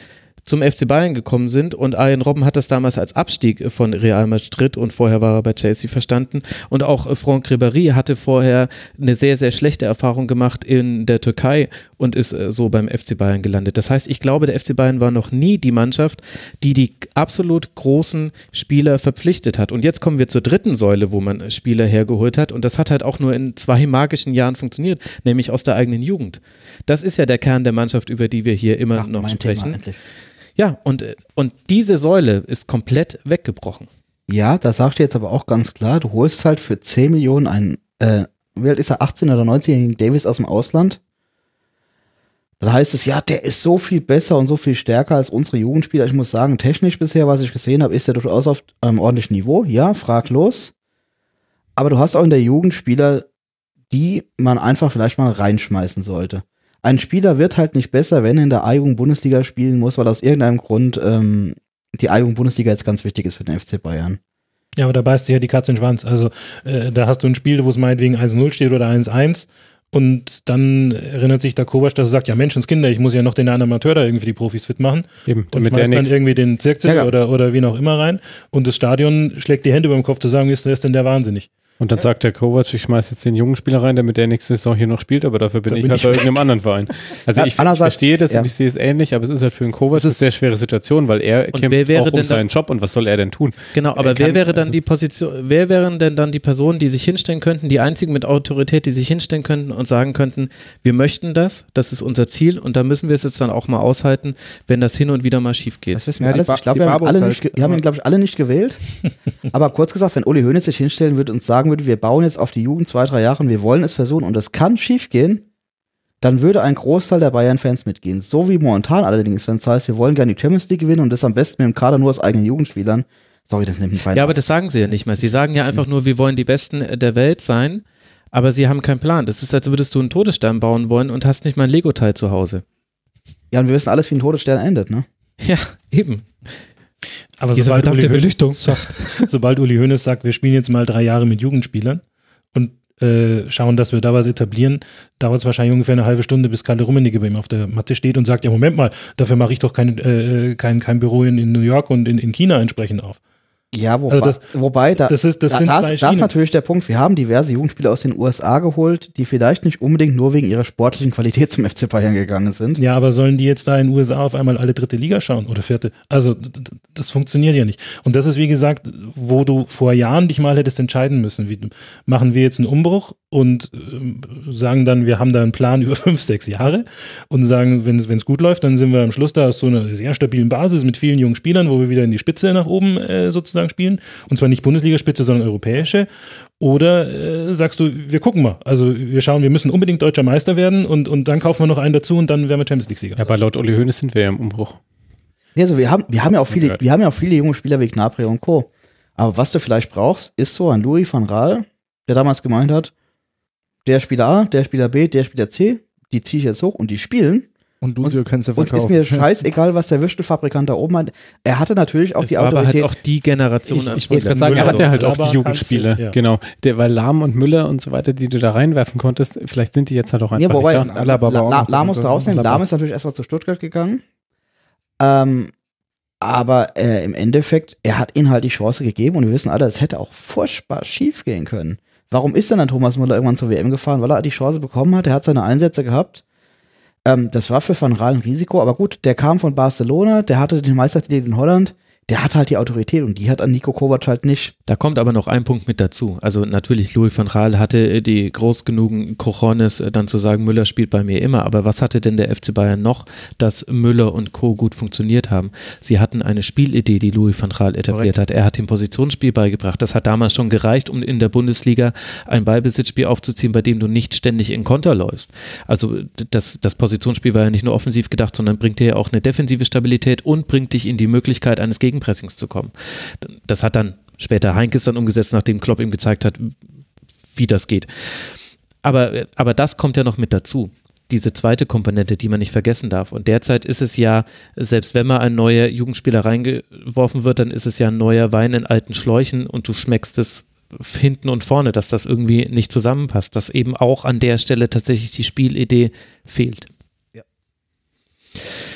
zum FC Bayern gekommen sind und Arjen Robben hat das damals als Abstieg von Real Madrid und vorher war er bei Chelsea verstanden und auch äh, Franck Ribéry hatte vorher eine sehr, sehr schlechte Erfahrung gemacht in der Türkei und ist äh, so beim FC Bayern gelandet. Das heißt, ich glaube, der FC Bayern war noch nie die Mannschaft, die die absolut großen Spieler verpflichtet hat. Und jetzt kommen wir zur dritten Säule, wo man äh, Spieler hergeholt hat und das hat halt auch nur in zwei magischen Jahren funktioniert, nämlich aus der eigenen Jugend. Das ist ja der Kern der Mannschaft, über die wir hier immer Ach, noch sprechen. Thema. Ja, und, und diese Säule ist komplett weggebrochen. Ja, da sagt ihr jetzt aber auch ganz klar, du holst halt für 10 Millionen einen, äh, wie alt ist er, 18 oder 19-jährigen Davis aus dem Ausland. Dann heißt es, ja, der ist so viel besser und so viel stärker als unsere Jugendspieler. Ich muss sagen, technisch bisher, was ich gesehen habe, ist er durchaus auf einem ordentlichen Niveau. Ja, fraglos. Aber du hast auch in der Jugend Spieler, die man einfach vielleicht mal reinschmeißen sollte. Ein Spieler wird halt nicht besser, wenn er in der A-Jugend-Bundesliga spielen muss, weil aus irgendeinem Grund ähm, die A-Jugend-Bundesliga jetzt ganz wichtig ist für den FC Bayern. Ja, aber da beißt sich ja die Katze in den Schwanz. Also äh, da hast du ein Spiel, wo es meinetwegen 1-0 steht oder 1-1 und dann erinnert sich der Kovac, dass er sagt, ja Menschenskinder, ich muss ja noch den einen Amateur da irgendwie die Profis fit machen Eben, und damit der schmeißt dann irgendwie den Zirkzee Ja, ja. oder, oder wen auch immer rein und das Stadion schlägt die Hände über dem Kopf zu sagen, ist, ist denn der wahnsinnig? Und dann sagt der Kovac, ich schmeiß jetzt den jungen Spieler rein, damit der nächste Saison hier noch spielt, aber dafür bin Da ich bin halt ich bei irgendeinem anderen Verein. Also Ja, ich, ich verstehe das ja. und ich sehe es ähnlich, aber es ist halt für den Kovac eine sehr schwere Situation, weil er Und kämpft wer wäre auch um seinen Job und was soll er denn tun? Genau, aber Er wer kann- wäre dann also- die Position, wer wären denn dann die Personen, die sich hinstellen könnten, die einzigen mit Autorität, die sich hinstellen könnten und sagen könnten, wir möchten das, das ist unser Ziel und da müssen wir es jetzt dann auch mal aushalten, wenn das hin und wieder mal schief geht. Das wissen Ja, wir die alles. Ich glaube, wir haben, alle halt, nicht, wir haben ihn, glaube ich, alle nicht gewählt. Aber kurz gesagt, wenn Uli Hoeneß sich hinstellen würde und sagen sagen würde, wir bauen jetzt auf die Jugend zwei, drei Jahre und wir wollen es versuchen und es kann schiefgehen, dann würde ein Großteil der Bayern-Fans mitgehen. So wie momentan allerdings, wenn es heißt, wir wollen gerne die Champions League gewinnen und das am besten mit dem Kader nur aus eigenen Jugendspielern. Sorry, das nimmt mich Ja, aber das sagen sie ja nicht mal. Sie sagen ja einfach nur, wir wollen die Besten der Welt sein, aber sie haben keinen Plan. Das ist, als würdest du einen Todesstern bauen wollen und hast nicht mal ein Lego-Teil zu Hause. Ja, und wir wissen alles, wie ein Todesstern endet, ne? Ja, eben. Aber Diese sobald Uli, Belüchtungsschacht. sobald Uli Hoeneß sagt, wir spielen jetzt mal drei Jahre mit Jugendspielern und äh, schauen, dass wir da was etablieren, dauert es wahrscheinlich ungefähr eine halbe Stunde, bis Kalle Rummenigge bei ihm auf der Matte steht und sagt, ja Moment mal, dafür mache ich doch kein, äh, kein, kein Büro in, in New York und in, in China entsprechend auf. Ja, wobei, Also das- wobei da, das ist- das da, sind da, zwei das ist natürlich der Punkt. Wir haben diverse Jugendspieler aus den USA geholt, die vielleicht nicht unbedingt nur wegen ihrer sportlichen Qualität zum FC Bayern gegangen sind. Ja, aber sollen die jetzt da in den USA auf einmal alle dritte Liga schauen oder vierte? Also das funktioniert ja nicht. Und das ist wie gesagt, wo du vor Jahren dich mal hättest entscheiden müssen. Wie, machen wir jetzt einen Umbruch und ähm, sagen dann, wir haben da einen Plan über fünf, sechs Jahre und sagen, wenn es gut läuft, dann sind wir am Schluss da aus so einer sehr stabilen Basis mit vielen jungen Spielern, wo wir wieder in die Spitze nach oben äh, sozusagen spielen. Und zwar nicht Bundesligaspitze, sondern europäische. Oder äh, sagst du, wir gucken mal. Also wir schauen, wir müssen unbedingt deutscher Meister werden und, und dann kaufen wir noch einen dazu und dann werden wir Champions League-Sieger. Ja, aber laut Uli Hoeneß sind wir ja im Umbruch. Ja, also wir haben, wir haben ja auch viele, wir haben ja auch viele junge Spieler wie Gnabry und Co. Aber was du vielleicht brauchst, ist so ein Louis van Raal, der damals gemeint hat, der Spieler A, der Spieler B, der Spieler C, die ziehe ich jetzt hoch und die spielen. Und du Und- kannst du Uns verkaufen. ist mir scheißegal, was der Würstelfabrikant da oben hat. Er hatte natürlich auch Es die war aber Autorität. halt auch die Generation Ich, ich wollte gerade sagen, er Müller, hatte halt auch die Jugendspiele. Ja. Genau. Der, weil Lahm und Müller und so weiter, die du da reinwerfen konntest, vielleicht sind die jetzt halt auch einfach ja, wobei, nicht da. Alaba La, La drin, muss oder? rausnehmen. Lahm ist natürlich erstmal zu Stuttgart gegangen. Ähm, aber äh, im Endeffekt, er hat ihnen halt die Chance gegeben und wir wissen alle, es hätte auch furchtbar schief gehen können. Warum ist denn dann Thomas Müller irgendwann zur WM gefahren? Weil er die Chance bekommen hat, er hat seine Einsätze gehabt. Ähm, das war für Van Raal ein Risiko, aber gut, der kam von Barcelona, der hatte den Meistertitel in Holland, der hat halt die Autorität und die hat an Nico Kovac halt nicht. Da kommt aber noch ein Punkt mit dazu. Also natürlich, Louis van Gaal hatte die groß genugen Cojones, äh, dann zu sagen, Müller spielt bei mir immer. Aber was hatte denn der FC Bayern noch, dass Müller und Co. gut funktioniert haben? Sie hatten eine Spielidee, die Louis van Gaal etabliert hat. Er hat dem Positionsspiel beigebracht. Das hat damals schon gereicht, um in der Bundesliga ein Ballbesitzspiel aufzuziehen, bei dem du nicht ständig in Konter läufst. Also das, das Positionsspiel war ja nicht nur offensiv gedacht, sondern bringt dir ja auch eine defensive Stabilität und bringt dich in die Möglichkeit eines Gegenpressings zu kommen. Das hat dann später Heinkes dann umgesetzt, nachdem Klopp ihm gezeigt hat, wie das geht. Aber, aber das kommt ja noch mit dazu. Diese zweite Komponente, die man nicht vergessen darf. Und derzeit ist es ja, selbst wenn mal ein neuer Jugendspieler reingeworfen wird, dann ist es ja ein neuer Wein in alten Schläuchen und du schmeckst es hinten und vorne, dass das irgendwie nicht zusammenpasst, dass eben auch an der Stelle tatsächlich die Spielidee fehlt.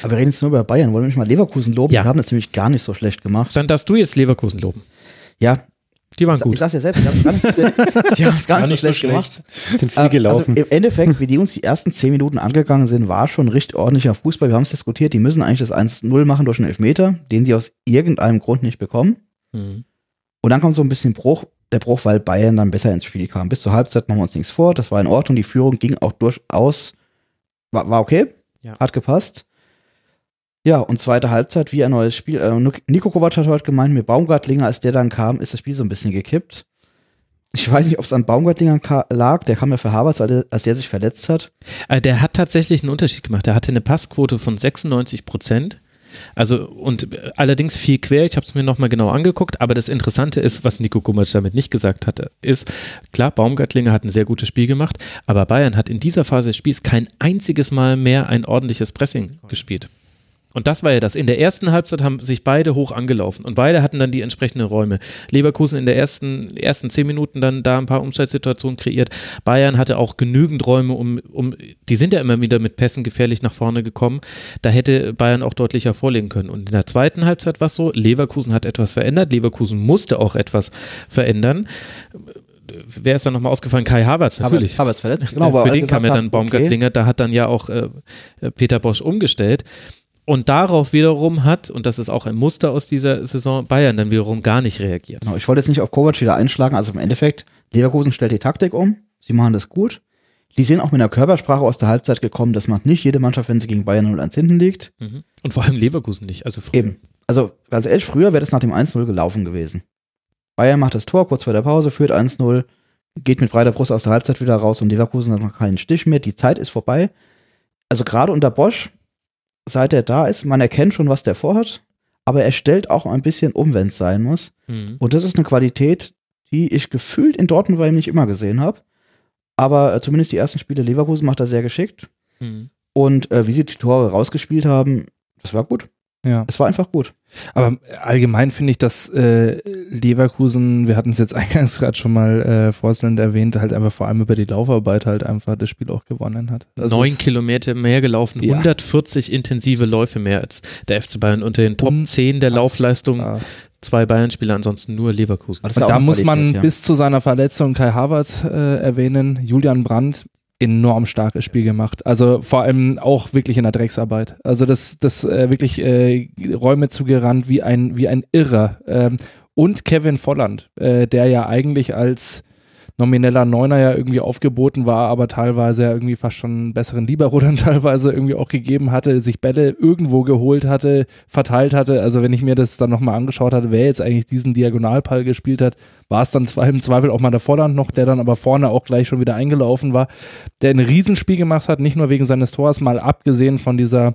Aber wir reden jetzt nur über Bayern, wollen wir nicht mal Leverkusen loben? Ja. Wir haben das nämlich gar nicht so schlecht gemacht. Dann darfst du jetzt Leverkusen loben. Ja, Die waren ich gut. sag's ja selbst, die haben es gar nicht, die haben's gar nicht so schlecht gemacht. sind viel Äh, gelaufen. Also im Endeffekt, wie die uns die ersten zehn Minuten angegangen sind, war schon richtig ordentlicher Fußball. Wir haben es diskutiert, die müssen eigentlich das 1-0 machen durch einen Elfmeter, den sie aus irgendeinem Grund nicht bekommen. Mhm. Und dann kommt so ein bisschen Bruch, der Bruch, weil Bayern dann besser ins Spiel kam. Bis zur Halbzeit machen wir uns nichts vor, das war in Ordnung, die Führung ging auch durchaus, war, war okay, Ja. hat gepasst. Ja, und zweite Halbzeit, wie ein neues Spiel. Äh, Nico Kovac hat heute gemeint, mit Baumgartlinger, als der dann kam, ist das Spiel so ein bisschen gekippt. Ich weiß nicht, ob es an Baumgartlinger lag, der kam ja für Harvards, als der- der sich verletzt hat. Äh, Der hat tatsächlich einen Unterschied gemacht. Er hatte eine Passquote von 96 Prozent. Also und äh, allerdings viel quer, ich habe es mir nochmal genau angeguckt, aber das Interessante ist, was Nico Gumac damit nicht gesagt hatte, ist, klar, Baumgartlinger hat ein sehr gutes Spiel gemacht, aber Bayern hat in dieser Phase des Spiels kein einziges Mal mehr ein ordentliches Pressing gespielt. Und das war ja das. In der ersten Halbzeit haben sich beide hoch angelaufen und beide hatten dann die entsprechenden Räume. Leverkusen in der ersten, ersten zehn Minuten dann da ein paar Umschaltsituationen kreiert. Bayern hatte auch genügend Räume, um, um, die sind ja immer wieder mit Pässen gefährlich nach vorne gekommen. Da hätte Bayern auch deutlicher vorlegen können. Und in der zweiten Halbzeit war es so, Leverkusen hat etwas verändert, Leverkusen musste auch etwas verändern. Wer ist dann nochmal ausgefallen? Kai Havertz, natürlich. Harvards verletzt. Genau, Für den kam ja dann Baumgartlinger, da hat dann ja auch äh, Peter Bosch umgestellt. Und darauf wiederum hat, und das ist auch ein Muster aus dieser Saison, Bayern dann wiederum gar nicht reagiert. Genau, ich wollte jetzt nicht auf Kovac wieder einschlagen, also im Endeffekt, Leverkusen stellt die Taktik um, sie machen das gut. Die sind auch mit einer Körpersprache aus der Halbzeit gekommen, das macht nicht jede Mannschaft, wenn sie gegen Bayern 0-1 hinten liegt. Mhm. Und vor allem Leverkusen nicht. Also früher. Eben. Also ganz ehrlich, früher wäre das nach dem 1-0 gelaufen gewesen. Bayern macht das Tor kurz vor der Pause, führt 1-0. geht mit breiter Brust aus der Halbzeit wieder raus und Leverkusen hat noch keinen Stich mehr. Die Zeit ist vorbei. Also gerade unter Bosch, seit er da ist, man erkennt schon, was der vorhat, aber er stellt auch ein bisschen um, wenn es sein muss. Mhm. Und das ist eine Qualität, die ich gefühlt in Dortmund bei ihm nicht immer gesehen habe. Aber äh, zumindest die ersten Spiele Leverkusen macht er sehr geschickt. Mhm. Und äh, wie sie die Tore rausgespielt haben, das war gut. Ja. Es war einfach gut. Aber allgemein finde ich, dass äh, Leverkusen, wir hatten es jetzt eingangs gerade schon mal äh, vorstellend erwähnt, halt einfach vor allem über die Laufarbeit halt einfach das Spiel auch gewonnen hat. Also Neun Kilometer mehr gelaufen, Ja. 140 intensive Läufe mehr als der FC Bayern unter den Top Und 10 der. Laufleistung. Ja. Zwei Bayern-Spieler, ansonsten nur Leverkusen. Und da muss man Qualität, ja. bis zu seiner Verletzung Kai Havertz äh, erwähnen. Julian Brandt enorm starkes Spiel gemacht. Also vor allem auch wirklich in der Drecksarbeit. Also das, das äh, wirklich äh, Räume zugerannt wie ein, wie ein Irrer. Ähm, und Kevin Volland, äh, der ja eigentlich als nomineller Neuner ja irgendwie aufgeboten war, aber teilweise ja irgendwie fast schon einen besseren Libero dann teilweise irgendwie auch gegeben hatte, sich Bälle irgendwo geholt hatte, verteilt hatte. Also wenn ich mir das dann nochmal angeschaut hatte, wer jetzt eigentlich diesen Diagonalpall gespielt hat, war es dann im Zweifel auch mal der Vorland noch, der dann aber vorne auch gleich schon wieder eingelaufen war, der ein Riesenspiel gemacht hat, nicht nur wegen seines Tors, mal abgesehen von dieser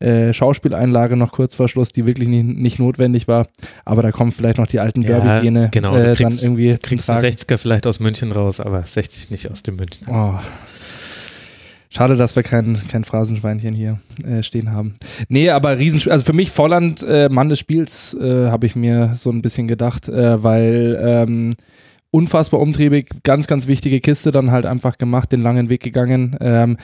äh, Schauspieleinlage noch kurz vor Schluss, die wirklich nicht, nicht notwendig war. Aber da kommen vielleicht noch die alten Ja, Derby-Gene genau, äh, kriegst, dann irgendwie kriegst den Tragen. 60er vielleicht aus München raus, aber 60 nicht aus dem München. Oh. Schade, dass wir kein, kein Phrasenschweinchen hier äh, stehen haben. Nee, aber Riesenspiel, also für mich Volland, äh, Mann des Spiels, äh, habe ich mir so ein bisschen gedacht, äh, weil ähm, unfassbar umtriebig, ganz, ganz wichtige Kiste dann halt einfach gemacht, den langen Weg gegangen. Ähm,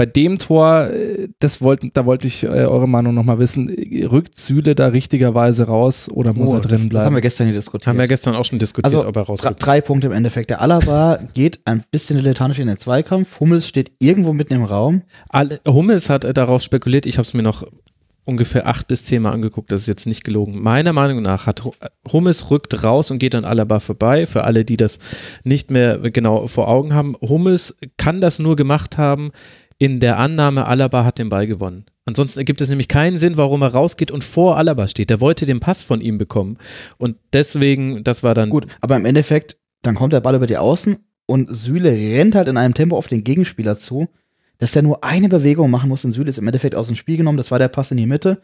bei dem Tor, äh, das wollten, da wollte ich äh, eure Meinung nochmal wissen, rückt Süle da richtigerweise raus oder muss Oh, er das, drin das haben bleiben? wir gestern hier diskutiert. Haben wir gestern auch schon diskutiert, Also ob er rausrückt. drei Punkte im Endeffekt. Der Alaba geht ein bisschen dilettantisch in den Zweikampf. Hummels steht irgendwo mitten im Raum. Alle, Hummels hat äh, darauf spekuliert, ich habe es mir noch ungefähr acht bis zehn Mal angeguckt, das ist jetzt nicht gelogen. Meiner Meinung nach hat Hu- Hummels rückt raus und geht an Alaba vorbei. Für alle, die das nicht mehr genau vor Augen haben, Hummels kann das nur gemacht haben in der Annahme, Alaba hat den Ball gewonnen. Ansonsten ergibt es nämlich keinen Sinn, warum er rausgeht und vor Alaba steht. Der wollte den Pass von ihm bekommen. Und deswegen, das war dann Gut, aber im Endeffekt, dann kommt der Ball über die Außen und Süle rennt halt in einem Tempo auf den Gegenspieler zu, dass der nur eine Bewegung machen muss und Süle ist im Endeffekt aus dem Spiel genommen. Das war der Pass in die Mitte.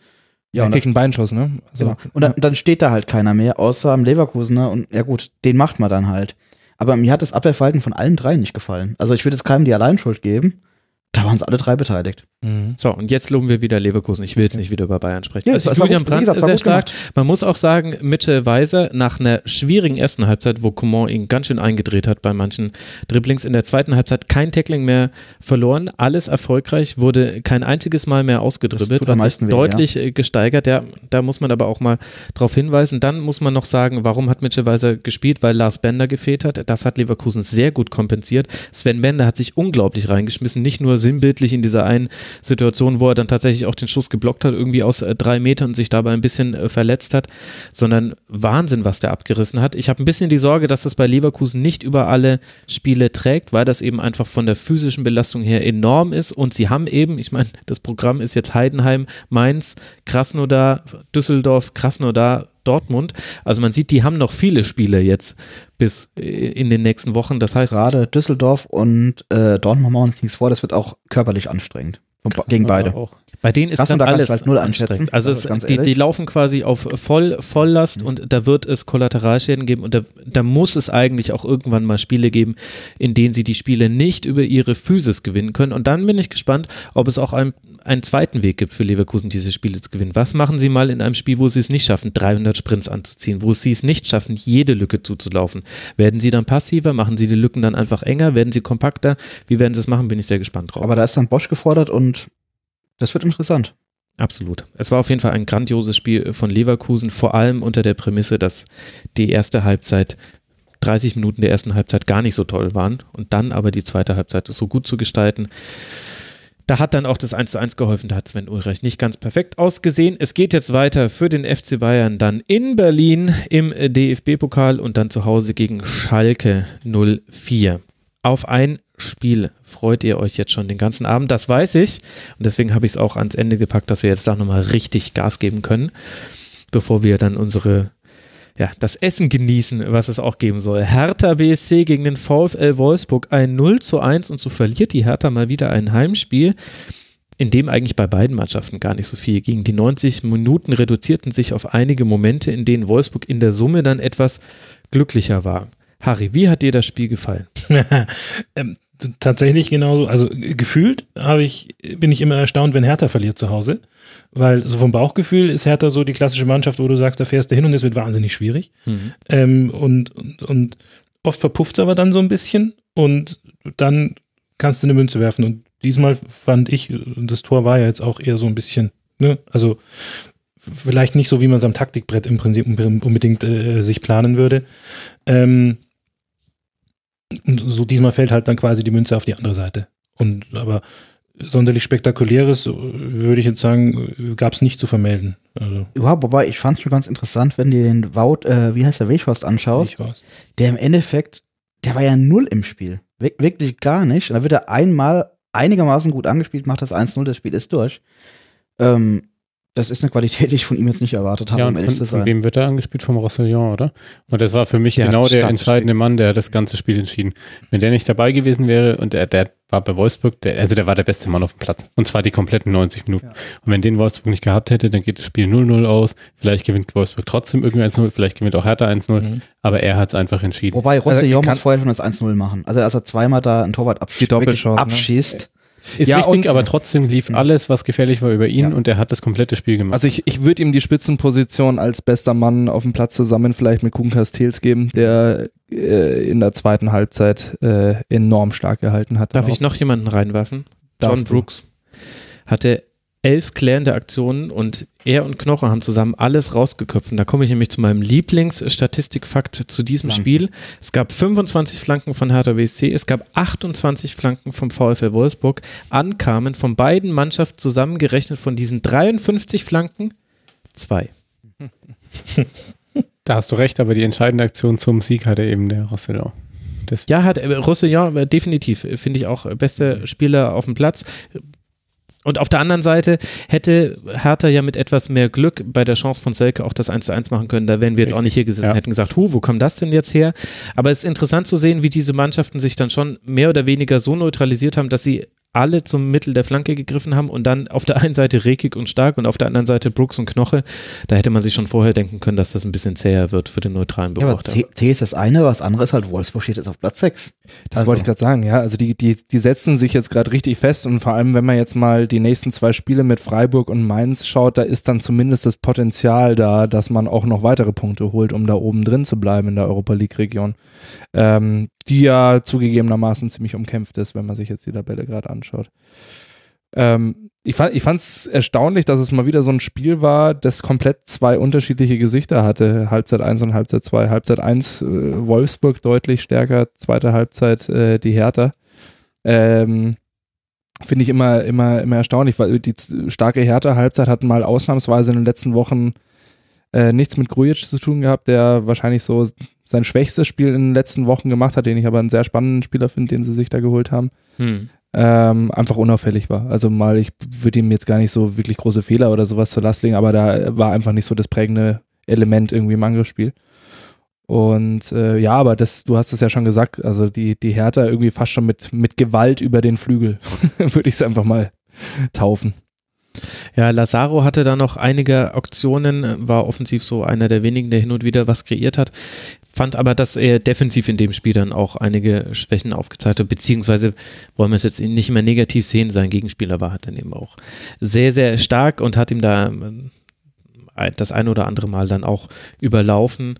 Ja, Ja, und, kriegt einen Beinschuss, ne? Also, genau. und dann, dann steht da halt keiner mehr, außer am Leverkusener. Und ja gut, den macht man dann halt. Aber mir hat das Abwehrverhalten von allen dreien nicht gefallen. Also ich würde es keinem die Alleinschuld geben. Da waren es alle drei beteiligt. Mhm. So, und jetzt loben wir wieder Leverkusen. Ich will jetzt nicht wieder über Bayern sprechen. Ja, also Julian gut. Brandt gesagt, ist sehr stark. gemacht. Man muss auch sagen, Mitchell Weiser nach einer schwierigen ersten Halbzeit, wo Coman ihn ganz schön eingedreht hat bei manchen Dribblings, in der zweiten Halbzeit kein Tackling mehr verloren, alles erfolgreich, wurde kein einziges Mal mehr ausgedribbelt, Das tut am hat sich weh, deutlich äh, gesteigert. Ja, da muss man aber auch mal drauf hinweisen. Dann muss man noch sagen, warum hat Mitchell Weiser gespielt? Weil Lars Bender gefehlt hat. Das hat Leverkusen sehr gut kompensiert. Sven Bender hat sich unglaublich reingeschmissen, nicht nur sinnbildlich in dieser einen Situation, wo er dann tatsächlich auch den Schuss geblockt hat, irgendwie aus äh, drei Metern und sich dabei ein bisschen äh, verletzt hat, sondern Wahnsinn, was der abgerissen hat. Ich habe ein bisschen die Sorge, dass das bei Leverkusen nicht über alle Spiele trägt, weil das eben einfach von der physischen Belastung her enorm ist und sie haben eben, ich meine, das Programm ist jetzt Heidenheim, Mainz, Krasnodar, Düsseldorf, Krasnodar, Dortmund. Also man sieht, die haben noch viele Spiele jetzt bis äh, in den nächsten Wochen. Das heißt, Gerade Düsseldorf und äh, Dortmund machen uns nichts vor, das wird auch körperlich anstrengend. Gegen beide. Auch. Bei denen ist Krass, dann da alles vielleicht null anstrengend. Also es, Also ganz die, die laufen quasi auf Voll, Volllast Mhm. und da wird es Kollateralschäden geben und da, da muss es eigentlich auch irgendwann mal Spiele geben, in denen sie die Spiele nicht über ihre Physis gewinnen können. Und dann bin ich gespannt, ob es auch einen, einen zweiten Weg gibt für Leverkusen, diese Spiele zu gewinnen. Was machen sie mal in einem Spiel, wo sie es nicht schaffen, 300 Sprints anzuziehen, wo sie es nicht schaffen, jede Lücke zuzulaufen? Werden sie dann passiver? Machen sie die Lücken dann einfach enger? Werden sie kompakter? Wie werden sie es machen? Bin ich sehr gespannt drauf. Aber da ist dann Bosch gefordert und das wird interessant. Absolut. Es war auf jeden Fall ein grandioses Spiel von Leverkusen, vor allem unter der Prämisse, dass die erste Halbzeit, 30 Minuten der ersten Halbzeit gar nicht so toll waren und dann aber die zweite Halbzeit so gut zu gestalten. Da hat dann auch das 1 zu 1 geholfen, da hat Sven Ulreich nicht ganz perfekt ausgesehen. Es geht jetzt weiter für den FC Bayern dann in Berlin im DFB-Pokal und dann zu Hause gegen Schalke 04. Auf ein Spiel freut ihr euch jetzt schon den ganzen Abend, das weiß ich. Und deswegen habe ich es auch ans Ende gepackt, dass wir jetzt da nochmal richtig Gas geben können, bevor wir dann unsere ja, das Essen genießen, was es auch geben soll. Hertha BSC gegen den VfL Wolfsburg ein 0 zu 1 und so verliert die Hertha mal wieder ein Heimspiel, in dem eigentlich bei beiden Mannschaften gar nicht so viel ging. Die 90 Minuten reduzierten sich auf einige Momente, in denen Wolfsburg in der Summe dann etwas glücklicher war. Harry, wie hat dir das Spiel gefallen? ähm, tatsächlich genauso. Also gefühlt habe ich, bin ich immer erstaunt, wenn Hertha verliert zu Hause. Weil so vom Bauchgefühl ist Hertha so die klassische Mannschaft, wo du sagst, da fährst du hin und es wird wahnsinnig schwierig. Mhm. Ähm, und, und, und oft verpufft es aber dann so ein bisschen und dann kannst du eine Münze werfen. Und diesmal fand ich, das Tor war ja jetzt auch eher so ein bisschen, ne, also vielleicht nicht so, wie man es am Taktikbrett im Prinzip unbedingt äh, sich planen würde. Ähm, so diesmal fällt halt dann quasi die Münze auf die andere Seite. Und aber sonderlich spektakuläres, würde ich jetzt sagen, gab es nicht zu vermelden. Also, Ja, wobei ich fand es schon ganz interessant, wenn du den Wout, äh, wie heißt der, Weghorst anschaust, weiß. der im Endeffekt, der war ja null im Spiel. Wir wirklich gar nicht. Und da wird er einmal einigermaßen gut angespielt, macht das 1-0, das Spiel ist durch. Ähm, das ist eine Qualität, die ich von ihm jetzt nicht erwartet habe, Ja, um und ehrlich von, zu von wem wird er angespielt? Vom Rossellon, oder? Und das war für mich Ja, genau der entscheidende Mann, der das ganze Spiel entschieden. Wenn der nicht dabei gewesen wäre und der, der war bei Wolfsburg, der, also der war der beste Mann auf dem Platz. Und zwar die kompletten 90 Minuten. Und wenn den Wolfsburg nicht gehabt hätte, dann geht das Spiel 0-0 aus. Vielleicht gewinnt Wolfsburg trotzdem irgendwie 1-0, vielleicht gewinnt auch Hertha 1-0, Mhm. aber er hat es einfach entschieden. Wobei Rossellon kann- muss vorher schon das 1-0 machen. Also als er zweimal da einen Torwart absch ne? abschießt. Ist Ja, richtig, und- aber trotzdem lief alles, was gefährlich war, über ihn Ja. und er hat das komplette Spiel gemacht. Also ich, ich würde ihm die Spitzenposition als bester Mann auf dem Platz zusammen vielleicht mit Kuhn Castells geben, der äh, in der zweiten Halbzeit äh, enorm stark gehalten hat. Darf ich noch jemanden reinwerfen? John. Brooks hatte elf klärende Aktionen und er und Knoche haben zusammen alles rausgeköpft. Und da komme ich nämlich zu meinem Lieblingsstatistikfakt zu diesem Flanken. Spiel. Es gab 25 Flanken von Hertha BSC, es gab 28 Flanken vom VfL Wolfsburg, ankamen von beiden Mannschaften zusammengerechnet von diesen 53 Flanken zwei. da hast du recht, aber die entscheidende Aktion zum Sieg hatte eben der Rossellon. Das Ja, hat äh, Roussillon äh, definitiv, äh, finde ich auch bester Spieler auf dem Platz. Und auf der anderen Seite hätte Hertha ja mit etwas mehr Glück bei der Chance von Selke auch das 1 zu 1 machen können. Da wären wir jetzt auch nicht hier gesessen Ja. hätten gesagt, hu, wo kommt das denn jetzt her? Aber es ist interessant zu sehen, wie diese Mannschaften sich dann schon mehr oder weniger so neutralisiert haben, dass sie alle zum Mittel der Flanke gegriffen haben und dann auf der einen Seite Rekik und Stark und auf der anderen Seite Brooks und Knoche. Da hätte man sich schon vorher denken können, dass das ein bisschen zäher wird für den neutralen Ja, aber Beobachter. C, C ist das eine, was andere ist halt, Wolfsburg steht jetzt auf Platz 6. Das Also- wollte ich gerade sagen, ja. Also die, die, die setzen sich jetzt gerade richtig fest und vor allem, wenn man jetzt mal die nächsten zwei Spiele mit Freiburg und Mainz schaut, da ist dann zumindest das Potenzial da, dass man auch noch weitere Punkte holt, um da oben drin zu bleiben in der Europa League-Region. Ähm, die ja zugegebenermaßen ziemlich umkämpft ist, wenn man sich jetzt die Tabelle gerade anschaut. Ähm, ich fand fand's erstaunlich, dass es mal wieder so ein Spiel war, das komplett zwei unterschiedliche Gesichter hatte. Halbzeit 1 und Halbzeit 2. Halbzeit 1 äh, Wolfsburg deutlich stärker, zweite Halbzeit äh, die Hertha. Ähm, Finde ich immer, immer, immer erstaunlich, weil die starke Hertha-Halbzeit hat mal ausnahmsweise in den letzten Wochen äh, nichts mit Grujic zu tun gehabt, der wahrscheinlich so sein schwächstes Spiel in den letzten Wochen gemacht hat, den ich aber einen sehr spannenden Spieler finde, den sie sich da geholt haben Hm. ähm, einfach unauffällig war. Also mal, ich würde ihm jetzt gar nicht so wirklich große Fehler oder sowas zur Last legen, aber da war einfach nicht so das prägende Element irgendwie im Angriffsspiel. Und äh, ja, aber das, du hast es ja schon gesagt, also die, die Hertha irgendwie fast schon mit, mit Gewalt über den Flügel, würde ich es einfach mal taufen. Ja, Lazaro hatte da noch einige Aktionen, war offensiv so einer der wenigen, der hin und wieder was kreiert hat. Fand aber, dass er defensiv in dem Spiel dann auch einige Schwächen aufgezeigt hat, beziehungsweise wollen wir es jetzt nicht mehr negativ sehen, sein Gegenspieler war halt dann eben auch sehr, sehr stark und hat ihm da ähm, das ein oder andere Mal dann auch überlaufen.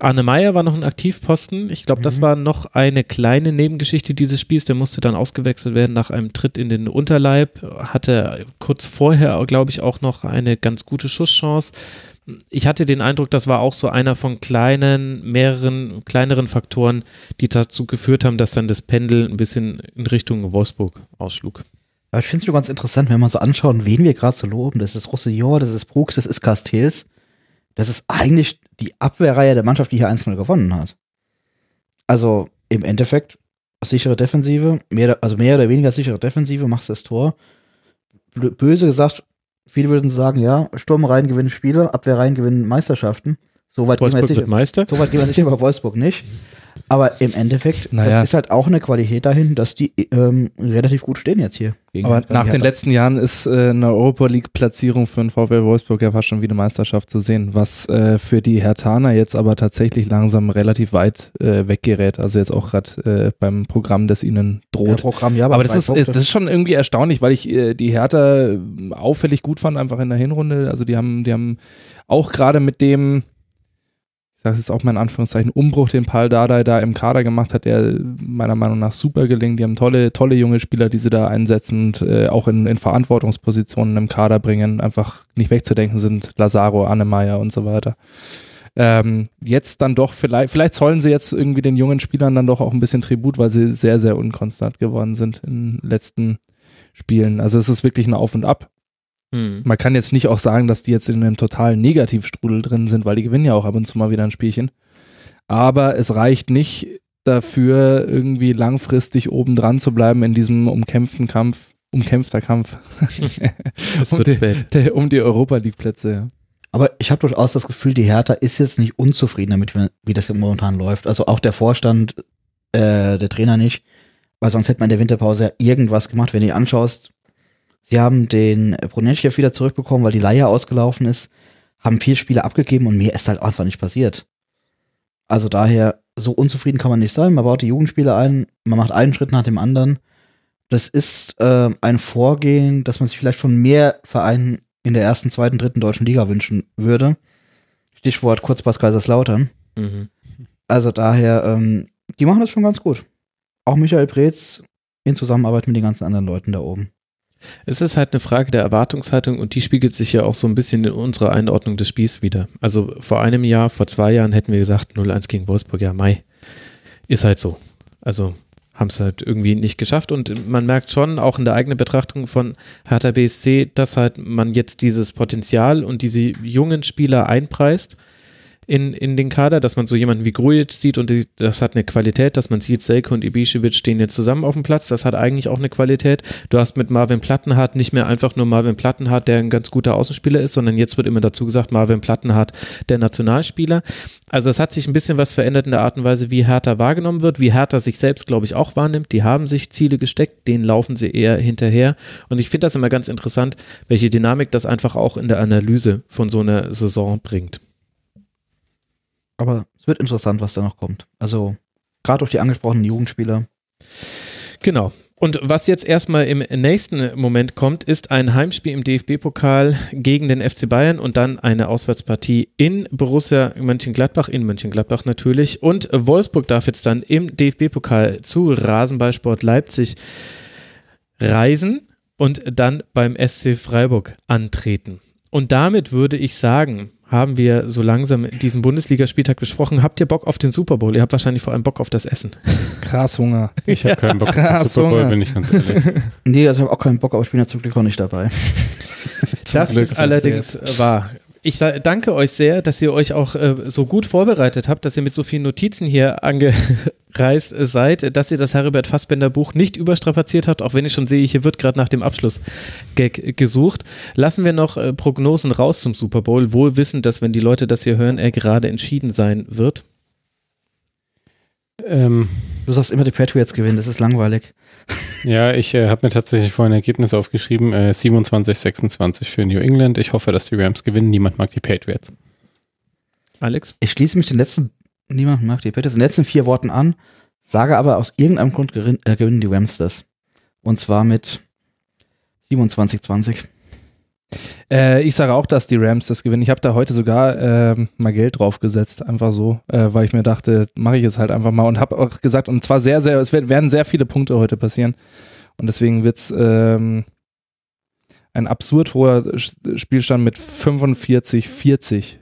Arne Meyer war noch ein Aktivposten. Ich glaube, das war noch eine kleine Nebengeschichte dieses Spiels. Der musste dann ausgewechselt werden nach einem Tritt in den Unterleib. Hatte kurz vorher, glaube ich, auch noch eine ganz gute Schusschance. Ich hatte den Eindruck, das war auch so einer von kleinen, mehreren kleineren Faktoren, die dazu geführt haben, dass dann das Pendel ein bisschen in Richtung Wolfsburg ausschlug. Aber ich finde es schon ganz interessant, wenn man so anschaut, wen wir gerade so loben. Das ist Roussillon, das ist Brooks, das ist Castells. Das ist eigentlich die Abwehrreihe der Mannschaft, die hier 1-0 gewonnen hat. Also im Endeffekt sichere Defensive, mehr, also mehr oder weniger sichere Defensive, machst das Tor. Böse gesagt, viele würden sagen, ja, Sturm rein gewinnen Spiele, Abwehr rein gewinnen Meisterschaften. So weit, gehen wir jetzt nicht, Meister. so gehen wir sicher bei Wolfsburg nicht. Aber im Endeffekt Naja. ist halt auch eine Qualität dahin, dass die ähm, relativ gut stehen jetzt hier. gegen Aber nach den letzten Jahren ist äh, eine Europa League-Platzierung für den VfL Wolfsburg ja fast schon wie eine Meisterschaft zu sehen, was äh, für die Hertaner jetzt aber tatsächlich langsam relativ weit äh, weggerät. Also jetzt auch gerade äh, beim Programm, das ihnen ja, droht. Programm, ja, aber drei das ist, ist, das ist schon irgendwie erstaunlich, weil ich äh, die Hertha äh, auffällig gut fand, einfach in der Hinrunde. Also die haben, die haben auch gerade mit dem, ich sage es jetzt auch mal in Anführungszeichen, Umbruch, den Paul Dardai da im Kader gemacht hat, der meiner Meinung nach super gelingt. Die haben tolle, tolle junge Spieler, die sie da einsetzen und äh, auch in, in Verantwortungspositionen im Kader bringen, einfach nicht wegzudenken sind. Lazaro, Annemeyer und so weiter. Ähm, jetzt dann doch, vielleicht, vielleicht zollen sie jetzt irgendwie den jungen Spielern dann doch auch ein bisschen Tribut, weil sie sehr, sehr unkonstant geworden sind in den letzten Spielen. Also es ist wirklich ein Auf und Ab. Hm. Man kann jetzt nicht auch sagen, dass die jetzt in einem totalen Negativstrudel drin sind, weil die gewinnen ja auch ab und zu mal wieder ein Spielchen. Aber es reicht nicht dafür, irgendwie langfristig oben dran zu bleiben in diesem umkämpften Kampf, umkämpfter Kampf. Um, wird die, spät. der, um die Europa League Plätze. Ja. Aber ich habe durchaus das Gefühl, die Hertha ist jetzt nicht unzufrieden damit, wie- das hier momentan läuft. Also auch der Vorstand, äh, der Trainer nicht, weil sonst hätte man in der Winterpause ja irgendwas gemacht. Wenn du dir anschaust, sie haben den Brunetschew wieder zurückbekommen, weil die Leihe ausgelaufen ist, haben vier Spiele abgegeben und mehr ist halt einfach nicht passiert. Also daher, so unzufrieden kann man nicht sein. Man baut die Jugendspieler ein, man macht einen Schritt nach dem anderen. Das ist ähm, ein Vorgehen, das man sich vielleicht von mehr Vereinen in der ersten, zweiten, dritten deutschen Liga wünschen würde. Stichwort Kurzpass Kaiserslautern. Mhm. Also daher, ähm, die machen das schon ganz gut. Auch Michael Preetz in Zusammenarbeit mit den ganzen anderen Leuten da oben. Es ist halt eine Frage der Erwartungshaltung und die spiegelt sich ja auch so ein bisschen in unserer Einordnung des Spiels wieder. Also vor einem Jahr, vor zwei Jahren hätten wir gesagt 0-1 gegen Wolfsburg, ja Mai. Ist halt so. Also haben es halt irgendwie nicht geschafft und man merkt schon auch in der eigenen Betrachtung von Hertha BSC, dass halt man jetzt dieses Potenzial und diese jungen Spieler einpreist in, in den Kader, dass man so jemanden wie Grujic sieht und das hat eine Qualität, dass man sieht, Selke und Ibišević stehen jetzt zusammen auf dem Platz, das hat eigentlich auch eine Qualität. Du hast mit Marvin Plattenhardt nicht mehr einfach nur Marvin Plattenhardt, der ein ganz guter Außenspieler ist, sondern jetzt wird immer dazu gesagt, Marvin Plattenhardt, der Nationalspieler. Also es hat sich ein bisschen was verändert in der Art und Weise, wie Hertha wahrgenommen wird, wie Hertha sich selbst, glaube ich, auch wahrnimmt. Die haben sich Ziele gesteckt, denen laufen sie eher hinterher. Und ich finde das immer ganz interessant, welche Dynamik das einfach auch in der Analyse von so einer Saison bringt. Aber es wird interessant, was da noch kommt. Also gerade durch die angesprochenen Jugendspieler. Genau. Und was jetzt erstmal im nächsten Moment kommt, ist ein Heimspiel im DFB-Pokal gegen den FC Bayern und dann eine Auswärtspartie in Borussia Mönchengladbach, in Mönchengladbach natürlich. Und Wolfsburg darf jetzt dann im DFB-Pokal zu Rasenballsport Leipzig reisen und dann beim SC Freiburg antreten. Und damit würde ich sagen, haben wir so langsam diesen Bundesligaspieltag besprochen. Habt ihr Bock auf den Super Bowl? Ihr habt wahrscheinlich vor allem Bock auf das Essen. Krass Hunger. Ich habe keinen Bock auf den Krass, Super Bowl, bin ich ganz ehrlich. Nee, also ich habe auch keinen Bock, aber ich bin ja zum Glück auch nicht dabei. Das Glück ist allerdings wahr. Ich danke euch sehr, dass ihr euch auch äh, so gut vorbereitet habt, dass ihr mit so vielen Notizen hier angereist seid, dass ihr das Heribert Fassbender Buch nicht überstrapaziert habt, auch wenn ich schon sehe, hier wird gerade nach dem Abschluss-Gag gesucht. Lassen wir noch äh, Prognosen raus zum Super Bowl, wohl wissend, dass wenn die Leute das hier hören, er gerade entschieden sein wird. ähm, Du sagst immer, die Patriots gewinnen, das ist langweilig. Ja, ich äh, habe mir tatsächlich vorhin ein Ergebnis aufgeschrieben. Äh, 27, 26 für New England. Ich hoffe, dass die Rams gewinnen. Niemand mag die Patriots. Alex? Ich schließe mich den letzten, niemand mag die Patriots, den letzten vier Worten an, sage aber aus irgendeinem Grund gerin- äh, gewinnen die Rams das. Und zwar mit 27, 20. Äh, ich sage auch, dass die Rams das gewinnen. Ich habe da heute sogar ähm, mal Geld draufgesetzt, einfach so, äh, weil ich mir dachte, mache ich es halt einfach mal und habe auch gesagt, und zwar sehr, sehr, es werden sehr viele Punkte heute passieren. Und deswegen wird es ähm, ein absurd hoher Spielstand mit 45, 40.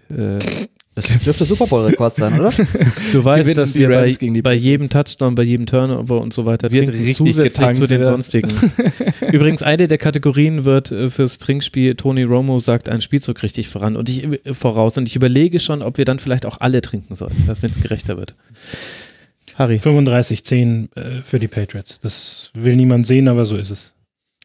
Das dürfte Super Bowl-Rekord sein, oder? Du weißt, Gewinnen dass wir bei, Rams gegen die bei jedem Touchdown, bei jedem Turnover und so weiter Wird trinken, richtig zusätzlich getankt zu den wieder. sonstigen. Übrigens, eine der Kategorien wird äh, fürs Trinkspiel, Tony Romo sagt ein Spielzug richtig voran und ich äh, voraus und ich überlege schon, ob wir dann vielleicht auch alle trinken sollten, wenn es gerechter wird. Harry, 35, 10 äh, für die Patriots. Das will niemand sehen, aber so ist es.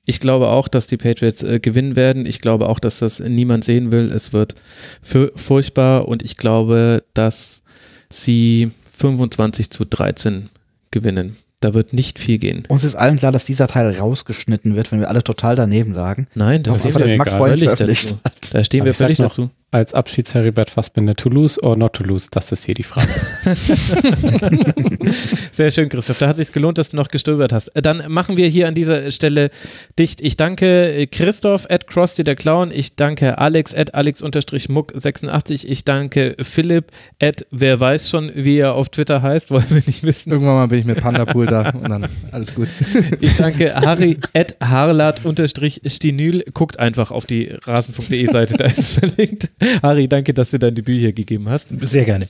Ich glaube auch, dass die Patriots äh, gewinnen werden. Ich glaube auch, dass das niemand sehen will. Es wird furchtbar und ich glaube, dass sie 25 zu 13 gewinnen. Da wird nicht viel gehen. Uns ist allen klar, dass dieser Teil rausgeschnitten wird, wenn wir alle total daneben lagen. Nein, das Doch, mir Max egal. vorhin Völlig veröffentlicht dazu. Da stehen Aber wir völlig noch, dazu. Als Abschiedsheribert Fassbinder Toulouse or not Toulouse, das ist hier die Frage. Sehr schön, Christoph. Da hat es sich gelohnt, dass du noch gestöbert hast. Äh, Dann machen wir hier an dieser Stelle dicht. Ich danke äh, Christoph at Krusty der Clown. Ich danke Alex at Alex-Muck86. Ich danke Philipp at wer weiß schon, wie er auf Twitter heißt, wollen wir nicht wissen. Irgendwann mal bin ich mit Pandapool da und dann alles gut. Ich danke Harry at Harlat-Stinyl. Guckt einfach auf die rasenfunk.de Seite, da ist es verlinkt. Harry, danke, dass du dein Debüt hier gegeben hast. Sehr gerne.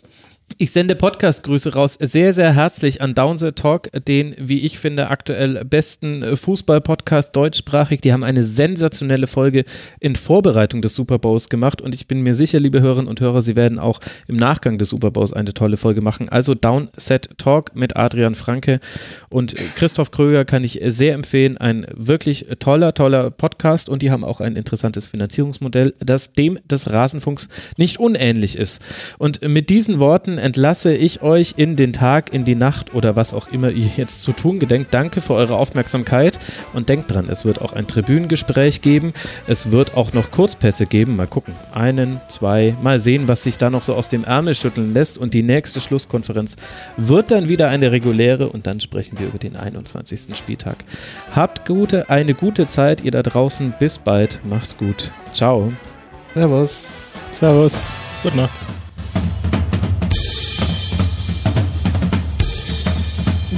Ich sende Podcast-Grüße raus, sehr, sehr herzlich an Downset Talk, den, wie ich finde, aktuell besten Fußball-Podcast deutschsprachig. Die haben eine sensationelle Folge in Vorbereitung des Super Bowls gemacht und ich bin mir sicher, liebe Hörerinnen und Hörer, sie werden auch im Nachgang des Super Bowls eine tolle Folge machen. Also Downset Talk mit Adrian Franke und Christoph Kröger kann ich sehr empfehlen. Ein wirklich toller, toller Podcast und die haben auch ein interessantes Finanzierungsmodell, das dem des Rasenfunks nicht unähnlich ist. Und mit diesen Worten entlasse ich euch in den Tag, in die Nacht oder was auch immer ihr jetzt zu tun gedenkt. Danke für eure Aufmerksamkeit und denkt dran, es wird auch ein Tribünengespräch geben. Es wird auch noch Kurzpässe geben. Mal gucken. Einen, zwei, mal sehen, was sich da noch so aus dem Ärmel schütteln lässt. Und die nächste Schlusskonferenz wird dann wieder eine reguläre und dann sprechen wir über den 21. Spieltag. Habt gute, eine gute Zeit, ihr da draußen. Bis bald. Macht's gut. Ciao. Servus. Servus. Gute Nacht.